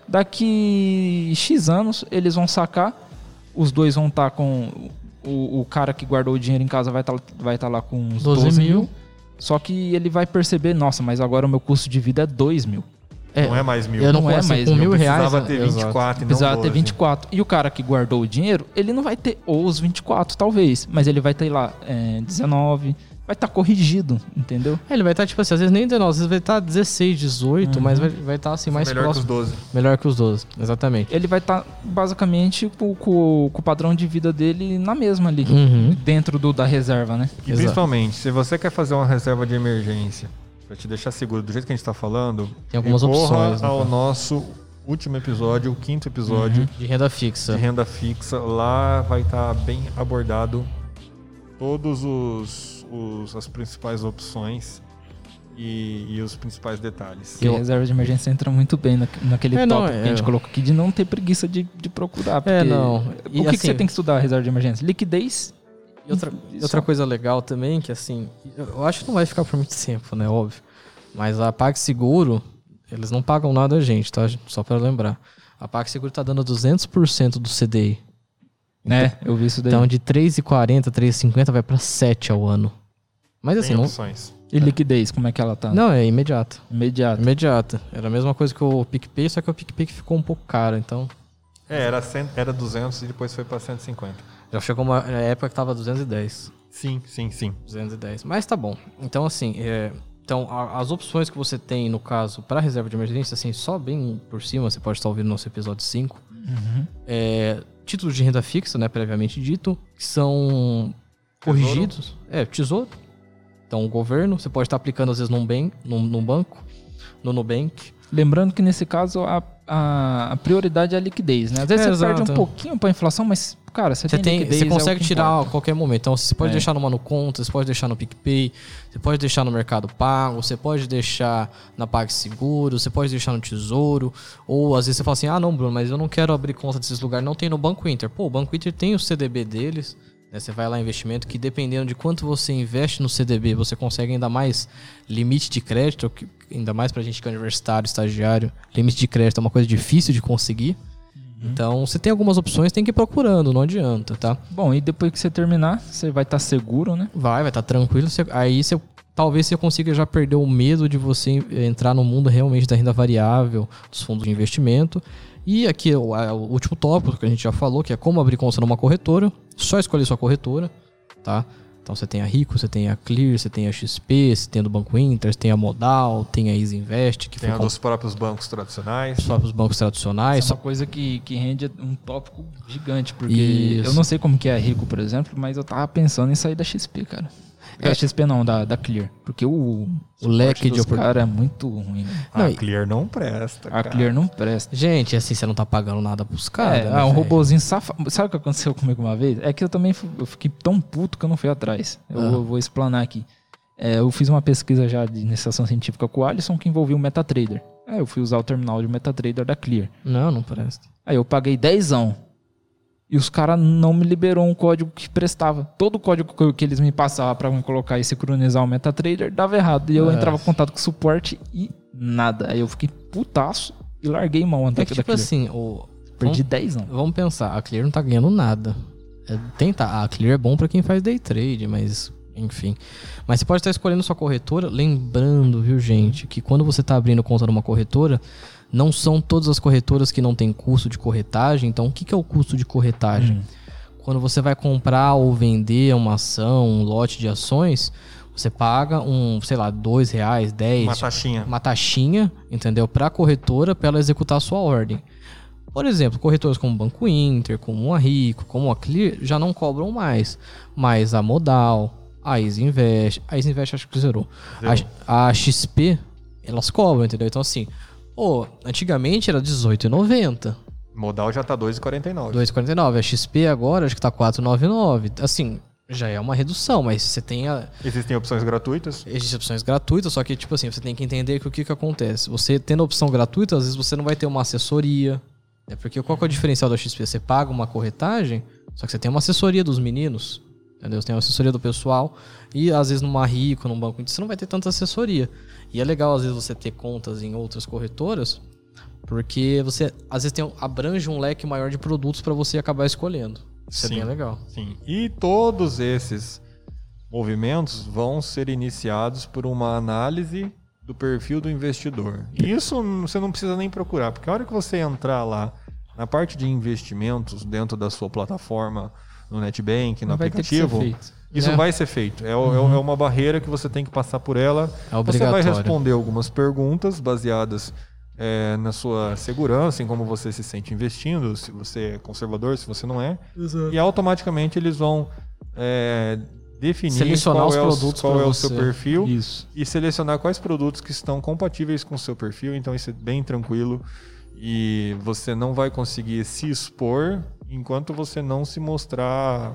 Daqui X anos, eles vão sacar. Os dois vão estar com... O, o cara que guardou o dinheiro em casa vai estar vai tá lá com uns 12 12, mil. mil. Só que ele vai perceber, nossa, mas agora o meu custo de vida é 2 mil. Não é mais mil. Eu não, não é assim, mais mil, mil reais. Precisava ter Exato. 24 e não Precisava ter 12. 24. E o cara que guardou o dinheiro, ele não vai ter os 24, talvez. Mas ele vai ter lá é, 19. Vai estar corrigido, entendeu? É, ele vai estar, tipo assim, às vezes nem 19, às vezes vai estar 16, 18, Uhum. mas vai estar vai tá, assim, mais melhor próximo. que os 12. Melhor que os 12, exatamente. Ele vai estar basicamente com, com- com o padrão de vida dele na mesma ali. Uhum. Dentro do, da reserva, né? E Exato. principalmente, se você quer fazer uma reserva de emergência para te deixar seguro do jeito que a gente está falando, Tem algumas opções, né, ao nosso último episódio, o quinto episódio De renda fixa. de renda fixa. Lá vai estar bem abordado todos os, os- as principais opções e, e os principais detalhes. Porque a reserva de emergência entra muito bem na, naquele É, não, tópico é- que a gente colocou aqui de não ter preguiça de, de procurar. Porque É, não. O E, que, que assim, você tem que estudar a reserva de emergência? Liquidez. E outra, outra coisa legal também, que assim, eu acho que não vai ficar por muito tempo, né? Óbvio. Mas a PagSeguro, eles não pagam nada a gente, tá? Só pra lembrar. A PagSeguro tá dando 200% do CDI. Né? Eu vi isso daí. Então de 3,40, 3,50 vai pra 7 ao ano. Mas assim, Tem não, opções. E liquidez, como é que ela tá? não é imediato. Imediato. Imediata. Era a mesma coisa que o PicPay, só que o PicPay ficou um pouco caro, então É, era, 100, era 200 e depois foi para 150. Já chegou uma época que tava 210. Sim, sim, sim. 210. Mas tá bom. Então, assim, é, então, a- as opções que você tem, no caso, para reserva de emergência, assim, só bem por cima, você pode estar ouvindo nosso episódio 5. Uhum. É, títulos de renda fixa, né, previamente dito, que são corrigidos. É, tesouro. Então, o governo, você pode estar aplicando às vezes num, bem, num, num banco, no Nubank. Lembrando que nesse caso a, a, a prioridade é a liquidez, né? Às vezes É, você perde exato. um pouquinho pra inflação, mas, cara, você, Você, tem, liquidez. você é consegue que tirar a qualquer momento. Então, você pode É. deixar no conta, você pode deixar no PicPay, você pode deixar no Mercado Pago, você pode deixar na PagSeguro, você pode deixar no Tesouro. Ou às vezes você fala assim: ah, não, Bruno, mas eu não quero abrir conta desses lugares. Não tem no Banco Inter. Pô, o Banco Inter tem o CDB deles. Né? Você vai lá investimento que dependendo de quanto você investe no CDB, você consegue ainda mais limite de crédito, ainda mais pra gente que é universitário, estagiário. Limite de crédito é uma coisa difícil de conseguir. Então, você tem algumas opções, tem que ir procurando, não adianta, tá? Bom, e depois que você terminar, você vai estar seguro, né? Vai, vai estar tranquilo. Você- aí você, talvez você consiga já perder o medo de você entrar no mundo realmente da renda variável, dos fundos de investimento. E aqui o, a- o último tópico que a gente já falou, que é como abrir conta numa corretora. Só escolher sua corretora, tá? Então você tem a Rico, você tem a Clear, você tem a XP, você tem a do Banco Inter, você tem a Modal, tem a Easy Invest, que Tem foi a com dos próprios bancos tradicionais. os próprios bancos tradicionais. Isso é uma coisa que, que rende um tópico gigante, porque Isso. eu não sei como que é a Rico, por exemplo, mas eu tava pensando em sair da XP, cara. É. Da XP não, da, da Clear. Porque o, O leque de dos opor- cara é muito ruim. A Não, e- Clear não presta. A cara. Clear não presta. Gente, assim, você não tá pagando nada pros caras. é, né, ah, um velho? robozinho safado. Sabe o que aconteceu comigo uma vez? É que eu também eu fiquei tão puto que eu não fui atrás. Eu Ah. vou, vou explanar aqui. É, eu fiz uma pesquisa já de iniciação científica com o Alisson que envolvia o MetaTrader. Aí eu fui usar o terminal de MetaTrader da Clear. Não, não presta. Aí eu paguei 10 e os caras não me liberou um código que prestava. Todo o código que, eles me passavam pra me colocar e sincronizar o MetaTrader dava errado. E eu Nossa. entrava em contato com o suporte e nada. Aí eu fiquei putaço e larguei mão É até que, que tipo assim, o, Perdi 10 Vamos pensar, a Clear não tá ganhando nada. É, tenta, a Clear é bom pra quem faz day trade, mas enfim. Mas você pode estar escolhendo sua corretora, lembrando, viu, gente, que quando você tá abrindo conta numa corretora, não são todas as corretoras que não tem custo de corretagem. Então, o que, que é o custo de corretagem? Quando você vai comprar ou vender uma ação, um lote de ações, você paga um, sei lá, dois reais, dez, Uma taxinha. uma taxinha, entendeu? Para a corretora para ela executar a sua ordem. Por exemplo, corretoras como o Banco Inter, como a Rico, como a Clear já não cobram mais, mas a Modal, a Easy Invest, a Easy Invest acho que zerou. Zerou. A, a XP, elas cobram, entendeu? Então assim, pô, antigamente era R$18,90. Modal já tá 2,49. 2,49. A XP agora acho que tá 4,99. Assim, já é uma redução, mas você tem a, Existem opções gratuitas. Existem opções gratuitas, só que, tipo assim, você tem que entender que o que, que acontece. Você tendo a opção gratuita, às vezes você não vai ter uma assessoria. É porque qual que é o diferencial da XP? Você paga uma corretagem, só que você tem uma assessoria dos meninos. Entendeu? Você tem uma assessoria do pessoal. E às vezes numa Rico, num banco, você não vai ter tanta assessoria. E é legal, às vezes, você ter contas em outras corretoras, porque você às vezes tem, abrange um leque maior de produtos para você acabar escolhendo. Isso Sim. é bem legal. Sim. E todos esses movimentos vão ser iniciados por uma análise do perfil do investidor. E isso você não precisa nem procurar, porque a hora que você entrar lá na parte de investimentos dentro da sua plataforma, no NetBank, no Não vai ter que ser aplicativo, feito. Isso É. vai ser feito. É, o- é uma barreira que você tem que passar por ela. É Você vai responder algumas perguntas baseadas é, na sua segurança, em como você se sente investindo, se você é conservador, se você não é. E automaticamente eles vão é, definir Selecionar qual os é, o- produtos qual é o você. seu perfil Isso. e selecionar quais produtos que estão compatíveis com o seu perfil. Então isso é bem tranquilo e você não vai conseguir se expor enquanto você não se mostrar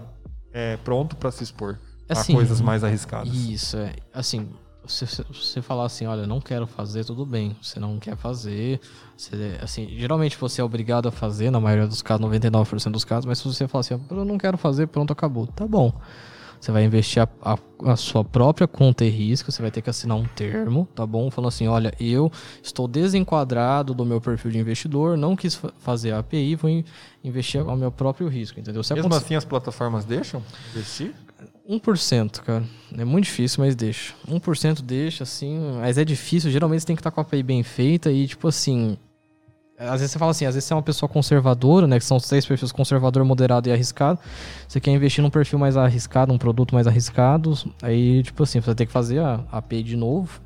é, pronto para se expor Assim, a coisas mais arriscadas. Isso, é. Assim, se você falar assim, olha, não quero fazer, tudo bem. Você não quer fazer. Você, assim, geralmente você é obrigado a fazer, na maioria dos casos, 99% dos casos, mas se você falar assim, eu não quero fazer, pronto, acabou. Tá bom. Você vai investir a, a- a sua própria conta e risco, você vai ter que assinar um termo, tá bom? Falando assim, olha, eu estou desenquadrado do meu perfil de investidor, não quis fa- fazer a API, vou in- investir ao meu próprio risco, entendeu? Se Mesmo acontecer- assim as plataformas deixam investir? 1%, cara. É muito difícil, mas deixa. 1% deixa, assim. Mas é difícil. Geralmente você tem que estar com a API bem feita e, tipo assim. Às vezes você fala assim, às vezes você é uma pessoa conservadora, né? Que são os três perfis conservador, moderado e arriscado. Você quer investir num perfil mais arriscado, um produto mais arriscado. Aí, tipo assim, você vai ter que fazer a a API de novo.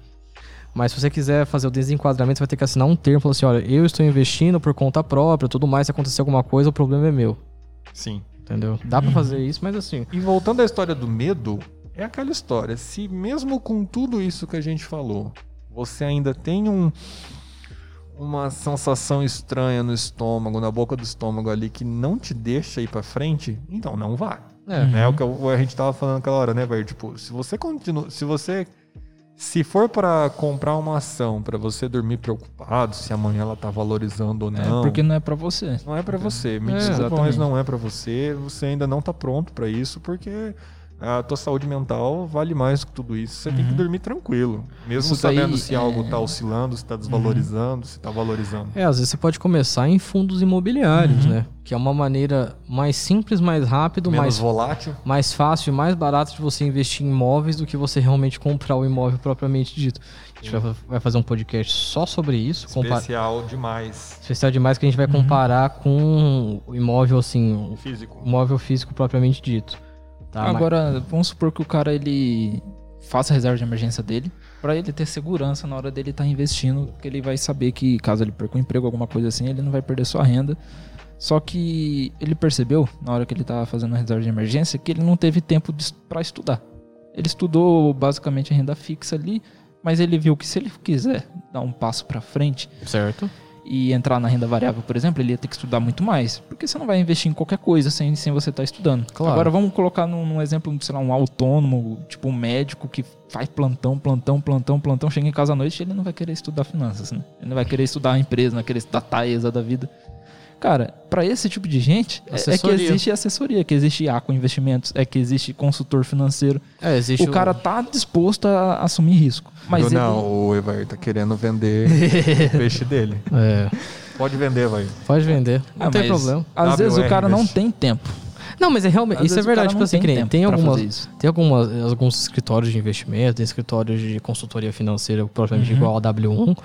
Mas se você quiser fazer o desenquadramento, você vai ter que assinar um termo. Falar assim, olha, eu estou investindo por conta própria, tudo mais. Se acontecer alguma coisa, o problema é meu. Sim. Entendeu? Dá pra fazer isso, mas assim. E voltando à história do medo, é aquela história. Se mesmo com tudo isso que a gente falou, você ainda tem um, uma sensação estranha no estômago, na boca do estômago ali, que não te deixa ir pra frente, então não vá. É. É o que a gente tava falando naquela hora, né, velho? Tipo, se você continua. Se você. Se for pra comprar uma ação pra você dormir preocupado se amanhã ela tá valorizando ou É, não. porque não é pra você. Não é pra você. Me É, desculpa, mas não é pra você. Você ainda não tá pronto pra isso, porque a tua saúde mental vale mais que tudo isso. Você tem que dormir tranquilo. Mesmo Uhum. Isso daí, sabendo se é- algo tá oscilando, se tá desvalorizando, se tá valorizando. É, às vezes você pode começar em fundos Uhum. imobiliários, né? Que é uma maneira mais simples, mais rápido, Menos mais, volátil. mais fácil e mais barato de você investir em imóveis do que você realmente comprar o imóvel propriamente dito. A gente vai, vai fazer um podcast só sobre isso. Especial demais. Especial demais que a gente vai comparar com o imóvel, assim, o Físico. imóvel físico propriamente dito. Tá? Agora, vamos supor que o cara ele faça a reserva de emergência dele, pra ele ter segurança na hora dele estar investindo, que ele vai saber que caso ele perca o emprego, alguma coisa assim, ele não vai perder sua renda. Só que ele percebeu, na hora que ele tava fazendo a reserva de emergência, que ele não teve tempo para estudar. Ele estudou basicamente a renda fixa ali, mas ele viu que se ele quiser dar um passo pra frente, Certo. E entrar na renda variável, por exemplo, ele ia ter que estudar muito mais. Porque você não vai investir em qualquer coisa sem, sem você estar estudando. Claro. Agora vamos colocar num, num exemplo, sei lá, um autônomo, tipo um médico que faz plantão, plantão, plantão, plantão, chega em casa à noite ele não vai querer estudar finanças, né? Ele não vai querer estudar a empresa, não vai querer estudar a Taesa da vida. Cara, pra esse tipo de gente, é- é que existe assessoria, que existe A com investimentos, é que existe consultor financeiro. É, existe o cara tá disposto a assumir risco. Mas ele... não, o Evair tá querendo vender o peixe dele. É, Pode vender, vai. pode vender, não Ah, tem problema. Às vezes o cara não tem tempo. Não, mas é realmente, Às isso é o verdade, tipo assim, tem pra algumas, tem algumas, alguns escritórios de investimento, tem escritórios de consultoria financeira propriamente Uhum. igual ao W1.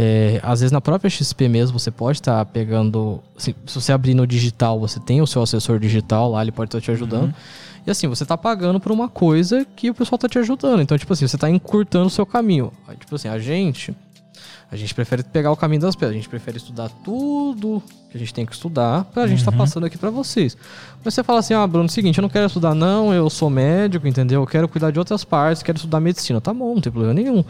É, às vezes na própria XP mesmo você pode estar pegando, assim, se você abrir no digital, você tem o seu assessor digital lá, ele pode estar te ajudando. Uhum. E assim, você tá pagando por uma coisa que o pessoal tá te ajudando. Então, tipo assim, você tá encurtando o seu caminho. Tipo assim, a gente, a gente prefere pegar o caminho das pedras. A gente prefere estudar tudo que a gente tem que estudar pra gente Uhum. tá passando aqui pra vocês. Mas você fala assim, ah, Bruno, é o seguinte, eu não quero estudar não, eu sou médico, entendeu? Eu quero cuidar de outras partes, quero estudar medicina. Tá bom, não tem problema nenhum.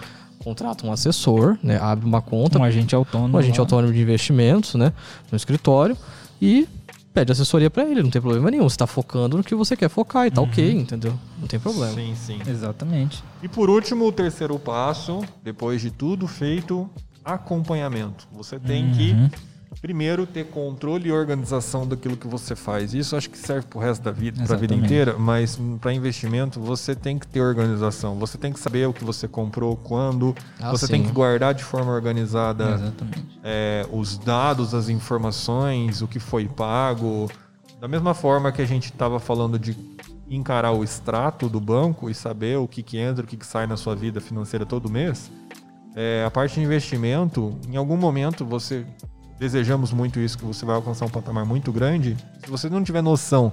Contrata um assessor, né? Abre uma conta, Um agente autônomo. um agente lá. autônomo de investimentos, né? No escritório e pede assessoria pra ele, não tem problema nenhum. Você tá focando no que você quer focar e tá ok, entendeu? Não tem problema. Sim, sim. Exatamente. E por último, o terceiro passo, depois de tudo feito, acompanhamento. Você tem que primeiro ter controle e organização daquilo que você faz. Isso acho que serve pro resto da vida, para a vida inteira, mas para investimento você tem que ter organização. Você tem que saber o que você comprou, quando. Ah, você sim. tem que guardar de forma organizada é, os dados, as informações, o que foi pago. Da mesma forma que a gente estava falando de encarar o extrato do banco e saber o que, que entra, o que, que sai na sua vida financeira todo mês, é, a parte de investimento, em algum momento você desejamos muito isso, que você vai alcançar um patamar muito grande. Se você não tiver noção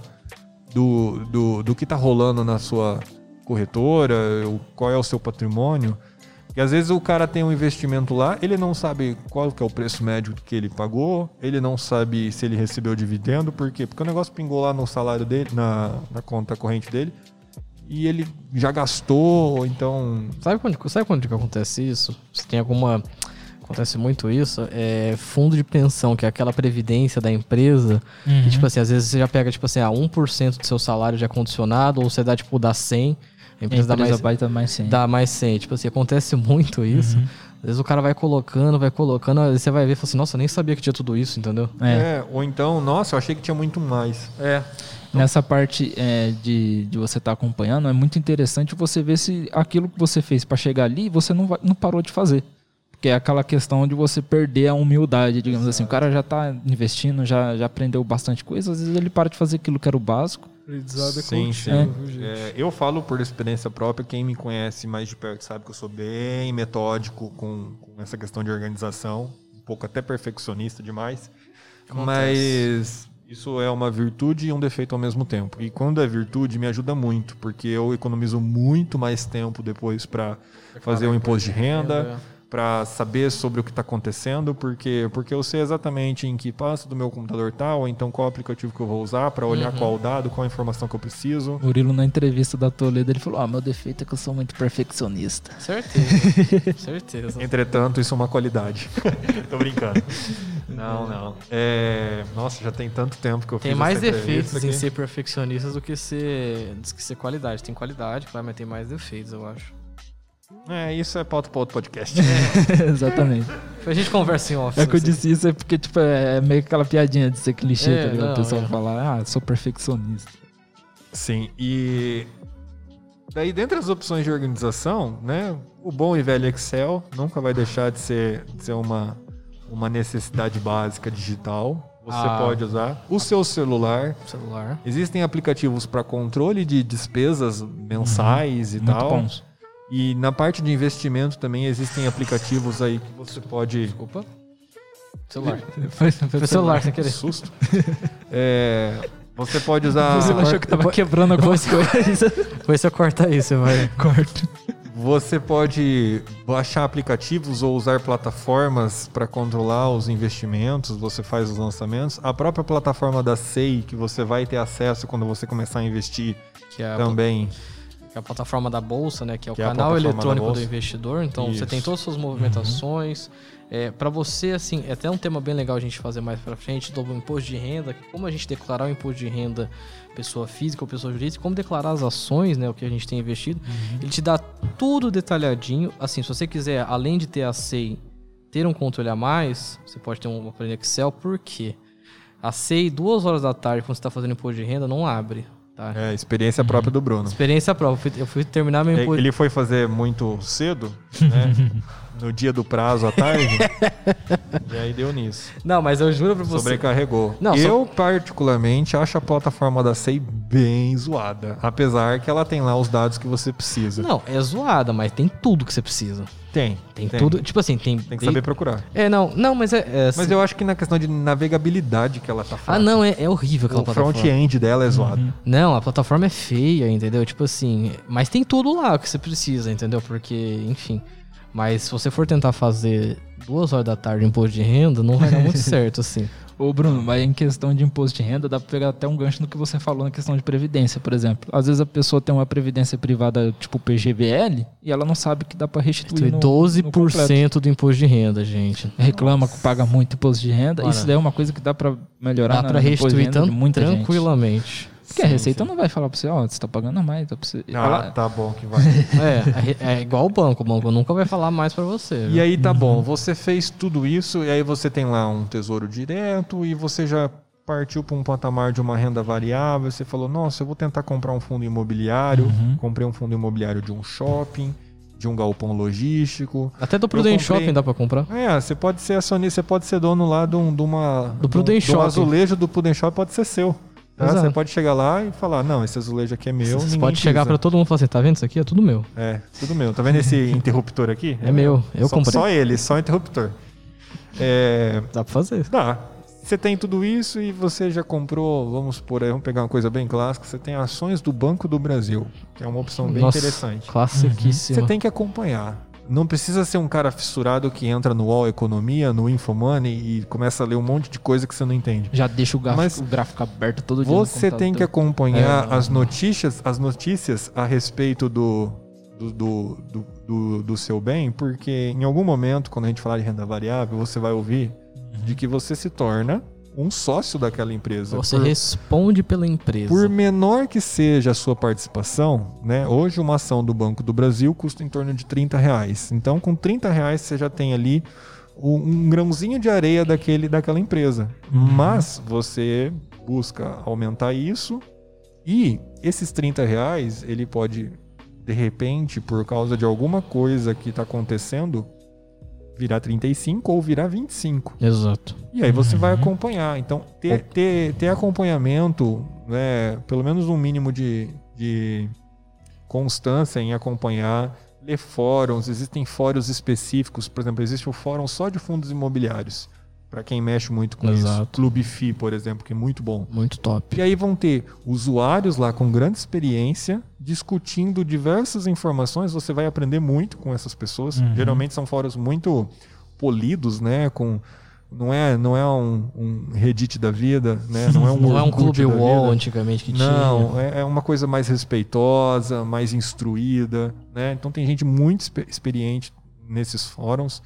do, do, do que está rolando na sua corretora, qual é o seu patrimônio, e às vezes o cara tem um investimento lá, ele não sabe qual que é o preço médio que ele pagou, ele não sabe se ele recebeu dividendo, por quê? Porque o negócio pingou lá no salário dele, na, na conta corrente dele, e ele já gastou, ou então. Sabe quando, sabe quando que acontece isso? Se tem alguma. Acontece muito isso. É fundo de pensão, que é aquela previdência da empresa. Que, tipo assim, às vezes você já pega, tipo assim, ah, 1% do seu salário de condicionado, ou você dá, tipo, dá 100. A A empresa, dá mais, dar mais 100. dá mais 100. Tipo assim, acontece muito isso. Às vezes o cara vai colocando, vai colocando, aí você vai ver e fala assim, nossa, eu nem sabia que tinha tudo isso, entendeu? É. É, ou então, nossa, eu achei que tinha muito mais. É. Nessa parte é, de, de você estar acompanhando, é muito interessante você ver se aquilo que você fez para chegar ali, você não, vai- não parou de fazer. Porque é aquela questão de você perder a humildade, digamos assim. O cara já está investindo, já, já aprendeu bastante coisa, às vezes ele para de fazer aquilo que era o básico. Sim, sim. É, eu falo por experiência própria, quem me conhece mais de perto sabe que eu sou bem metódico com, com essa questão de organização, um pouco até perfeccionista demais. Mas isso é uma virtude e um defeito ao mesmo tempo. E quando é virtude, me ajuda muito, porque eu economizo muito mais tempo depois para fazer o imposto de renda, para saber sobre o que está acontecendo, porque porque eu sei exatamente em que pasta do meu computador tal, ou então qual aplicativo que eu vou usar para olhar Uhum. qual dado, qual a informação que eu preciso. Murilo, na entrevista da Toledo, ele falou: Ah, meu defeito é que eu sou muito perfeccionista. Certeza. Certeza. Entretanto, isso é uma qualidade. Tô brincando. Não, não. É, Nossa, já tem tanto tempo que eu Tem fiz mais essa entrevista defeitos em ser perfeccionistas do que ser, do que ser qualidade. Tem qualidade, claro, mas tem mais defeitos, eu acho. É, isso é pauta para outro podcast. Exatamente. A gente conversa em off. É que eu disse isso é porque, tipo, é meio que aquela piadinha de ser clichê, É, tá ligado? não, o pessoal é. falar, ah, sou perfeccionista. Sim, e daí dentre as opções de organização, né, o bom e velho Excel nunca vai deixar de ser, de ser uma, uma necessidisso básica digital. Você Ah. pode usar o seu celular. celular. Existem aplicativos para controle de despesas mensais e Muito tal. bons. E na parte de investimento também existem aplicativos aí que você pode. Desculpa. Celular. Foi, Foi celular sem Que querer. susto. É, você pode usar. Você achou que tava quebrando alguma coisa. depois você corta aí, você vai. Corta. Você pode baixar aplicativos ou usar plataformas para controlar os investimentos, você faz os lançamentos. A própria plataforma da SEI, que você vai ter acesso quando você começar a investir Que é a, também. Que é a plataforma da bolsa, né? Que é o Que é canal da eletrônico do investidor. Então você Isso. tem todas as suas movimentações. É, para você, assim, é até um tema bem legal a gente fazer mais pra frente do imposto de renda, como a gente declarar o imposto de renda pessoa física ou pessoa jurídica, como declarar as ações, né, o que a gente tem investido. Ele te dá tudo detalhadinho. Assim, se você quiser, além de ter a SEI, ter um controle a mais, você pode ter um aparelho Excel, por quê? A SEI, duas horas da tarde, quando você está fazendo imposto de renda, não abre, tá? É, experiência própria do Bruno. Experiência própria. Eu fui- terminar meu. Ele foi fazer muito cedo, né? no dia do prazo à tarde. e aí deu nisso. Não, mas eu juro pra você... Sobrecarregou. Não, eu, particularmente, acho a plataforma da SEI bem zoada. Apesar que ela tem lá os dados que você precisa. Não, é zoada, mas tem tudo que você precisa. Tem. Tem, tudo. Tipo assim, tem. Tem que saber procurar. É, não, não, mas é. é Mas eu acho que na questão de navegabilidade que ela tá Ah, falando. não, é, é horrível aquela o plataforma. front-end dela é zoado. Não, a plataforma é feia, entendeu? Tipo assim, mas tem tudo lá que você precisa, entendeu? Porque, enfim. Mas se você for tentar fazer duas horas da tarde imposto de renda, não vai dar muito certo, assim. Ô, Bruno, mas em questão de imposto de renda, dá pra pegar até um gancho no que você falou na questão de previdência, por exemplo. Às vezes a pessoa tem uma previdência privada, tipo PGBL, e ela não sabe que dá pra restituir no, no completo. 12% do imposto de renda, gente. Reclama que paga muito imposto de renda. Isso daí é uma coisa que dá pra melhorar Dá no de restituir tão muita gente. Porque a Receita não vai falar pra você, ó, você tá pagando a mais. Tá você... Ah, Ela- tá bom que vai. É, é igual o banco. O banco nunca vai falar mais pra você. E viu? aí tá bom, você fez tudo isso e aí você tem lá um tesouro direto e você já partiu para um patamar de uma renda variável, você falou, nossa, eu vou tentar comprar um fundo imobiliário, Uhum. comprei um fundo imobiliário de um shopping, de um galpão logístico. Até do Prudent comprei- Shopping dá pra comprar. É, você pode ser acionista, você pode ser dono lá de, um, de uma... Do Prudent de um, um Shopping. azulejo do Prudent Shopping pode ser seu. Tá? Exato. Você pode chegar lá e falar, não, esse azulejo aqui é meu, Você pode chegar pisa. pra todo mundo e falar assim, tá vendo isso aqui? É tudo meu. É, tudo meu. Tá vendo esse interruptor aqui? É meu, eu só, comprei. Só ele, só interruptor. É, Dá pra fazer. Dá. Você tem tudo isso e você já comprou, vamos por aí, vamos pegar uma coisa bem clássica, você tem ações do Banco do Brasil, que é uma opção bem Nossa, interessante. Classiquíssima. Você tem que acompanhar. Não precisa ser um cara fissurado que entra no UOL Economia, no Infomoney e começa a ler um monte de coisa que você não entende. Já deixa o gráfico, Mas o gráfico aberto todo dia. Você tem que acompanhar É. as notícias, as notícias a respeito do, do, do, do, do- do seu bem, porque em algum momento, quando a gente falar de renda variável, você vai ouvir de que você se torna um sócio daquela empresa. Você por, responde pela empresa. por menor que seja a sua participação, né? Hoje uma ação do Banco do Brasil custa em torno de 30 reais. Então, com 30 reais você já tem ali um, grãozinho de areia daquele, daquela empresa. Mas você busca aumentar isso e esses 30 reais ele pode, de repente, por causa de alguma coisa que está acontecendo, virar 35 ou virar 25. Exato. E aí você vai Uhum. acompanhar. Então, ter, ter, ter acompanhamento, né, pelo menos um mínimo de, de constância em acompanhar, ler fóruns, existem fóruns específicos, por exemplo, existe o fórum só de fundos imobiliários, para quem mexe muito com Exato. isso. Clube FI, por exemplo, que é muito bom. Muito top. E aí vão ter usuários lá com grande experiência discutindo diversas informações. Você vai aprender muito com essas pessoas. Uhum. Geralmente são fóruns muito polidos, né? Com não é não é um, um Reddit da vida, né? Não é um Não é um clube wall antigamente que tinha. Não, é, é uma coisa mais respeitosa, mais instruída, né? Então tem gente muito expe- experiente nesses fóruns.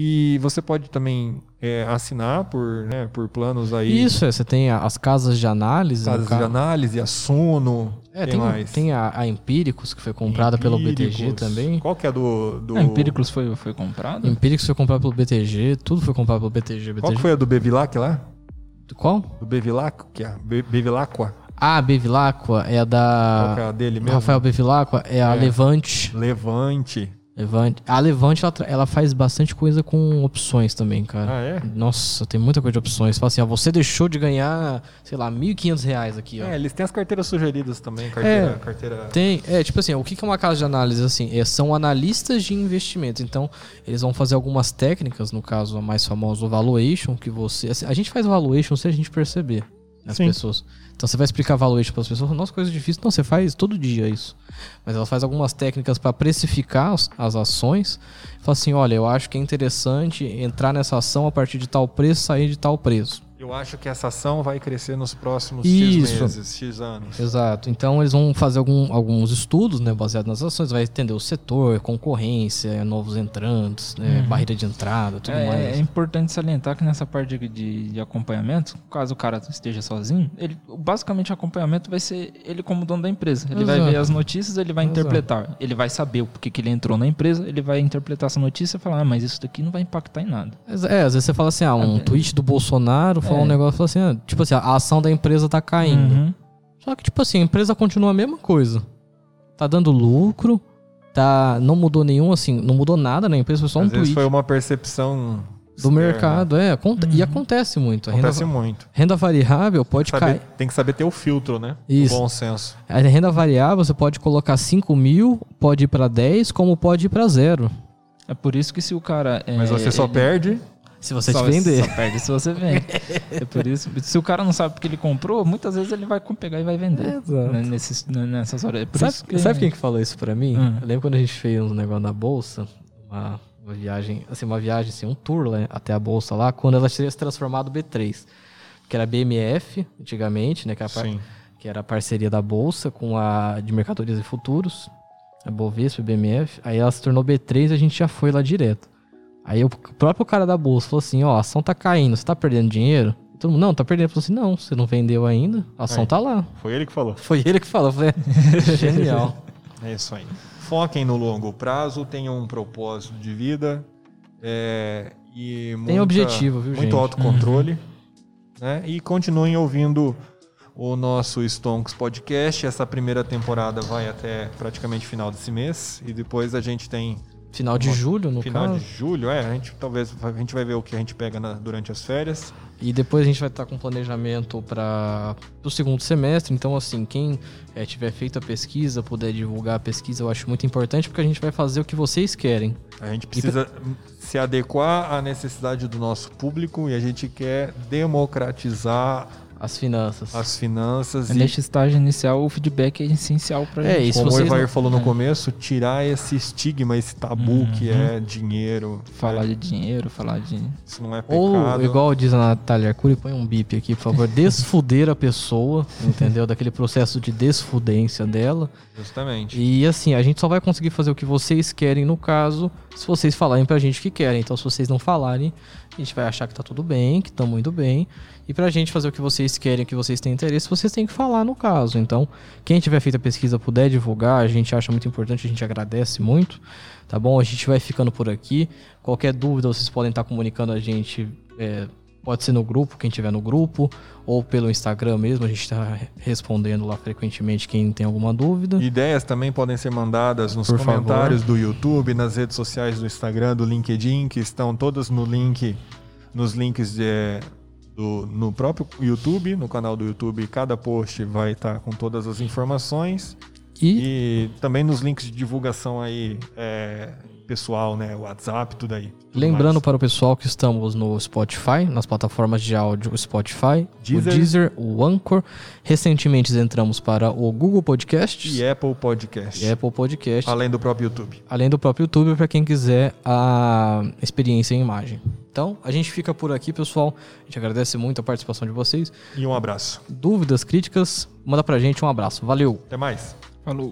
E você pode também é, assinar por, né, por planos aí. Isso, é, você tem a- as casas de análise. Casas ca- de análise, a Sono. É, tem, mais? tem a, a Empíricos, que foi comprada pelo BTG também. Qual que é do. do... A Empíricos foi, foi comprado? Empíricos foi comprado pelo BTG, tudo foi comprado pelo BTG. BTG. Qual que foi a do Bevilac lá? Qual? Do Bevilac? Que é? Be Bevilacqua? Ah, a Bevilacqua é a Qual que é da. a dele mesmo? Rafael Bevilacqua é a É. Levante. Levante. Levante. A Levante, ela, ela faz bastante coisa com opções também, cara. Ah, é? Nossa, tem muita coisa de opções. Fala assim, ó, você deixou de ganhar, sei lá, 1.500 reais aqui, ó. É, eles têm as carteiras sugeridas também. Carteira. É. carteira... Tem, é, tipo assim, o que é uma casa de análise assim? É, são analistas de investimento. Então, eles vão fazer algumas técnicas, no caso a mais famosa, o valuation, que você. assim, a gente faz valuation sem a gente perceber as Sim. pessoas. Então você vai explicar valuation para as pessoas, nossa, coisa difícil. Não, você faz todo dia isso. Mas ela faz algumas técnicas para precificar as, as ações. Fala assim, olha, eu acho que é interessante entrar nessa ação a partir de tal preço, sair de tal preço. Eu acho que essa ação vai crescer nos próximos Isso. X meses, X anos. Exato. Então eles vão fazer algum- alguns estudos, né, baseados nas ações, vai entender o setor, concorrência, novos entrantes, né, barreira de entrada, tudo É, mais. é importante salientar que nessa parte de, de, de acompanhamento, caso o cara esteja sozinho, ele, basicamente o acompanhamento vai ser ele como dono da empresa. Ele vai Exato. ver as notícias, ele vai Exato. interpretar. Ele vai saber o porquê que ele entrou na empresa, ele vai interpretar essa notícia e falar, ah, mas isso daqui não vai impactar em nada. É, às vezes você fala assim, ah, um É. tweet do Bolsonaro fala É. um negócio, fala assim, ah, tipo assim, a ação da empresa tá caindo. Uhum. Só que, tipo assim, a empresa continua a mesma coisa. Tá dando lucro, tá, não mudou nenhum, assim, não mudou nada na empresa, foi só um Às vezes tweet foi uma percepção do externa. mercado. É, aconte- e Uhum. acontece muito. Renda, Acontece muito. renda variável pode Saber- cair. tem que saber ter o filtro, né? Isso. O bom senso. A renda variável você pode colocar 5 mil, pode ir pra 10, como pode ir pra zero. É por isso que se o cara... é, Mas você só ele- perde. Se você só, te vender. Só perde se você vende. é por isso. Se o cara não sabe porque ele comprou, muitas vezes ele vai pegar e vai vender. Exato. Né, nesses, né, nessas horas. É por Sabe, isso que... sabe quem que falou isso pra mim? Hum. Eu lembro quando a gente fez um negócio na bolsa, uma, uma viagem, assim, uma viagem, assim, um tour né, até a bolsa lá, quando ela tinha se transformado B3, que era BMF antigamente, né, que era, a par- que era a parceria da bolsa com a de mercadorias e futuros, a Bovespa e BMF. Aí ela se tornou B3 e a gente já foi lá direto. Aí o próprio cara da bolsa falou assim: ó, a ação tá caindo, você tá perdendo dinheiro? Todo mundo, não, tá perdendo. Eu falei assim: não, você não vendeu ainda, a ação Aí. tá lá. Foi ele que falou. Foi ele que falou, falei, genial. É isso aí. Foquem no longo prazo, tenham um propósito de vida é, e muita- objetivo, viu, muito gente? autocontrole, né? E continuem ouvindo o nosso Stonks Podcast. Essa primeira temporada vai até praticamente final desse mês e depois a gente tem Final de julho, no final caso. de julho. É, a gente talvez a gente vai ver o que a gente pega na- durante as férias. E depois a gente vai estar com planejamento para o segundo semestre. Então, assim, quem eh, tiver feito a pesquisa, puder divulgar a pesquisa, eu acho muito importante, porque a gente vai fazer o que vocês querem. A gente precisa se adequar à necessidade do nosso público e a gente quer democratizar As finanças. as finanças e, Neste estágio inicial, o feedback é essencial pra É, gente. como o Evair não- falou no É. começo, tirar esse estigma, esse tabu que é dinheiro. Falar né? de dinheiro, falar de... Isso não é Ou, pecado. igual diz a Natália Arcuri, põe um bip aqui, por favor. Desfuder a pessoa, entendeu? Daquele processo de desfudência dela. Justamente. E assim, a gente só vai conseguir fazer o que vocês querem no caso, se vocês falarem pra gente o que querem. Então, se vocês não falarem, a gente vai achar que tá tudo bem, que estão muito bem. E pra gente fazer o que vocês querem, o que vocês têm interesse, vocês têm que falar no caso. Então, quem tiver feito a pesquisa puder divulgar, a gente acha muito importante, a gente agradece muito. Tá bom? A gente vai ficando por aqui. Qualquer dúvida, vocês podem estar comunicando a gente. é, pode ser no grupo, quem tiver no grupo, ou pelo Instagram mesmo. A gente está respondendo lá frequentemente quem tem alguma dúvida. Ideias também podem ser mandadas nos Por comentários do YouTube, nas redes sociais do Instagram, do LinkedIn, que estão todas no link, nos links de, do, no próprio YouTube, no canal do YouTube. Cada post vai estar com todas as informações. E, E também nos links de divulgação aí, é, pessoal, né? WhatsApp, tudo aí. Tudo lembrando mais. para o pessoal que estamos no Spotify, nas plataformas de áudio Spotify, Deezer. o Deezer, o Anchor. Recentemente entramos para o Google Podcasts E Apple Podcast. e Apple Podcasts. Além do próprio YouTube. além do próprio YouTube para quem quiser a experiência em imagem. Então, a gente fica por aqui, pessoal. A gente agradece muito a participação de vocês. E um abraço. Dúvidas, críticas, manda pra gente um abraço. Valeu! Até mais. Falou.